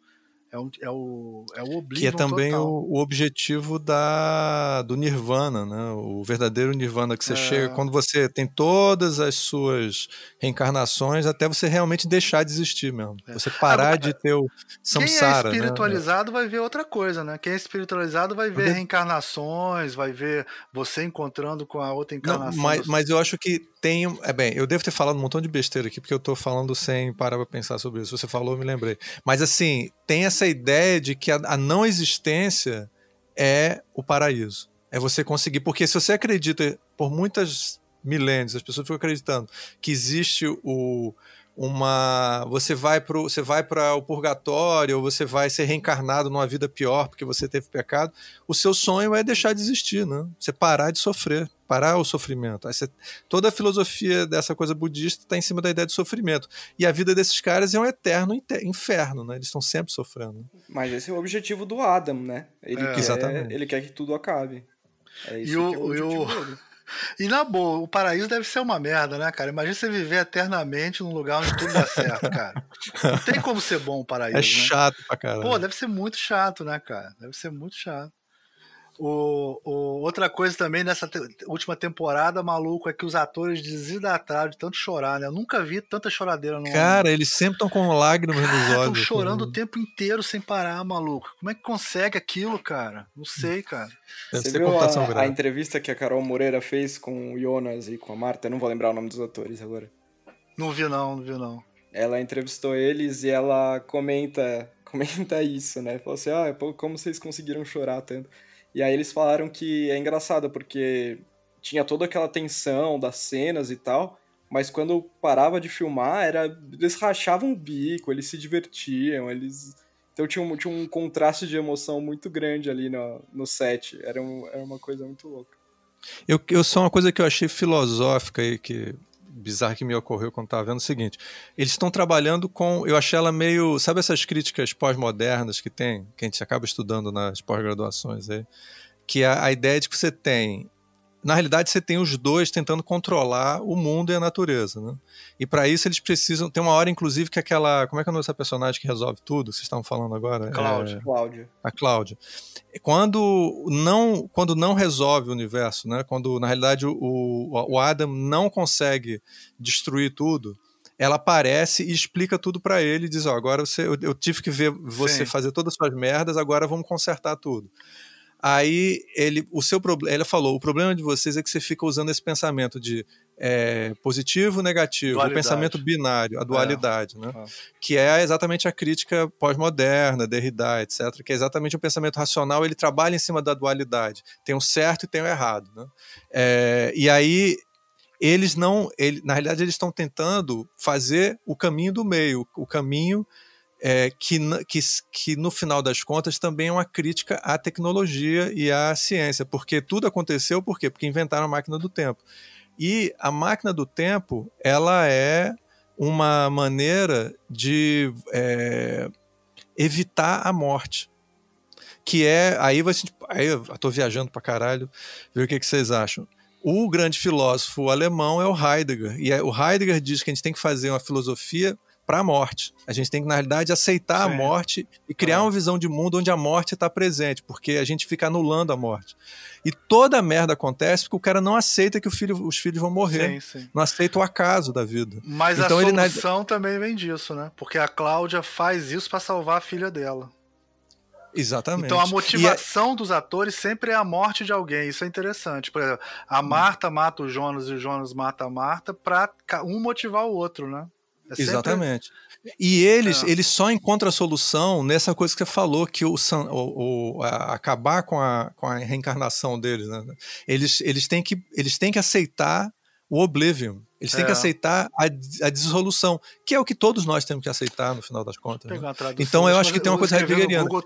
É, um, é, o, é o Oblivion Que é também o, o, objetivo da, do Nirvana, né? O verdadeiro Nirvana que você é... chega quando você tem todas as suas reencarnações até você realmente deixar de existir mesmo. É. Você parar Agora, de ter o samsara. Quem é né? espiritualizado né? vai ver outra coisa, né? Quem é espiritualizado vai ver reencarnações, vai ver você encontrando com a outra encarnação. Não, mas, mas eu acho que tem. É bem, eu devo ter falado um montão de besteira aqui, porque eu tô falando sem parar pra pensar sobre isso. Você falou, eu me lembrei. Mas assim, tem essa ideia de que a, a não existência é o paraíso. É você conseguir. Porque se você acredita, por muitas milênios, as pessoas ficam acreditando que existe o uma você vai para você vai para o purgatório ou você vai ser reencarnado numa vida pior porque você teve pecado o seu sonho é deixar de existir né? Você parar de sofrer parar o sofrimento. Você, toda a filosofia dessa coisa budista está em cima da ideia de sofrimento. E a vida desses caras é um eterno inferno né? Eles estão sempre sofrendo. Mas esse é o objetivo do Adam né? Ele é. quer Exatamente. ele quer que tudo acabe. É isso e o, é o, o e na boa, o paraíso deve ser uma merda, né, cara? Imagina você viver eternamente num lugar onde tudo dá certo, cara. Não tem como ser bom o paraíso. É chato né? pra caramba. Pô, deve ser muito chato, né, cara? Deve ser muito chato. O, o, outra coisa também nessa te última temporada, maluco, é que os atores desidrataram de tanto chorar, né? Eu nunca vi tanta choradeira no Cara, eles sempre estão com lágrimas nos olhos. Estão chorando assim. o tempo inteiro sem parar, maluco. Como é que consegue aquilo, cara? Não sei, cara. Deve Você viu a, a, entrevista que a Carol Moreira fez com o Jonas e com a Marta? Eu não vou lembrar o nome dos atores agora. Não vi não, não vi não. Ela entrevistou eles e ela comenta comenta isso, né? Falou assim, ah, como vocês conseguiram chorar tanto? E aí eles falaram que é engraçado, porque tinha toda aquela tensão das cenas e tal, mas quando parava de filmar, era eles rachavam o bico, eles se divertiam, eles. Então tinha um, tinha um contraste de emoção muito grande ali no, no set. Era, um, era uma coisa muito louca. Eu, eu só uma coisa que eu achei filosófica aí, que bizarra que me ocorreu quando estava vendo o seguinte: eles estão trabalhando com. Eu achei ela meio. Sabe essas críticas pós-modernas que tem, que a gente acaba estudando nas pós-graduações aí? Que é a ideia de que você tem na realidade você tem os dois tentando controlar o mundo e a natureza, né? E para isso eles precisam. Tem uma hora, inclusive, que aquela. Como é que é o nome dessa personagem que resolve tudo? Vocês estavam falando agora? Cláudia. É, Cláudia. A Cláudia. Quando não, quando não resolve o universo, né? Quando na realidade o, o Adam não consegue destruir tudo, ela aparece e explica tudo para ele diz: Ó, oh, agora você, eu, eu, tive que ver você Sim. fazer todas as suas merdas, agora vamos consertar tudo. Aí ele, o seu problema, ele falou, o problema de vocês é que você fica usando esse pensamento de é, positivo, negativo, dualidade. o pensamento binário, a dualidade, é. né? É. Que é exatamente a crítica pós-moderna, Derrida, etc. Que é exatamente o pensamento racional, ele trabalha em cima da dualidade. Tem o certo e tem o errado, né? É, e aí eles não, ele, na realidade eles estão tentando fazer o caminho do meio, o caminho é, que, que, que no final das contas também é uma crítica à tecnologia e à ciência, porque tudo aconteceu por quê? Porque inventaram a máquina do tempo. E a máquina do tempo, ela é uma maneira de é, evitar a morte. Que é. Aí você. Aí eu tô viajando pra caralho, ver o que, que vocês acham. O grande filósofo alemão é o Heidegger. E é, o Heidegger diz que a gente tem que fazer uma filosofia para a morte. A gente tem que, na realidade, aceitar Sim. a morte e criar é. uma visão de mundo onde a morte está presente, porque a gente fica anulando a morte. E toda a merda acontece porque o cara não aceita que filho, os filhos vão morrer. Sim, sim. Não aceita o acaso da vida. Mas então, a solução ele... também vem disso, né? Porque a Cláudia faz isso para salvar a filha dela. Exatamente. Então a motivação é... dos atores sempre é a morte de alguém. Isso é interessante. Por exemplo, a hum. Marta mata o Jonas e o Jonas mata a Marta para um motivar o outro, né? É sempre... Exatamente. E eles, é. eles só encontram a solução nessa coisa que você falou, que o, o, o a, acabar com a, com a reencarnação deles. Né? Eles, eles, têm que, eles têm que aceitar o Oblivion. Eles têm que é. aceitar a, a, dissolução, que é o que todos nós temos que aceitar no final das contas. Né? Então eu acho que tem uma coisa heideggeriana. Google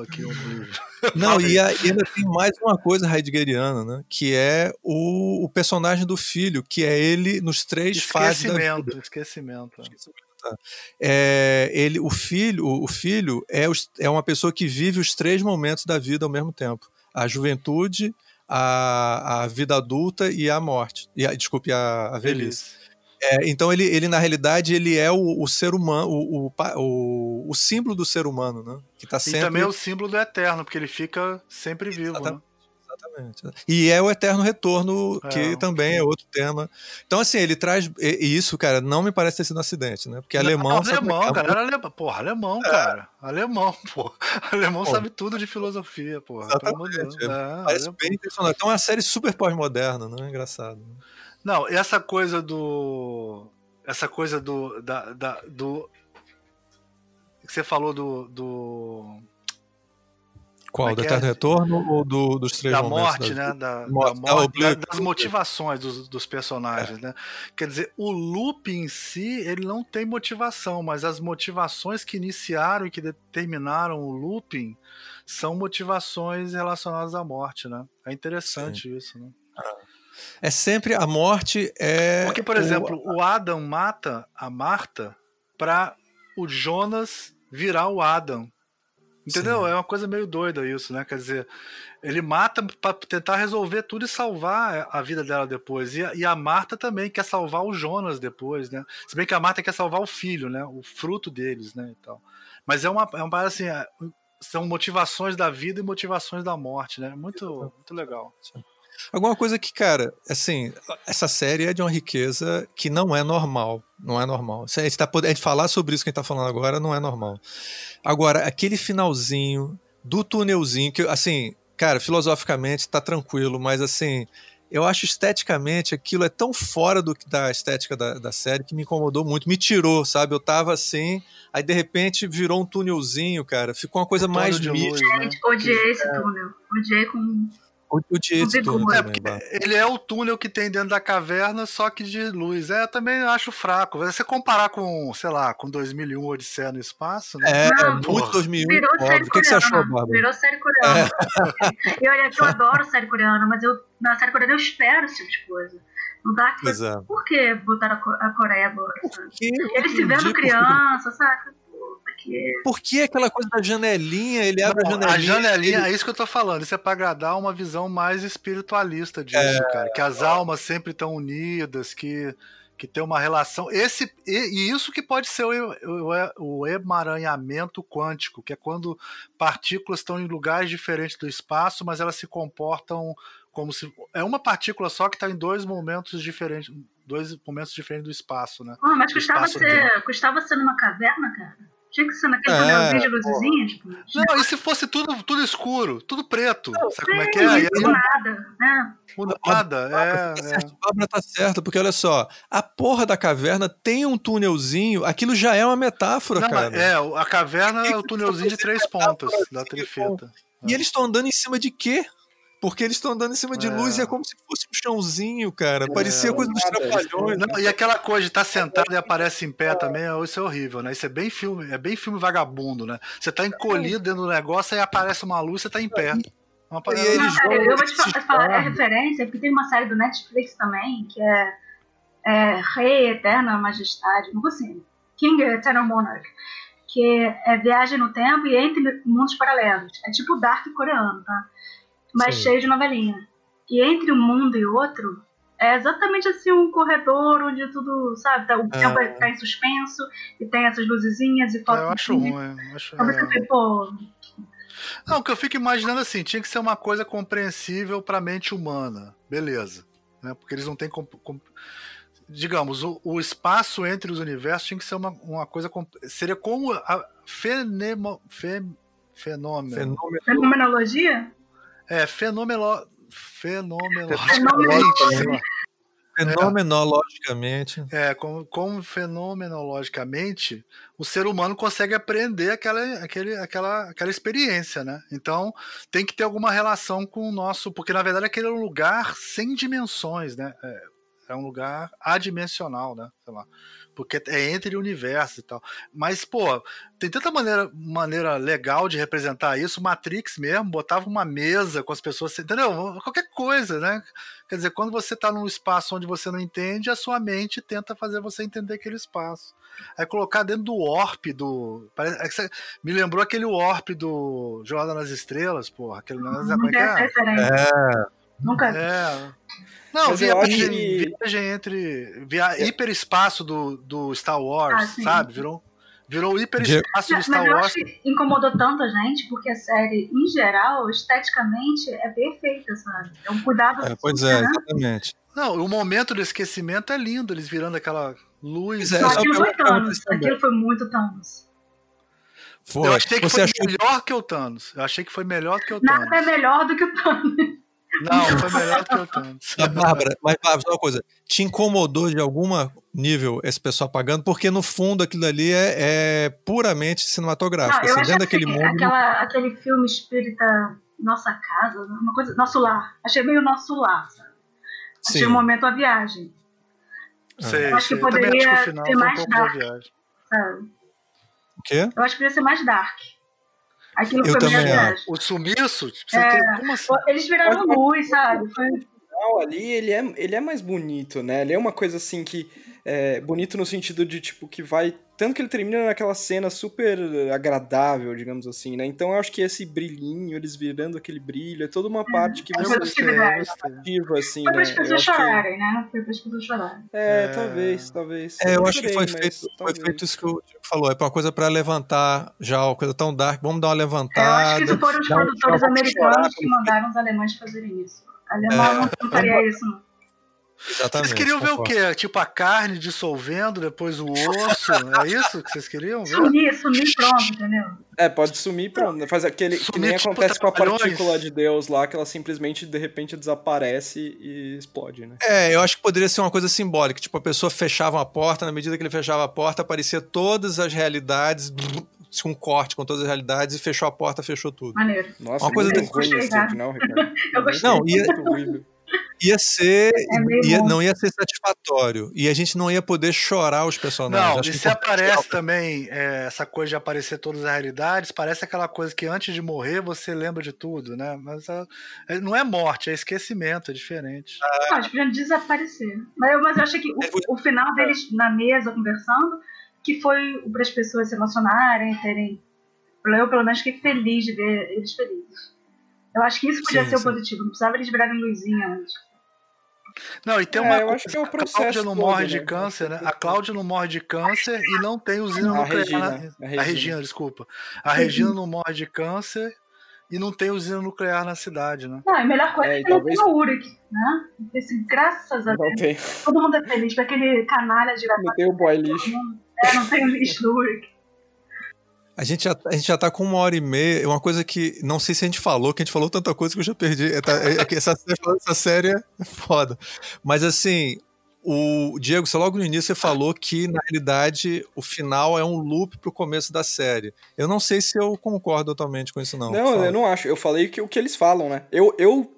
aqui, Não, e, a, e, ainda tem mais uma coisa heideggeriana, né? Que é o, o, personagem do filho, que é ele nos três fases da vida. Esquecimento. É, ele, o filho, o filho é, os, é uma pessoa que vive os três momentos da vida ao mesmo tempo: a juventude, a, a vida adulta e a morte. E a, desculpe, a, a velhice. É, então ele, ele, na realidade, ele é o, o ser humano, o, o, o, símbolo do ser humano, né? Que tá sempre... E também é o símbolo do eterno, porque ele fica sempre vivo, né? Exatamente. E é o eterno retorno, que é, também é outro tema. Então, assim, ele traz. E isso, cara, não me parece ter sido um acidente, né? Porque alemão. Não, alemão, cara. Era alemão. Porra, alemão, é. cara. Alemão, porra. Alemão sabe tudo de filosofia, porra. Exatamente. É, parece alemão. bem impressionante. Então, é uma série super pós-moderna, né? Engraçado. Né? Não, essa coisa do. Essa coisa do. Da, da, do que você falou do, do qual? É do Eterno é? Retorno ou do, dos três da momentos? Morte, né? Da, morte, da morte, da, das motivações dos, dos personagens, é. né? Quer dizer, o loop em si, ele não tem motivação, mas as motivações que iniciaram e que determinaram o looping são motivações relacionadas à morte, né? É interessante Sim. isso, né? É sempre a morte é. Porque, por exemplo, o, o Adam mata a Marta para o Jonas virar o Adam. Entendeu? Sim. É uma coisa meio doida isso, né? Quer dizer, ele mata para tentar resolver tudo e salvar a vida dela depois. E a, e a, Marta também quer salvar o Jonas depois, né? Se bem que a Marta quer salvar o filho, né? O fruto deles, né? E tal. Mas é uma, é uma assim, é, são motivações da vida e motivações da morte, né? Muito, muito legal. Sim. Alguma coisa que, cara, assim, essa série é de uma riqueza que não é normal. Não é normal. A gente, tá, a gente falar sobre isso que a gente tá falando agora não é normal. Agora, aquele finalzinho do túnelzinho, que, assim, cara, filosoficamente tá tranquilo, mas assim, eu acho esteticamente aquilo é tão fora do, da estética da, da, série que me incomodou muito, me tirou, sabe? Eu tava assim, aí de repente virou um túnelzinho, cara, ficou uma coisa mais mística. Né? Odiei esse túnel, odiei com o, o Tieto túnel é, também, ele é o túnel que tem dentro da caverna, só que de luz. É, também acho fraco. Você comparar com, sei lá, com 2001 Odisseia no Espaço, né? É, Não, muito 2001. Virou série o que, que, você achou, Bárbara? Virou série coreana. É. E olha que eu adoro série coreana, mas eu, na série coreana eu espero esse tipo de coisa. Não dá que... É. Por que botaram a Coreia agora? Eles se vendo criança, sabe? Porque. Por que aquela coisa da janelinha? Ele abre Não, a janelinha. A janelinha, ele... é isso que eu tô falando. Isso é para agradar uma visão mais espiritualista disso, é... cara. Que as almas sempre estão unidas, que, que tem uma relação. Esse, e, e isso que pode ser o, o, o emaranhamento quântico, que é quando partículas estão em lugares diferentes do espaço, mas elas se comportam como se é uma partícula só que está em dois momentos diferentes, dois momentos diferentes do espaço, né? Oh, mas custava ser, custava ser numa caverna, cara. Tinha que ser naquele é, de luzinhas. Não, e se fosse tudo, tudo escuro, tudo preto? Não, sabe como é que é? Aí, nada, né? Nada, é. Tá certo, é. Bárbara tá certa, porque olha só, a porra da caverna tem um túnelzinho, aquilo já é uma metáfora, Não, cara. É, a caverna é o túnelzinho de três pontas da trifeta. E eles estão andando em cima de quê? Porque eles estão andando em cima de é. luz e é como se fosse um chãozinho, cara. Parecia é, coisa dos trapalhões. Não, e aquela coisa de estar tá sentado e aparece em pé também, isso é horrível, né? Isso é bem filme, é bem filme vagabundo, né? Você tá encolhido dentro do negócio, aí aparece uma luz, você tá em pé. Uma e eles vão, eu vou te falar, é referência, porque tem uma série do Netflix também, que é, é Rei Eterna Majestade, não assim, King Eternal Monarch, que é viagem no tempo e entre mundos paralelos. É tipo Dark coreano, tá? Mas Sim. cheio de novelinha. E entre um mundo e outro, é exatamente assim um corredor onde tudo, sabe, tá, o é. tempo é. tá em suspenso e tem essas luzezinhas e falta. É, eu acho ruim. Eu acho, é... pô. Não, o que eu fico imaginando assim, tinha que ser uma coisa compreensível para a mente humana. Beleza. Né? Porque eles não têm. Comp... Digamos, o, o, espaço entre os universos tinha que ser uma, uma coisa. Comp... Seria como a fenemo... Fe... fenômeno. Fenomenologia? É, fenomeno... fenomenologicamente. Fenomenologicamente. É, como, como fenomenologicamente o ser humano consegue aprender aquela, aquele, aquela, aquela experiência, né? Então tem que ter alguma relação com o nosso. Porque na verdade aquele é um lugar sem dimensões, né? É, é um lugar adimensional, né? Sei lá porque é entre universos e tal. Mas, pô, tem tanta maneira, maneira legal de representar isso. Matrix mesmo, botava uma mesa com as pessoas, entendeu? Qualquer coisa, né? Quer dizer, quando você está num espaço onde você não entende, a sua mente tenta fazer você entender aquele espaço. Aí colocar dentro do warp do. É me lembrou aquele warp do Jornada nas Estrelas, porra. Aquele negócio. Como é que é? É. Nunca. É. Não, Mas viagem, que... viagem entre. Via... É. Hiperespaço do, do Star Wars, ah, sabe? Virou, virou hiperespaço do Star Mas eu Wars. Acho que incomodou tanto a gente, porque a série, em geral, esteticamente, é perfeita, sabe? É um cuidado. É, pois é, né? exatamente. Não, o momento do esquecimento é lindo, eles virando aquela luz. É, Não, aquilo foi Thanos. Aquilo foi muito Thanos. Foi. Eu achei que Você foi achou... melhor que o Thanos. Eu achei que foi melhor do que o Thanos. Nada é melhor do que o Thanos. Não, foi melhor do que o Thanos. A Bárbara, mas Bárbara, só uma coisa. Te incomodou de algum nível esse pessoal pagando? Porque no fundo aquilo ali é, é puramente cinematográfico. Não, assim, dentro daquele mundo. Aquela, aquele filme espírita Nossa Casa, uma coisa. Nosso lar. Achei meio nosso lar, sabe? Achei Sim. um momento a viagem. Sei, eu acho sei. que poderia acho que ser mais um dark. Sabe? O quê? Eu acho que poderia ser mais dark. Aquilo eu foi também O sumiço? Tipo, é, tem, como assim? Eles viraram luz, sabe? Foi... Ali ele é, ele é mais bonito, né? Ele é uma coisa assim que é, bonito no sentido de, tipo, que vai. Tanto que ele termina naquela cena super agradável, digamos assim, né? Então eu acho que esse brilhinho, eles virando aquele brilho, é toda uma parte que você ativa, assim, foi né? Foi as pessoas chorarem, né? Foi para as pessoas chorarem. É, é, talvez, talvez. É, eu, acho que foi feito, foi feito isso que o Diego falou. É uma coisa para levantar já, uma coisa tão dark. Vamos dar uma levantada. É, eu acho que isso foram os produtores americanos que mandaram os alemães fazerem isso. Alemão é, não faria isso, não. Exatamente. Vocês queriam concordo. ver o quê? Tipo a carne dissolvendo, depois o osso? é isso que vocês queriam ver? Sumir, sumir pronto, entendeu? É, pode sumir pronto. Faz aquele sumir, que nem tipo, acontece com a partícula de Deus lá, que ela simplesmente de repente desaparece e explode, né? É, eu acho que poderia ser uma coisa simbólica. Tipo, a pessoa fechava uma porta, na medida que ele fechava a porta, aparecia todas as realidades, com um corte com todas as realidades e fechou a porta, fechou tudo. Maneiro. Nossa, uma coisa desse. Ruim, assim, não, Ricardo. eu gostei. Não, ia, ia ser. É ia, não ia ser satisfatório. E a gente não ia poder chorar os personagens. Não, Acho e se aparece também é, essa coisa de aparecer todas as realidades, parece aquela coisa que antes de morrer você lembra de tudo, né? Mas a, é, não é morte, é esquecimento, é diferente. Ah, não, eles podiam desaparecer. Mas eu, mas eu achei que o, o final deles na mesa conversando, que foi para as pessoas se emocionarem, terem. Eu, pelo menos, fiquei feliz de ver eles felizes. Eu acho que isso podia sim, ser o positivo. Não precisava eles virarem luzinha antes. Não, e tem uma é, eu acho que é o processo. A Cláudia não todo, morre de né? câncer, né? A Cláudia não morre de câncer e não tem usina nuclear. Regina, a, Regina. a Regina, desculpa. A Regina não morre de câncer e não tem usina nuclear na cidade, né? Não, a melhor coisa é, é que talvez... não tem o Uric, né? Esse, graças a Deus. Todo mundo é feliz, com aquele canalha de Não tem o boy lixo. É, não tem o lixo do Uric. A gente, já, a gente já tá com uma hora e meia. Uma coisa que não sei se a gente falou, que a gente falou tanta coisa que eu já perdi. É, tá, é, é essa, essa série é foda. Mas assim, o Diego, você logo no início você falou que, na realidade, o final é um loop pro começo da série. Eu não sei se eu concordo totalmente com isso, não. Não, Fala. eu não acho. Eu falei que o que eles falam, né? Eu, eu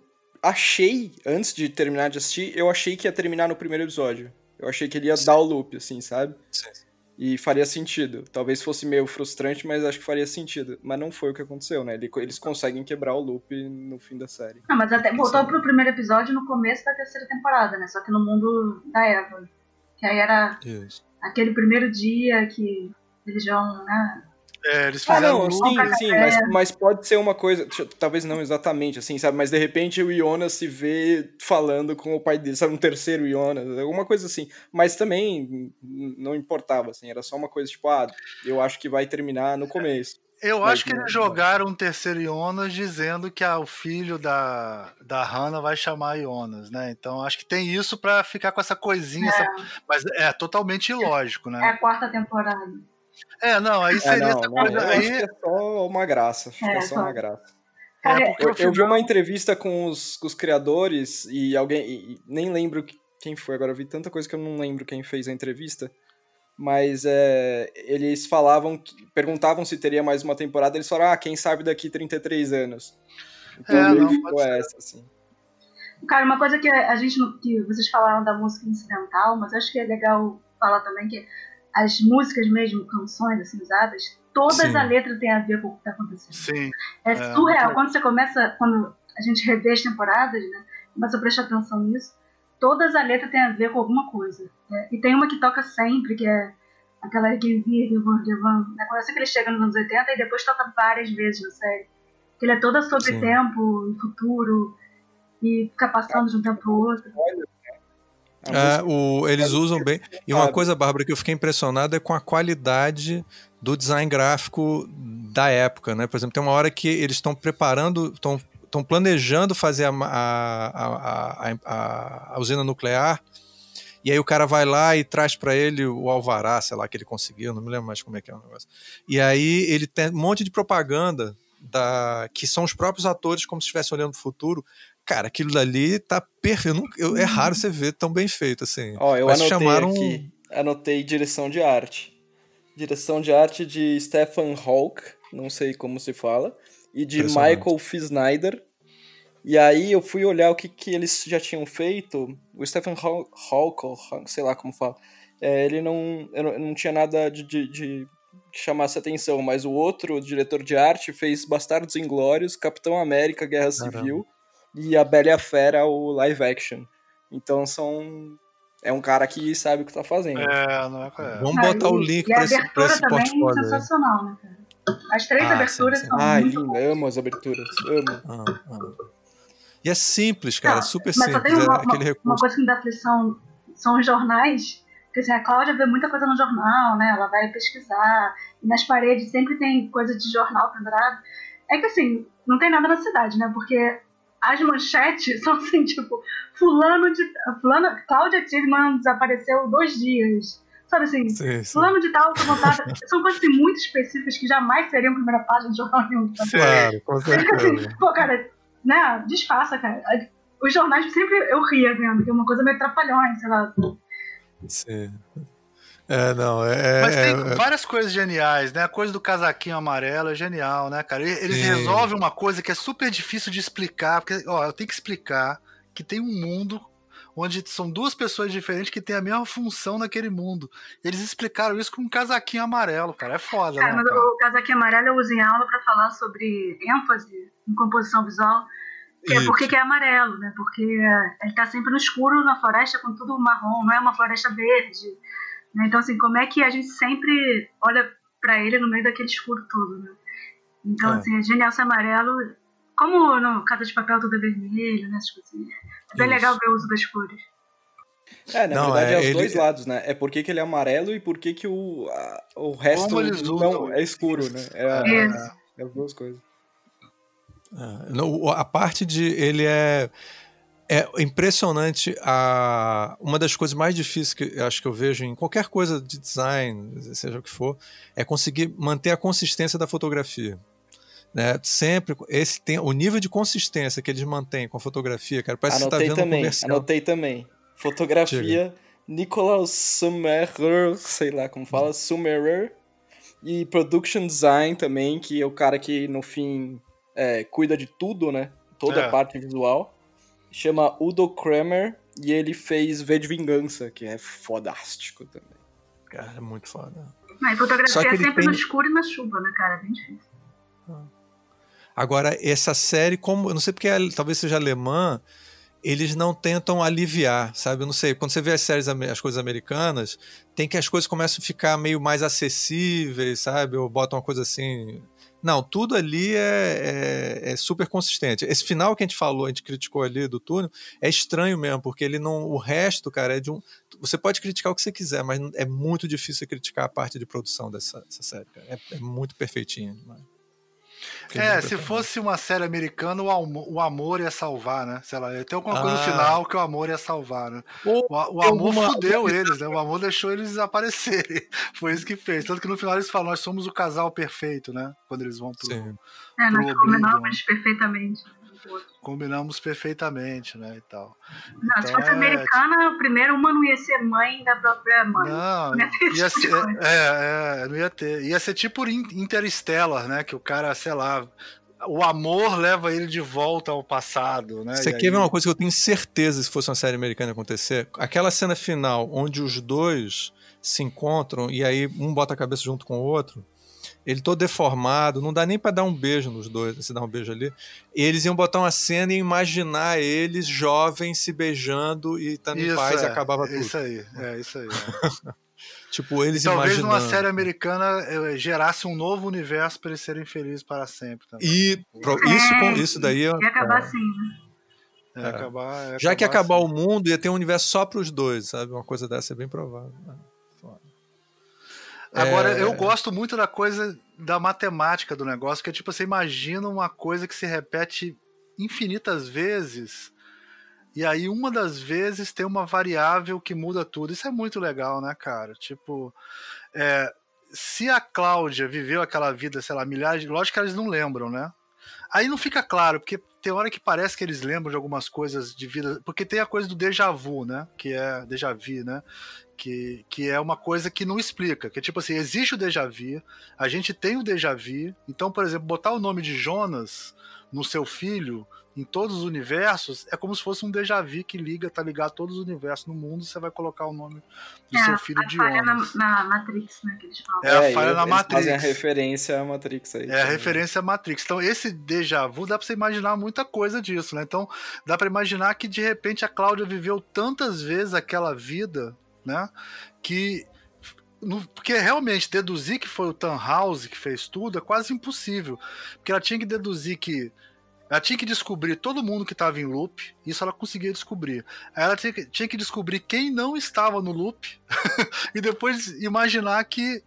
achei, antes de terminar de assistir, eu achei que ia terminar no primeiro episódio. Eu achei que ele ia Sim. dar o loop, assim, sabe? Sim. E faria sentido. Talvez fosse meio frustrante, mas acho que faria sentido. Mas não foi o que aconteceu, né? Eles conseguem quebrar o loop no fim da série. Não, mas até voltou pro primeiro episódio no começo da terceira temporada, né? Só que no mundo da Eva. Que aí era Isso. aquele primeiro dia que eles vão, né? É, eles fizeram ah, não, sim, sim, mas, mas, pode ser uma coisa, talvez não exatamente assim, sabe? Mas de repente o Jonas se vê falando com o pai dele, sabe? Um terceiro Jonas, alguma coisa assim. Mas também não importava, assim, era só uma coisa tipo, ah, eu acho que vai terminar no começo. Eu mas acho que eles jogaram um terceiro Jonas dizendo que ah, o filho da, da Hannah vai chamar Jonas, né? Então acho que tem isso para ficar com essa coisinha, é. Essa... mas é totalmente ilógico, né? É a quarta temporada. É, não, aí é, seria é, não, essa coisa. Não, aí... é só uma graça. Acho é, que é só uma graça. É, eu, eu, vi uma entrevista com os, com os criadores e alguém. E nem lembro Quem foi? Agora eu vi tanta coisa que eu não lembro quem fez a entrevista. Mas é, eles falavam, perguntavam se teria mais uma temporada, eles falaram, ah, quem sabe daqui 33 anos. Então é, não, ficou essa, assim. Cara, uma coisa que a gente que vocês falaram da música incidental, mas acho que é legal falar também que as músicas mesmo, canções assim usadas, todas Sim. a letra tem a ver com o que está acontecendo. Sim. É, é surreal. Quando você começa, quando a gente revê as temporadas, né, começa a prestar atenção nisso, todas a letra tem a ver com alguma coisa. É, e tem uma que toca sempre, que é aquela On, Give On. Né, quando eu sei que ele chega nos anos 80 e depois toca várias vezes na série. Que ele é toda sobre Sim. tempo e futuro e fica passando de um tempo para o outro. É, o, eles usam bem. E uma coisa, Bárbara, que eu fiquei impressionado é com a qualidade do design gráfico da época, né? Por exemplo, tem uma hora que eles estão preparando, estão planejando fazer a, a, a, a, usina nuclear, e aí o cara vai lá e traz para ele o alvará, sei lá, que ele conseguiu, não me lembro mais como é que é o negócio. E aí ele tem um monte de propaganda da, que são os próprios atores como se estivessem olhando o futuro. Cara, aquilo dali tá perfeito. Eu, é raro você ver tão bem feito assim. Ó, eu Mas anotei chamaram... aqui, anotei direção de arte. Direção de arte de Stefan Hawk, não sei como se fala e de Michael Fisnyder. E aí eu fui olhar o que, que eles já tinham feito. O Stephen Hawking, sei lá como fala, é, ele não, não tinha nada de, de, de que chamasse atenção, mas o outro, o diretor de arte, fez Bastardos Inglórios, Capitão América, Guerra Caramba. E A Bela e a Fera, o live action. Então são é um cara que sabe o que tá fazendo. É, não é, é. Vamos botar o link para esse, pra esse portfólio. É sensacional, né, cara? As três ah, aberturas sim, sim. são. Ah, muito lindo, amo as aberturas. Amo. Ah, ah. E é simples, cara, Não, super mas simples. Só tem uma, é uma, uma, coisa que me dá aflição são os jornais. Porque assim, a Cláudia vê muita coisa no jornal, né? Ela vai pesquisar. E nas paredes sempre tem coisa de jornal pendurado. É que assim, não tem nada na cidade, né? Porque as manchetes são assim, tipo, fulano de. Fulano, Cláudia Tillman desapareceu dois dias. Sabe assim, sim, sim. fulano de tal, vontade. São coisas assim, muito específicas que jamais seriam primeira página de jornal nenhum. Claro, com certeza. Assim, pô, cara, né, disfarça, cara. Os jornais sempre eu ria vendo, que é uma coisa meio trapalhões, sei lá. Sim. É, não, é. Mas tem é, é, várias coisas geniais, né? A coisa do casaquinho amarelo é genial, né, cara? Eles Sim. resolvem uma coisa que é super difícil de explicar, porque, ó, eu tenho que explicar que tem um mundo onde são duas pessoas diferentes que têm a mesma função naquele mundo. Eles explicaram isso com um casaquinho amarelo, cara. É foda, né? Mas o casaquinho amarelo eu uso em aula para falar sobre ênfase em composição visual. Que é porque que é amarelo, né? Porque ele está sempre no escuro na floresta com tudo marrom, não é uma floresta verde. Né? Então, assim, como é que a gente sempre olha para ele no meio daquele escuro todo, né? Então, é. assim, é genial ser amarelo. Como no Casa de Papel tudo é vermelho, né? Tipo assim, é bem Isso. legal ver o uso das cores. É, na não, verdade é, é os ele... dois lados, né? É por que, que ele é amarelo e por que, que o, a, o resto não é escuro, né? É, é, é as duas coisas. É, a parte de ele é é impressionante a uma das coisas mais difíceis que eu acho que eu vejo em qualquer coisa de design, seja o que for, é conseguir manter a consistência da fotografia. Né? Sempre esse tem o nível de consistência que eles mantêm com a fotografia, cara, parece anotei que você tá vendo também, um comercial. Anotei também. Fotografia. Nicolas Summerer, sei lá como fala, Summerer. E production design também, que é o cara que no fim é, cuida de tudo, né? Toda é. a parte visual. Chama Udo Kramer e ele fez V de Vingança, que é fodástico também. Cara, é muito foda. Mas fotografia é sempre tem... no escuro e na chuva, né, cara? É bem difícil. Ah. Agora, essa série, como. Eu não sei porque é, talvez seja alemã, eles não tentam aliviar, sabe? Eu não sei. Quando você vê as séries, as coisas americanas, tem que as coisas começam a ficar meio mais acessíveis, sabe? Ou botam uma coisa assim. Não, tudo ali é, é, é, super consistente. Esse final que a gente falou, a gente criticou ali do túnel, é estranho mesmo, porque ele não. O resto, cara, é de um. Você pode criticar o que você quiser, mas é muito difícil criticar a parte de produção dessa, dessa série. É, é, muito perfeitinha demais. É, se fosse uma série americana, o, amor, o amor ia salvar, né? Sei lá, ia ter alguma coisa ah. no final que o amor ia salvar, né? O, o amor uma... fudeu eles, né? O amor deixou eles desaparecerem. Foi isso que fez. Tanto que no final eles falam, nós somos o casal perfeito, né? Quando eles vão pro. Sim. É, nós combinamos perfeitamente. Combinamos perfeitamente, né, e tal. Não, então, se fosse é... americana, o primeiro uma não ia ser mãe da própria mãe. Não, não ia, ia ser, é, é, não ia ter. Ia ser tipo Interstellar, né, que o cara, sei lá, o amor leva ele de volta ao passado, né? Você quer ver uma coisa que eu tenho certeza se fosse uma série americana acontecer? Aquela cena final onde os dois se encontram e aí um bota a cabeça junto com o outro ele todo deformado, não dá nem para dar um beijo nos dois, se dar um beijo ali. Eles iam botar uma cena e imaginar eles jovens se beijando e estando em paz é, e acabava tudo. Isso aí, é isso aí. É. tipo, eles Talvez imaginando. uma série americana eh, gerasse um novo universo para eles serem felizes para sempre. Também. E pro, isso, com, isso daí. Ia acabar assim, né? É, é. Acabar, Já que acabar assim. o mundo, ia ter um universo só para os dois, sabe? Uma coisa dessa é bem provável. Né? Agora, é... eu gosto muito da coisa da matemática do negócio, que é tipo, você imagina uma coisa que se repete infinitas vezes, e aí uma das vezes tem uma variável que muda tudo. Isso é muito legal, né, cara? Tipo, é, se a Cláudia viveu aquela vida, sei lá, milhares de. Lógico que eles não lembram, né? Aí não fica claro, porque tem hora que parece que eles lembram de algumas coisas de vida. Porque tem a coisa do déjà vu, né? Que é déjà vu, né? que, que é uma coisa que não explica. Que é tipo assim, existe o déjà vu, a gente tem o déjà vu, então, por exemplo, botar o nome de Jonas no seu filho, em todos os universos, é como se fosse um déjà vu que liga, tá ligado a todos os universos no mundo, você vai colocar o nome do é, seu filho de Jonas. Na, na Matrix, né, que eles falam. É, a é, falha na Matrix. Fazem a referência à Matrix aí. É a referência à Matrix. Então, esse déjà vu dá pra você imaginar muita coisa disso, né? Então, dá para imaginar que de repente a Cláudia viveu tantas vezes aquela vida né? Que porque realmente deduzir que foi o Tannhauser que fez tudo é quase impossível, porque ela tinha que deduzir que ela tinha que descobrir todo mundo que estava em loop, isso ela conseguia descobrir. Ela tinha que, tinha que descobrir quem não estava no loop e depois imaginar que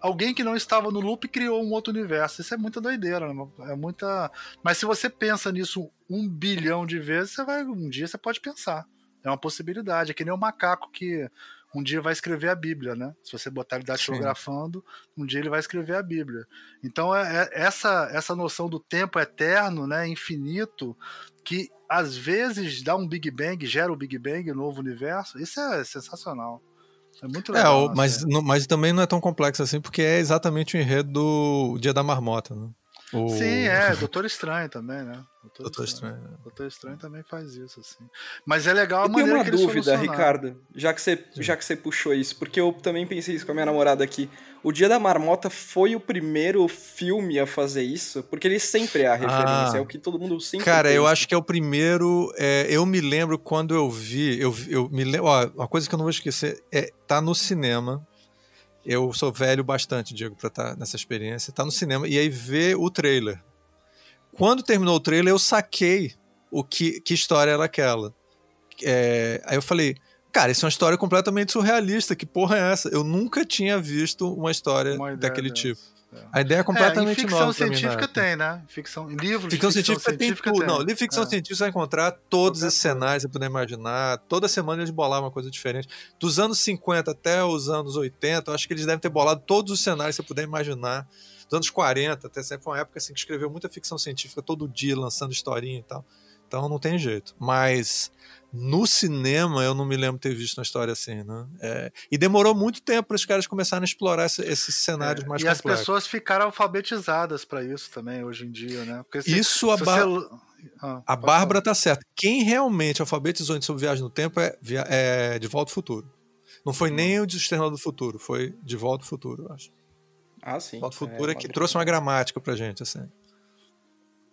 alguém que não estava no loop criou um outro universo. Isso é muita doideira, né? é muita. Mas se você pensa nisso um bilhão de vezes, você vai um dia você pode pensar. É uma possibilidade. É que nem o macaco que um dia vai escrever a Bíblia, né? Se você botar ele datilografando, um dia ele vai escrever a Bíblia. Então é, é, essa essa noção do tempo eterno, né, infinito, que às vezes dá um Big Bang, gera o Big Bang, um novo universo. Isso é sensacional. É muito é, legal. É, mas, mas também não é tão complexo assim, porque é exatamente o enredo do Dia da Marmota, né? O... Sim, é, Doutor Estranho também, né? Doutor, Doutor Estranho. Estranho. É. Doutor Estranho também faz isso, assim. Mas é legal a eu maneira que eles uma dúvida, Ricardo, já que, você, já que você puxou isso, porque eu também pensei isso com a minha namorada aqui. O Dia da Marmota foi o primeiro filme a fazer isso? Porque ele sempre é a referência, ah, é o que todo mundo sempre Cara, pensa. eu acho que é o primeiro. É, eu me lembro quando eu vi. Eu, eu me lembro. Ó, uma coisa que eu não vou esquecer é tá no cinema eu sou velho bastante, Diego, para estar tá nessa experiência. Tá no cinema e aí ver o trailer. Quando terminou o trailer, eu saquei o que, que história era aquela. É, aí eu falei, cara, isso é uma história completamente surrealista. Que porra é essa? Eu nunca tinha visto uma história uma daquele dessa. tipo. É. A ideia é completamente é, ficção nova. Ficção científica tem, né? Ficção, livros ficção, ficção científica, científica tem tudo. Não, livro de ficção é. científica você vai encontrar todos esses cenários que você puder imaginar. Toda semana eles bolavam uma coisa diferente. Dos anos 50 até os anos 80, eu acho que eles devem ter bolado todos os cenários que você puder imaginar. Dos anos 40 até sempre foi uma época assim, que escreveu muita ficção científica todo dia, lançando historinha e tal. Então não tem jeito. Mas no cinema, eu não me lembro ter visto uma história assim, né? É, e demorou muito tempo para os caras começarem a explorar esse, esses cenários é, mais e complexos. E as pessoas ficaram alfabetizadas para isso também, hoje em dia, né? Se, isso a, Bar... você... ah, a Bárbara tá certa. Quem realmente alfabetizou sobre viagem no tempo é, é De Volta ao Futuro. Não foi nem o de Exterminador do Futuro, foi De Volta ao Futuro, eu acho. Ah, sim. De Volta ao Futuro é, é que trouxe uma gramática pra gente, assim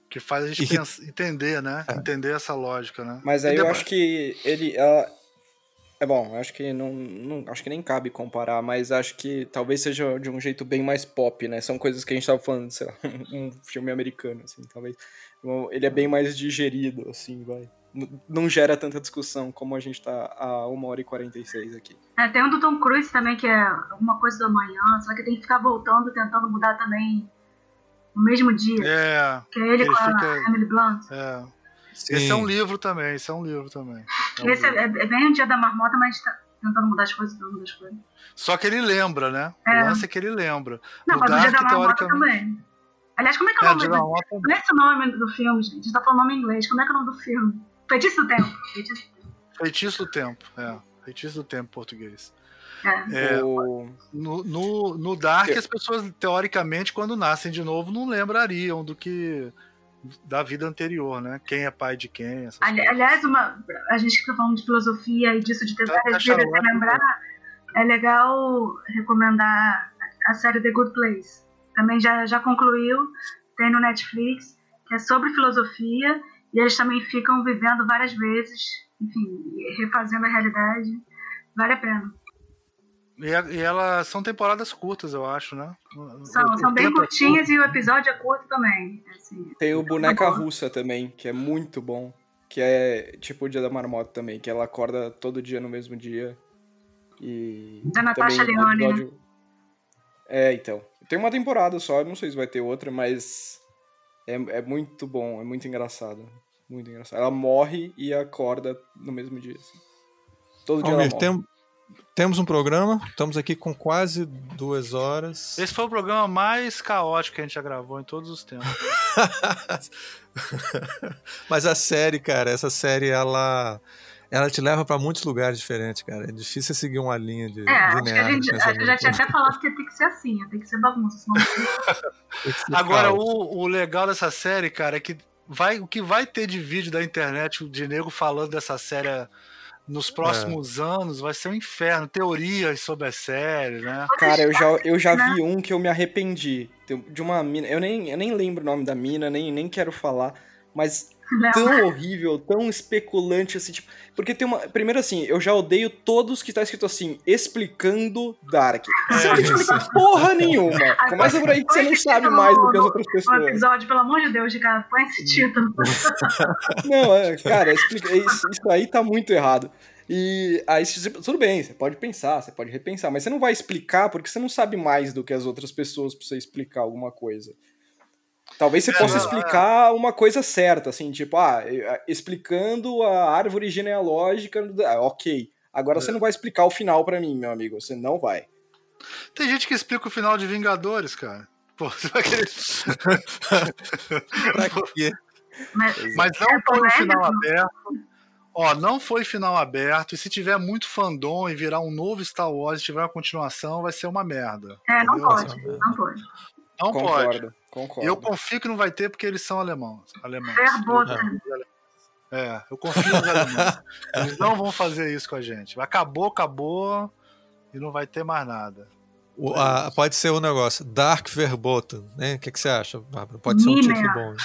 que faz a gente e... pensa, entender, né? É. Entender essa lógica, né? Mas aí eu acho que ele. Ela... É bom, acho que não, não. Acho que nem cabe comparar, mas acho que talvez seja de um jeito bem mais pop, né? São coisas que a gente tava falando, sei lá, um filme americano, assim, talvez. Ele é bem mais digerido, assim, vai. Não gera tanta discussão como a gente tá a 1 hora e 46 aqui. É, tem um do Tom Cruise também, que é alguma coisa do amanhã, só que tem que ficar voltando, tentando mudar também no mesmo dia. É. Que é ele, ele com fica... a Emily Blunt. É. Esse é um livro também, esse é um livro também. É um esse é, livro. É, é, bem o dia da marmota, mas tá tentando mudar as coisas, tentando mudar as coisas. Só que ele lembra, né? É. O lance é que ele lembra. Não, mas o dia da marmota também. Aliás, como é que é o nome? Do... Não é esse o nome do filme, gente. A gente tá falando nome em inglês. Como é que é o nome do filme? Feitiço do Tempo. Feitiço, Feitiço do Tempo, é. Feitiço do Tempo português. É. É, o... no, no, no Dark, as pessoas, teoricamente, quando nascem de novo, não lembrariam do que da vida anterior, né? Quem é pai de quem. Ali, aliás, uma, a gente que tá falando de filosofia e disso de tentar tá, se lembrar, é legal recomendar a série The Good Place. Também já, já concluiu, tem no Netflix, que é sobre filosofia, e eles também ficam vivendo várias vezes, enfim, refazendo a realidade. Vale a pena. E, e elas são temporadas curtas, eu acho, né? São, o, são bem é curtinhas é e o episódio é curto também. Assim, Tem o Boneca Russa também, que é muito bom. Que é tipo o Dia da Marmota também, que ela acorda todo dia no mesmo dia. E. Da Natasha Leone. Né? Episódio... Né? É, então. Tem uma temporada só, não sei se vai ter outra, mas é, é muito bom, é muito engraçado. Muito engraçado. Ela morre e acorda no mesmo dia. Assim. Todo dia Almir, ela morre. Tem, temos um programa, estamos aqui com quase duas horas. Esse foi o programa mais caótico que a gente já gravou em todos os tempos. Mas a série, cara, essa série, ela ela te leva para muitos lugares diferentes, cara. É difícil seguir uma linha de. É, acho que a gente a já tinha até falado que tem que ser assim, tem que ser bagunça. Senão... Agora, o, o legal dessa série, cara, é que vai, o que vai ter de vídeo da internet de nego falando dessa série nos próximos é. anos vai ser um inferno. Teorias sobre a série, né? Cara, eu já, eu já vi um que eu me arrependi. De uma mina. Eu nem, eu nem lembro o nome da mina, nem, nem quero falar. Mas tão horrível, tão especulante assim, tipo, porque tem uma, primeiro assim, eu já odeio todos que tá escrito assim, explicando Dark. Você não explica porra nenhuma. Começa por aí que você não sabe mais do que as outras pessoas. O episódio, pelo amor de Deus, cara, põe esse título. não, é, cara, explica, isso, isso aí tá muito errado. E aí, tudo bem, você pode pensar, você pode repensar, mas você não vai explicar porque você não sabe mais do que as outras pessoas pra você explicar alguma coisa. Talvez você é, possa explicar uma coisa certa, assim, tipo, ah, explicando a árvore genealógica, ah, ok. Agora é. você não vai explicar o final para mim, meu amigo, você não vai. Tem gente que explica o final de Vingadores, cara. Pô, você vai querer. pra quê? Mas, Mas não foi um final aberto. Ó, não foi final aberto, e se tiver muito fandom e virar um novo Star Wars e tiver uma continuação, vai ser uma merda. É, não pode, não pode. Não Concordo. pode. Concordo. Eu confio que não vai ter porque eles são alemãos. alemães. É, é, eu confio nos alemães. Eles não vão fazer isso com a gente. Acabou, acabou e não vai ter mais nada. O, a, pode ser um negócio, Dark Verboten, né? O que, que você acha, Bárbara? Pode ser um título bom.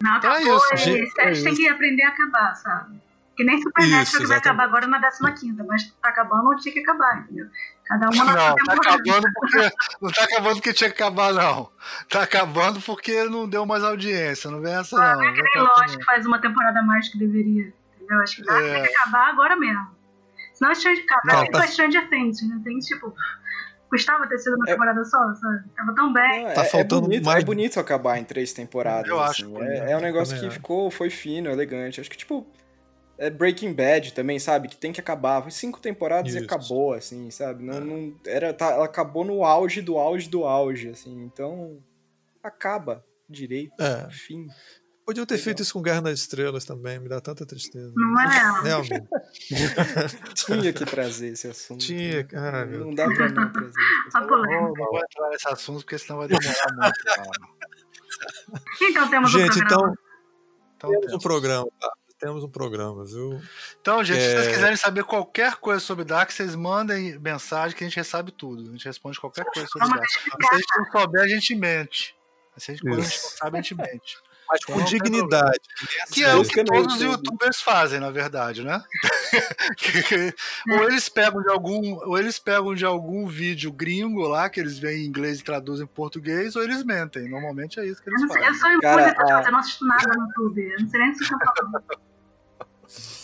Não, então é isso. Gente, a gente tem que aprender a acabar, sabe? Que nem Supernatural que vai acabar agora na 15, mas tá acabando onde tinha que acabar, entendeu? Cada uma na Não, tá acabando porque. Não tá acabando porque tinha que acabar, não. Tá acabando porque não deu mais audiência. Não vem essa, ah, não. Não é que nem Lost que faz uma temporada a mais que deveria. Entendeu? Acho que é. tem que acabar agora mesmo. Senão a Stranger, cara, tá... Stranger Things. Stranger Things, tipo, custava ter sido uma é... temporada só, sabe? Tava tão bem. É, tá faltando é bonito, mais... é bonito acabar em três temporadas. Eu assim. acho. É, é um negócio que ficou, foi fino, elegante. Acho que, tipo, é Breaking Bad também, sabe? Que tem que acabar. Foi cinco temporadas Isso. e acabou, assim, sabe? Não, é. não, era, tá, ela acabou no auge do auge do auge, assim. Então, acaba direito, é. fim. Podiam ter Legal. feito isso com Guerra nas Estrelas também, me dá tanta tristeza. Não é? Realmente. Tinha que trazer esse assunto. Tinha, cara. Não dá pra não trazer. Não, não vou entrar nesse assunto porque senão vai demorar muito. Cara. Então temos Gente, um programa. então, então temos, temos um programa, tá? Temos um programa, viu? Então, gente, é... se vocês é. quiserem saber qualquer coisa sobre Dark, vocês mandem mensagem que a gente recebe tudo. A gente responde qualquer coisa sobre Dark. Se a gente não souber, a gente mente. Se a gente, a gente não sabe, a gente mente. Mas então, com dignidade. Que é o que todos os youtubers fazem, na verdade, né? ou eles pegam de algum, ou eles pegam de algum vídeo gringo lá, que eles veem em inglês e traduzem em português, ou eles mentem. Normalmente é isso que eles eu fazem. Eu sou impune, a... eu não assisto nada no YouTube. Eu não sei nem se eu falando.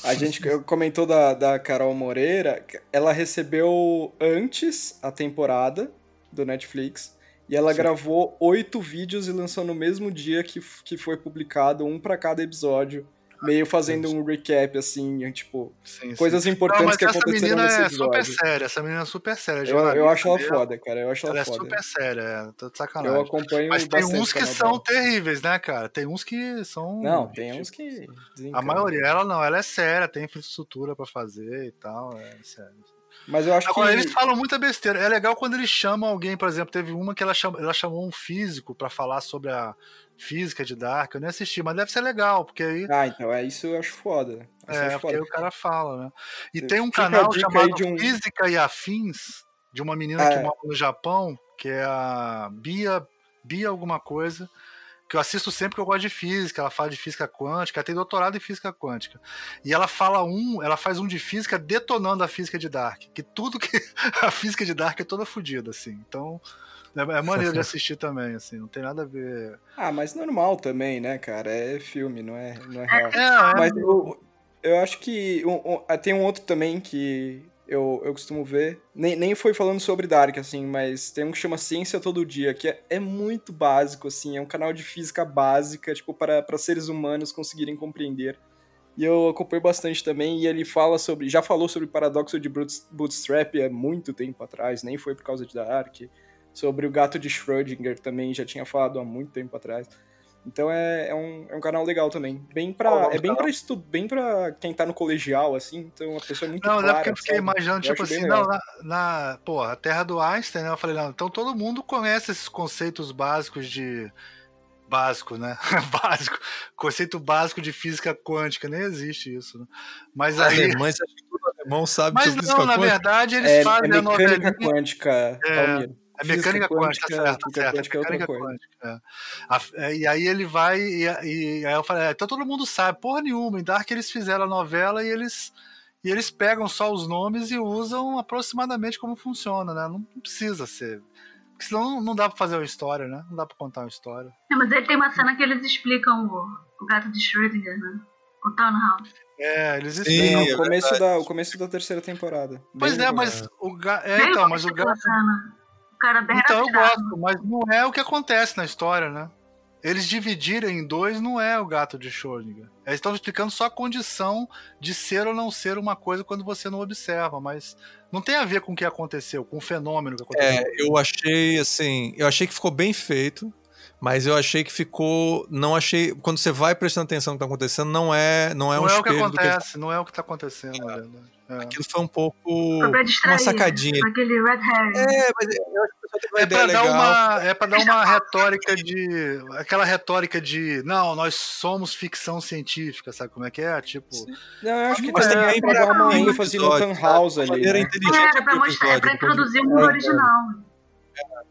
A gente comentou da, da Carol Moreira, ela recebeu antes a temporada do Netflix e ela Sim. gravou oito vídeos e lançou no mesmo dia que, que foi publicado, um para cada episódio. Meio fazendo um recap, assim, tipo, sim, coisas sim. importantes não, que aconteceram nesse é episódio. super séria, essa menina é super séria. Eu, eu acho ela foda, cara, eu acho ela, ela foda. é super séria, é, tô de sacanagem. Eu acompanho Mas tem uns que são dela. terríveis, né, cara? Tem uns que são... Não, tem uns que... A maioria, ela não, ela é séria, tem infraestrutura pra fazer e tal, é sério. Mas eu acho Agora, que. eles falam muita besteira. É legal quando eles chamam alguém, por exemplo, teve uma que ela chamou, ela chamou um físico para falar sobre a física de Dark. Eu nem assisti, mas deve ser legal, porque aí. Ah, então é isso eu acho foda. Isso é, porque aí o cara fala, né? E tem um canal chamado um... Física e Afins, de uma menina ah, que é. mora no Japão, que é a Bia, Bia alguma coisa que eu assisto sempre que eu gosto de física, ela fala de física quântica, ela tem doutorado em física quântica. E ela fala um, ela faz um de física detonando a física de Dark, que tudo que a física de Dark é toda fodida assim. Então, é, é maneiro de assistir também, assim, não tem nada a ver. Ah, mas normal também, né, cara? É filme, não é, não é real. É, é, mas eu, eu acho que um, um, tem um outro também que eu, eu costumo ver. Nem, nem foi falando sobre Dark, assim, mas tem um que chama Ciência Todo Dia, que é, é muito básico, assim, é um canal de física básica, tipo, para, para seres humanos conseguirem compreender. E eu acompanho bastante também, e ele fala sobre. Já falou sobre o paradoxo de Bootstrap há muito tempo atrás, nem foi por causa de Dark. Sobre o gato de Schrödinger também já tinha falado há muito tempo atrás. Então é, é, um, é um canal legal também. Bem pra, oh, é bem pra estudo, bem pra quem tá no colegial, assim, então a pessoa é muito Não, clara, é porque eu fiquei sabe? imaginando, eu tipo assim, não, na, na, pô, a terra do Einstein, né? Eu falei, não, então todo mundo conhece esses conceitos básicos de. Básico, né? básico. Conceito básico de física quântica, nem existe isso, né? Mas aí. Alemães, acho que todo alemão sabe Mas não, na verdade, eles é, fazem é a novelinha. quântica, é, é mecânica quântica, quântica certo, certo. Quântica é mecânica quântica. É. É, e aí ele vai, e, e, aí eu falei, é, então todo mundo sabe, porra nenhuma. Em Dark eles fizeram a novela e eles, e eles pegam só os nomes e usam aproximadamente como funciona, né? Não precisa ser. Porque senão não dá pra fazer uma história, né? Não dá pra contar uma história. É, mas aí tem uma cena que eles explicam o, o gato de Schrödinger, né? O Townhouse. É, eles explicam. Sim, é o, começo da, o começo da terceira temporada. Pois é, mas o gato. É, então, mas o gato cara bem Então eu gosto, mas não é o que acontece na história, né? Eles dividirem em dois não é o gato de Schrödinger. Eles estão explicando só a condição de ser ou não ser uma coisa quando você não observa, mas não tem a ver com o que aconteceu, com o fenômeno que aconteceu. É, eu achei assim, eu achei que ficou bem feito. Mas eu achei que ficou. Não achei. Quando você vai prestando atenção no que está acontecendo, não é, não é não um é o que acontece, que... não é o que está acontecendo, na verdade. É. Aquilo foi um pouco. uma sacadinha. Aquele red hair. É, mas eu acho que é para dar uma é para dar uma retórica de aquela retórica de não nós somos ficção científica sabe como é que é tipo não eu acho que mas tem é, para dar uma ênfase no Tan House ali né? é, para mostrar é para introduzir o mundo original ele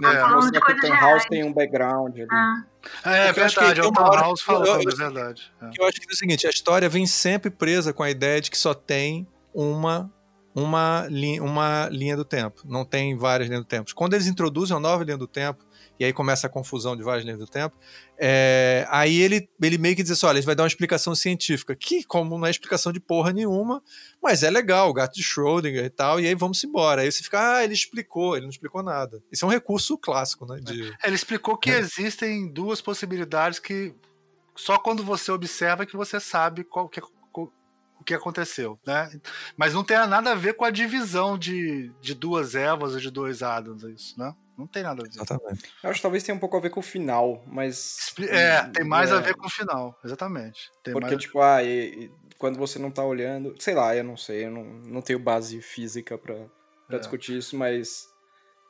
tá é, coisas que o House tem um background ali. Ah. É, é verdade, é o Tom House falando, é verdade. É. Eu acho que é o seguinte, a história vem sempre presa com a ideia de que só tem uma uma linha, uma linha do tempo, não tem várias linhas do tempo. Quando eles introduzem uma nova linha do tempo, e aí começa a confusão de várias linhas do tempo, é, aí ele, ele meio que diz assim: olha, ele vai dar uma explicação científica, que, como não é explicação de porra nenhuma, mas é legal, o gato de Schrödinger e tal, e aí vamos embora. Aí você fica, ah, ele explicou, ele não explicou nada. Isso é um recurso clássico, né? De, é, ele explicou que é. existem duas possibilidades que só quando você observa que você sabe qual que é o que aconteceu, né? Mas não tem nada a ver com a divisão de, de duas Evas ou de dois Adams, é isso, né? Não tem nada a ver. Exatamente. Eu acho que talvez tenha um pouco a ver com o final, mas. É, tem mais é... a ver com o final, exatamente. Tem Porque, mais... tipo, ah, e, e, quando você não tá olhando. Sei lá, eu não sei, eu não, não tenho base física pra, pra é. discutir isso, mas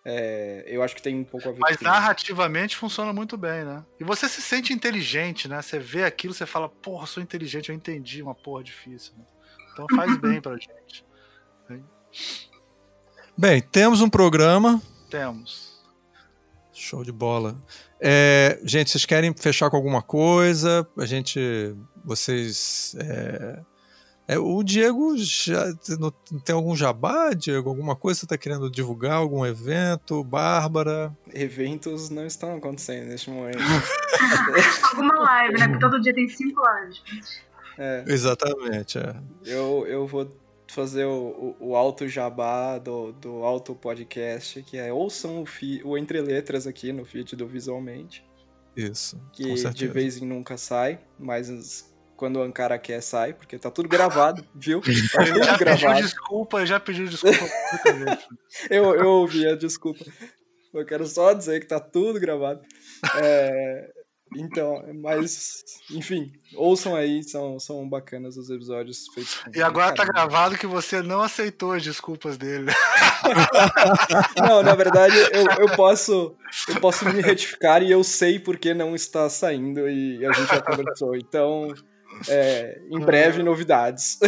é, eu acho que tem um pouco a ver Mas narrativamente funciona muito bem, né? E você se sente inteligente, né? Você vê aquilo, você fala, porra, sou inteligente, eu entendi uma porra difícil. Né? Então faz bem pra gente. Bem, temos um programa. Temos. Show de bola. É, gente, vocês querem fechar com alguma coisa? A gente. Vocês. É, é, o Diego já não, tem algum jabá, Diego? Alguma coisa que você está querendo divulgar? Algum evento? Bárbara? Eventos não estão acontecendo neste momento. Alguma live, né? Porque todo dia tem cinco lives. É. Exatamente, é. Eu, eu vou fazer o, o, o alto jabá do, do alto podcast, que é ouçam o, fi, o Entre Letras aqui no feed do Visualmente. Isso. Que de vez em nunca sai, mas quando o Ankara quer sai, porque tá tudo gravado, viu? Tá tudo já gravado. pediu desculpa, já pediu desculpa. eu, eu ouvi a desculpa. Eu quero só dizer que tá tudo gravado. É, então, mas, enfim, ouçam aí, são, são bacanas os episódios feitos. Com e agora tá gravado que você não aceitou as desculpas dele. não, na verdade, eu, eu, posso, eu posso me retificar e eu sei porque não está saindo e a gente já conversou. Então, é, em breve, novidades.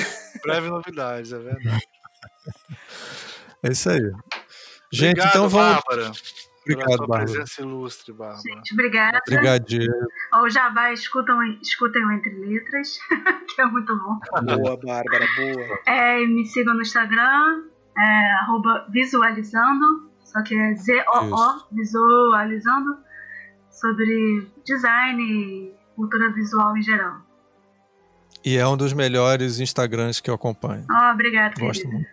Breve novidades, é verdade. É isso aí. Gente, Obrigado, então vamos. Bárbara. Obrigado, Bárbara. presença ilustre, Bárbara. Gente, obrigada. Obrigadinho. Ou já vai, escutam, escutem o Entre Letras, que é muito bom. Boa, Bárbara, boa. É, me sigam no Instagram, é, arroba visualizando, só que é Z-O-O, visualizando, sobre design e cultura visual em geral. E é um dos melhores Instagrams que eu acompanho. Oh, obrigado, Gosto querida. muito.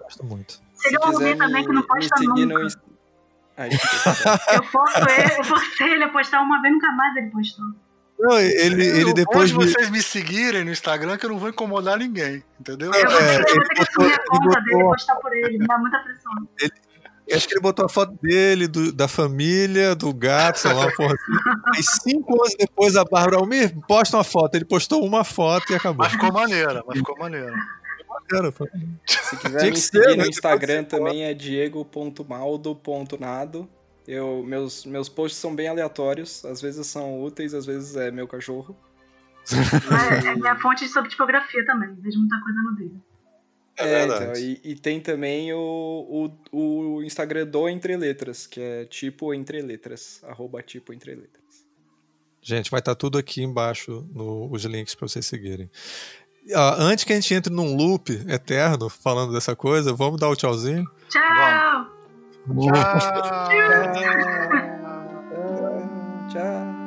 Gosto muito. Seria um também que não posta nunca. No eu forço ele, eu forcei ele a postar uma vez, nunca mais ele postou. Não, ele, ele depois. Me... vocês me seguirem no Instagram que eu não vou incomodar ninguém, entendeu? Eu vou, é, ter que assumir a conta botou... dele e postar por ele, me dá muita pressão. Ele, acho que ele botou a foto dele, do, da família, do gato, sei lá, porra assim. E cinco anos depois a Bárbara Almir posta uma foto. Ele postou uma foto e acabou. Mas ficou maneira, mas ficou maneira. Se quiser me seguir no né? Instagram também é diego.maldo.nado. Eu, meus, meus posts são bem aleatórios, às vezes são úteis, às vezes é meu cachorro. É, é minha fonte sobre tipografia também, vejo muita coisa no vídeo. É, é então, e, e, tem também o, o, o Instagram do Entre Letras, que é tipo Entre Letras, arroba tipo Entre Letras. Gente, vai estar tá tudo aqui embaixo nos links para vocês seguirem antes que a gente entre num loop eterno falando dessa coisa, vamos dar o tchauzinho? Tchau! Vamos. Tchau! Tchau! tchau. tchau.